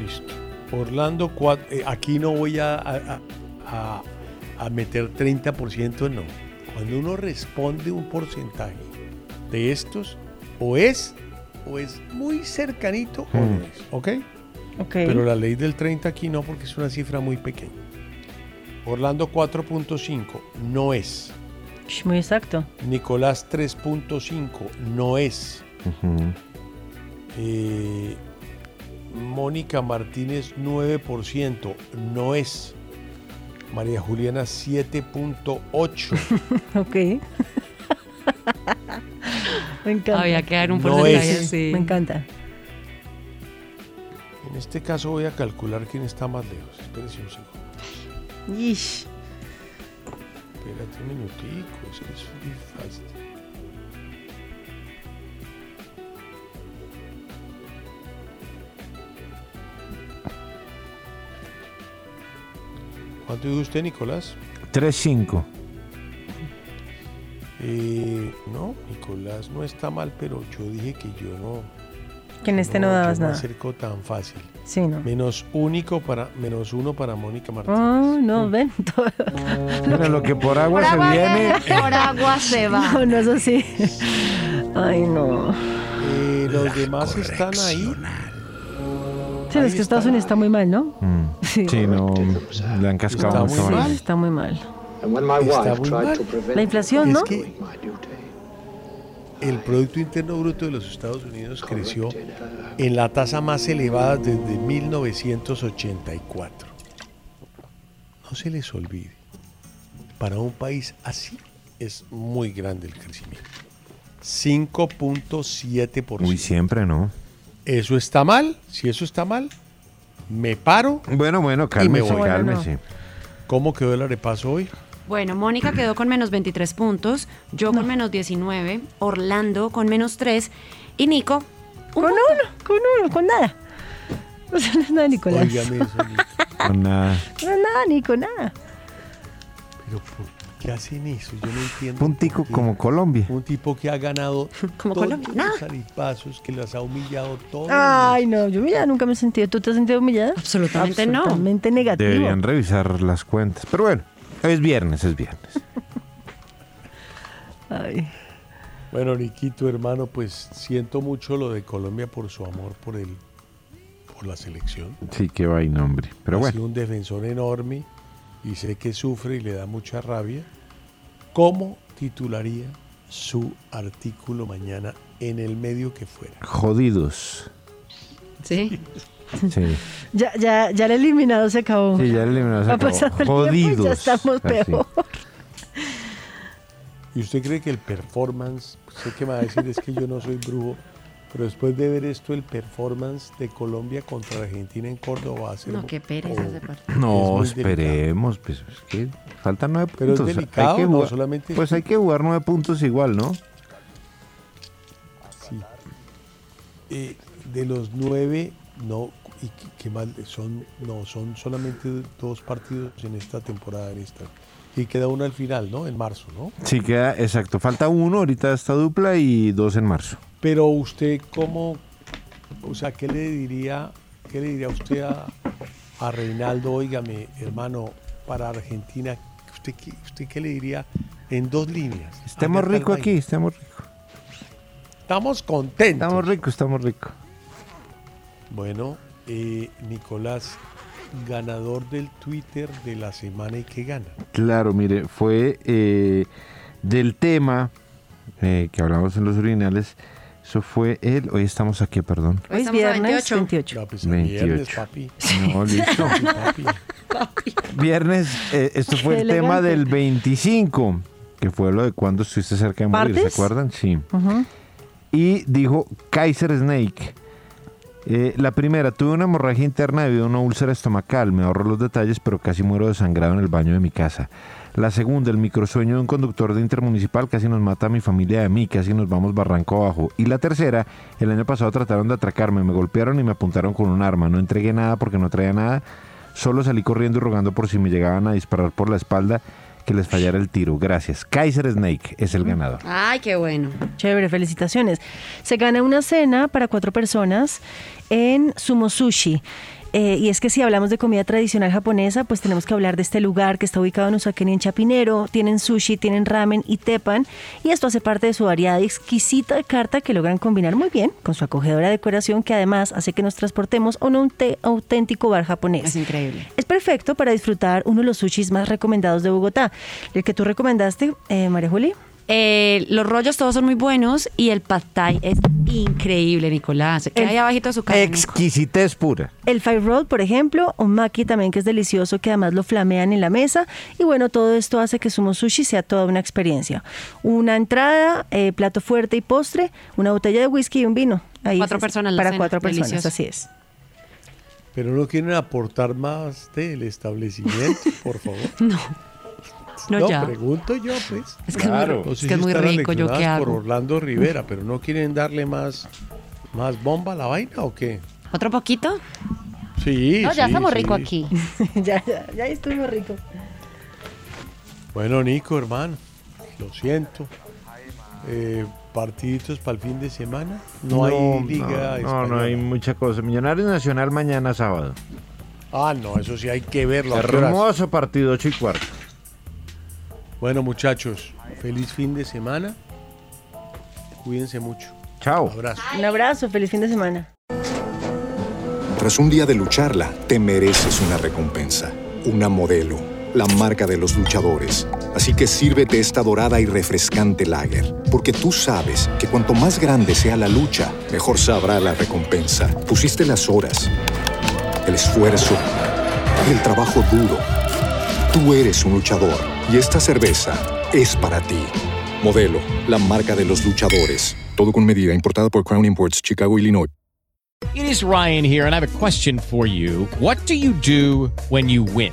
[SPEAKER 2] Listo. Orlando, eh, aquí no voy a, a- a- a meter 30%, no. Cuando uno responde un porcentaje de estos, o es, o es muy cercanito o no
[SPEAKER 3] Hmm.
[SPEAKER 2] es, ¿ok?
[SPEAKER 5] Ok.
[SPEAKER 2] Pero la ley del 30 aquí no, porque es una cifra muy pequeña. Orlando 4.5, no es.
[SPEAKER 5] Muy exacto.
[SPEAKER 2] Nicolás 3.5, no es. Eh, Mónica Martínez 9%, no es. María Juliana 7.8.
[SPEAKER 5] Ok. Me encanta.
[SPEAKER 4] Había que dar un
[SPEAKER 2] No
[SPEAKER 4] porcentaje
[SPEAKER 2] es.
[SPEAKER 4] así.
[SPEAKER 5] Me encanta.
[SPEAKER 2] En este caso voy a calcular quién está más lejos. Espérese un segundo.
[SPEAKER 5] Ish.
[SPEAKER 2] Espérate un minutico, es que es muy fácil. ¿Cuánto dijo usted, Nicolás?
[SPEAKER 3] 3-5.
[SPEAKER 2] Eh, no, Nicolás no está mal, pero yo dije que yo no.
[SPEAKER 5] Que en este no dabas
[SPEAKER 2] yo
[SPEAKER 5] nada.
[SPEAKER 2] acerco tan fácil.
[SPEAKER 5] Sí, no.
[SPEAKER 2] Menos único para menos uno para Mónica Martínez.
[SPEAKER 5] Oh, no, ven. todo-
[SPEAKER 3] Mira, lo que por agua
[SPEAKER 4] Por
[SPEAKER 3] se
[SPEAKER 4] agua,
[SPEAKER 3] viene.
[SPEAKER 4] por agua se va.
[SPEAKER 5] No, no es así. Ay, no.
[SPEAKER 2] Eh, los demás están ahí.
[SPEAKER 5] Sí, es que Estados Unidos está muy mal, ¿no?
[SPEAKER 3] Mm.
[SPEAKER 5] Sí.
[SPEAKER 3] Sí, no. Le han cascado
[SPEAKER 2] Está
[SPEAKER 3] mucho
[SPEAKER 2] muy
[SPEAKER 3] mal.
[SPEAKER 2] mal.
[SPEAKER 5] Está muy mal.
[SPEAKER 11] And when my
[SPEAKER 2] Está
[SPEAKER 11] wife
[SPEAKER 2] muy
[SPEAKER 11] tried
[SPEAKER 2] mal.
[SPEAKER 11] to prevent
[SPEAKER 5] La inflación,
[SPEAKER 2] Es
[SPEAKER 5] ¿no?
[SPEAKER 2] que
[SPEAKER 11] my duty,
[SPEAKER 2] el Producto Interno Bruto de los Estados Unidos creció en la tasa más elevada desde 1984. No se les olvide, para un país así es muy grande el crecimiento. 5.7%.
[SPEAKER 3] Uy, siempre no.
[SPEAKER 2] ¿Eso está mal? Si eso está mal, me paro.
[SPEAKER 3] Bueno, bueno,
[SPEAKER 2] me
[SPEAKER 3] cálmese,
[SPEAKER 2] voy.
[SPEAKER 3] cálmese.
[SPEAKER 2] ¿Cómo quedó el arepaso hoy?
[SPEAKER 4] Bueno, Mónica quedó con menos 23 puntos, yo con menos 19, Orlando con menos 3 y Nico
[SPEAKER 5] Con uno, con uno, con nada. No sé, no es nada, Nicolás.
[SPEAKER 2] Eso, Nico.
[SPEAKER 3] Con nada.
[SPEAKER 5] No es nada, Nico, nada.
[SPEAKER 2] Pero ¿por qué hacen eso? Yo no entiendo.
[SPEAKER 3] Puntico
[SPEAKER 2] por qué.
[SPEAKER 3] como Colombia.
[SPEAKER 2] Un tipo que ha ganado
[SPEAKER 4] Como
[SPEAKER 2] todos
[SPEAKER 4] Colombia.
[SPEAKER 2] los aripazos, que las ha humillado todos.
[SPEAKER 5] Ay, no, yo humillada nunca me he sentido. ¿Tú te has sentido humillada?
[SPEAKER 4] Absolutamente no.
[SPEAKER 5] Absolutamente negativo.
[SPEAKER 3] Deberían revisar las cuentas. Pero bueno, es viernes, es viernes.
[SPEAKER 5] Ay.
[SPEAKER 2] Bueno, Niquito, hermano, pues siento mucho lo de Colombia por su amor por el, por la selección.
[SPEAKER 3] Sí, qué vaina, hombre. Pero
[SPEAKER 2] ha
[SPEAKER 3] bueno.
[SPEAKER 2] sido un defensor enorme y sé que sufre y le da mucha rabia. ¿Cómo titularía su artículo mañana en el medio que fuera?
[SPEAKER 3] Jodidos.
[SPEAKER 4] Sí.
[SPEAKER 3] Sí.
[SPEAKER 5] Ya, ya, ya el eliminado se acabó.
[SPEAKER 3] Sí, ya el eliminado se
[SPEAKER 5] Va
[SPEAKER 3] acabó.
[SPEAKER 5] el tiempo
[SPEAKER 3] Jodidos.
[SPEAKER 5] ya estamos peor.
[SPEAKER 2] ¿Y usted cree que el performance, sé que me va a decir es que yo no soy brujo, Pero después de ver esto, el performance de Colombia contra Argentina en Córdoba va a ser.
[SPEAKER 4] No, qué pereza ese partido.
[SPEAKER 3] No,
[SPEAKER 2] Es
[SPEAKER 3] esperemos, pues es que faltan nueve
[SPEAKER 2] Pero es
[SPEAKER 3] puntos.
[SPEAKER 2] delicado,
[SPEAKER 3] hay que
[SPEAKER 2] no
[SPEAKER 3] jugar,
[SPEAKER 2] solamente-
[SPEAKER 3] Pues hay que jugar nueve puntos igual, ¿no?
[SPEAKER 2] Sí. Eh, de los nueve, no, y qué- mal, son, no, son solamente dos partidos en esta temporada, en esta. Y queda uno al final, ¿no? En marzo, ¿no?
[SPEAKER 3] Sí, queda, exacto. Falta uno ahorita esta dupla y dos en marzo.
[SPEAKER 2] Pero usted, ¿cómo, o sea, qué le diría, qué le diría usted a, a Reinaldo, óigame, hermano, para Argentina, usted, qué- usted qué le diría en dos líneas?
[SPEAKER 3] Estamos ricos aquí, estamos ricos.
[SPEAKER 2] Estamos contentos.
[SPEAKER 3] Estamos ricos, estamos ricos.
[SPEAKER 2] Bueno, eh, Nicolás, ganador del Twitter de la semana y que gana.
[SPEAKER 3] Claro, mire, fue eh, del tema eh, que hablamos en los originales. Eso fue el. Hoy estamos aquí, perdón.
[SPEAKER 5] Hoy es viernes
[SPEAKER 4] 28.
[SPEAKER 5] 28.
[SPEAKER 2] Ya, pues, viernes,
[SPEAKER 3] 28.
[SPEAKER 2] papi.
[SPEAKER 3] No, listo.
[SPEAKER 2] Papi, papi.
[SPEAKER 3] Viernes, eh, esto fue
[SPEAKER 5] Qué
[SPEAKER 3] el tema del 25, que fue lo de cuando estuviste cerca de morir, ¿se acuerdan? Sí. Y dijo Kaiser Snake. Eh, la primera, tuve una hemorragia interna debido a una úlcera estomacal. Me ahorro los detalles, pero casi muero desangrado en el baño de mi casa. La segunda, el microsueño de un conductor de intermunicipal casi nos mata a mi familia y a mí, casi nos vamos barranco abajo. Y la tercera, el año pasado trataron de atracarme, me golpearon y me apuntaron con un arma. No entregué nada porque no traía nada. Solo salí corriendo y rogando por si me llegaban a disparar por la espalda que les fallara el tiro. Gracias. Kaiser Snake es el ganador.
[SPEAKER 4] Ay, qué bueno.
[SPEAKER 5] Chévere, felicitaciones. Se gana una cena para cuatro personas en Sumo Sushi. Eh, y es que si hablamos de comida tradicional japonesa, pues tenemos que hablar de este lugar que está ubicado en Usaquén y en Chapinero. Tienen sushi, tienen ramen y tepan. Y esto hace parte de su variada y exquisita carta que logran combinar muy bien con su acogedora decoración que además hace que nos transportemos a un auténtico bar japonés.
[SPEAKER 4] Es increíble.
[SPEAKER 5] Es perfecto para disfrutar uno de los sushis más recomendados de Bogotá. El que tú recomendaste, eh, María Juli.
[SPEAKER 4] Eh, los rollos todos son muy buenos y el pad thai es increíble, Nicolás. ¿Qué
[SPEAKER 5] El-
[SPEAKER 4] hay abajito de su casa?
[SPEAKER 3] Exquisitez pura.
[SPEAKER 5] El five roll, por ejemplo, un maki también que es delicioso, que además lo flamean en la mesa. Y bueno, todo esto hace que Sumo Sushi sea toda una experiencia. Una entrada, eh, plato fuerte y postre, una botella de whisky y un vino. Ahí
[SPEAKER 4] Cuatro
[SPEAKER 5] es-
[SPEAKER 4] personas la
[SPEAKER 5] Para
[SPEAKER 4] cena,
[SPEAKER 5] cuatro personas,
[SPEAKER 4] delicioso.
[SPEAKER 5] así es.
[SPEAKER 2] Pero no quieren aportar más del establecimiento, por favor.
[SPEAKER 4] No. No, ya.
[SPEAKER 2] pregunto yo, pues.
[SPEAKER 4] Es que es muy-
[SPEAKER 2] No
[SPEAKER 4] es que es muy rico, ¿yo qué
[SPEAKER 2] aleccionadas por
[SPEAKER 4] hago?
[SPEAKER 2] Orlando Rivera, pero no quieren darle más, más bomba a la vaina o qué?
[SPEAKER 4] ¿Otro poquito?
[SPEAKER 2] Sí.
[SPEAKER 4] No, ya
[SPEAKER 2] sí,
[SPEAKER 4] estamos
[SPEAKER 2] sí.
[SPEAKER 4] rico aquí.
[SPEAKER 5] ya, ya, ya estuvimos rico.
[SPEAKER 2] Bueno, Nico, hermano, lo siento. Eh, partiditos para el fin de semana. No, hay liga
[SPEAKER 3] no, no, no hay mucha cosa. Millonarios Nacional mañana sábado.
[SPEAKER 2] Ah, no, eso sí hay que verlo.
[SPEAKER 3] Hermoso partido, 8 y cuarto.
[SPEAKER 2] Bueno, muchachos, feliz fin de semana. Cuídense mucho.
[SPEAKER 3] Chao.
[SPEAKER 2] Abrazo.
[SPEAKER 5] Un abrazo, feliz fin de semana.
[SPEAKER 9] Tras un día de lucharla, te mereces una recompensa, una modelo, la marca de los luchadores. Así que sírvete esta dorada y refrescante lager, porque tú sabes que cuanto más grande sea la lucha, mejor sabrá la recompensa. Pusiste las horas, el esfuerzo, el trabajo duro. Tú eres un luchador y esta cerveza es para ti. Modelo, la marca de los luchadores. Todo con medida, importada por Crown Imports, Chicago, Illinois.
[SPEAKER 6] It is Ryan here, and I have a question for you. What do you do when you win?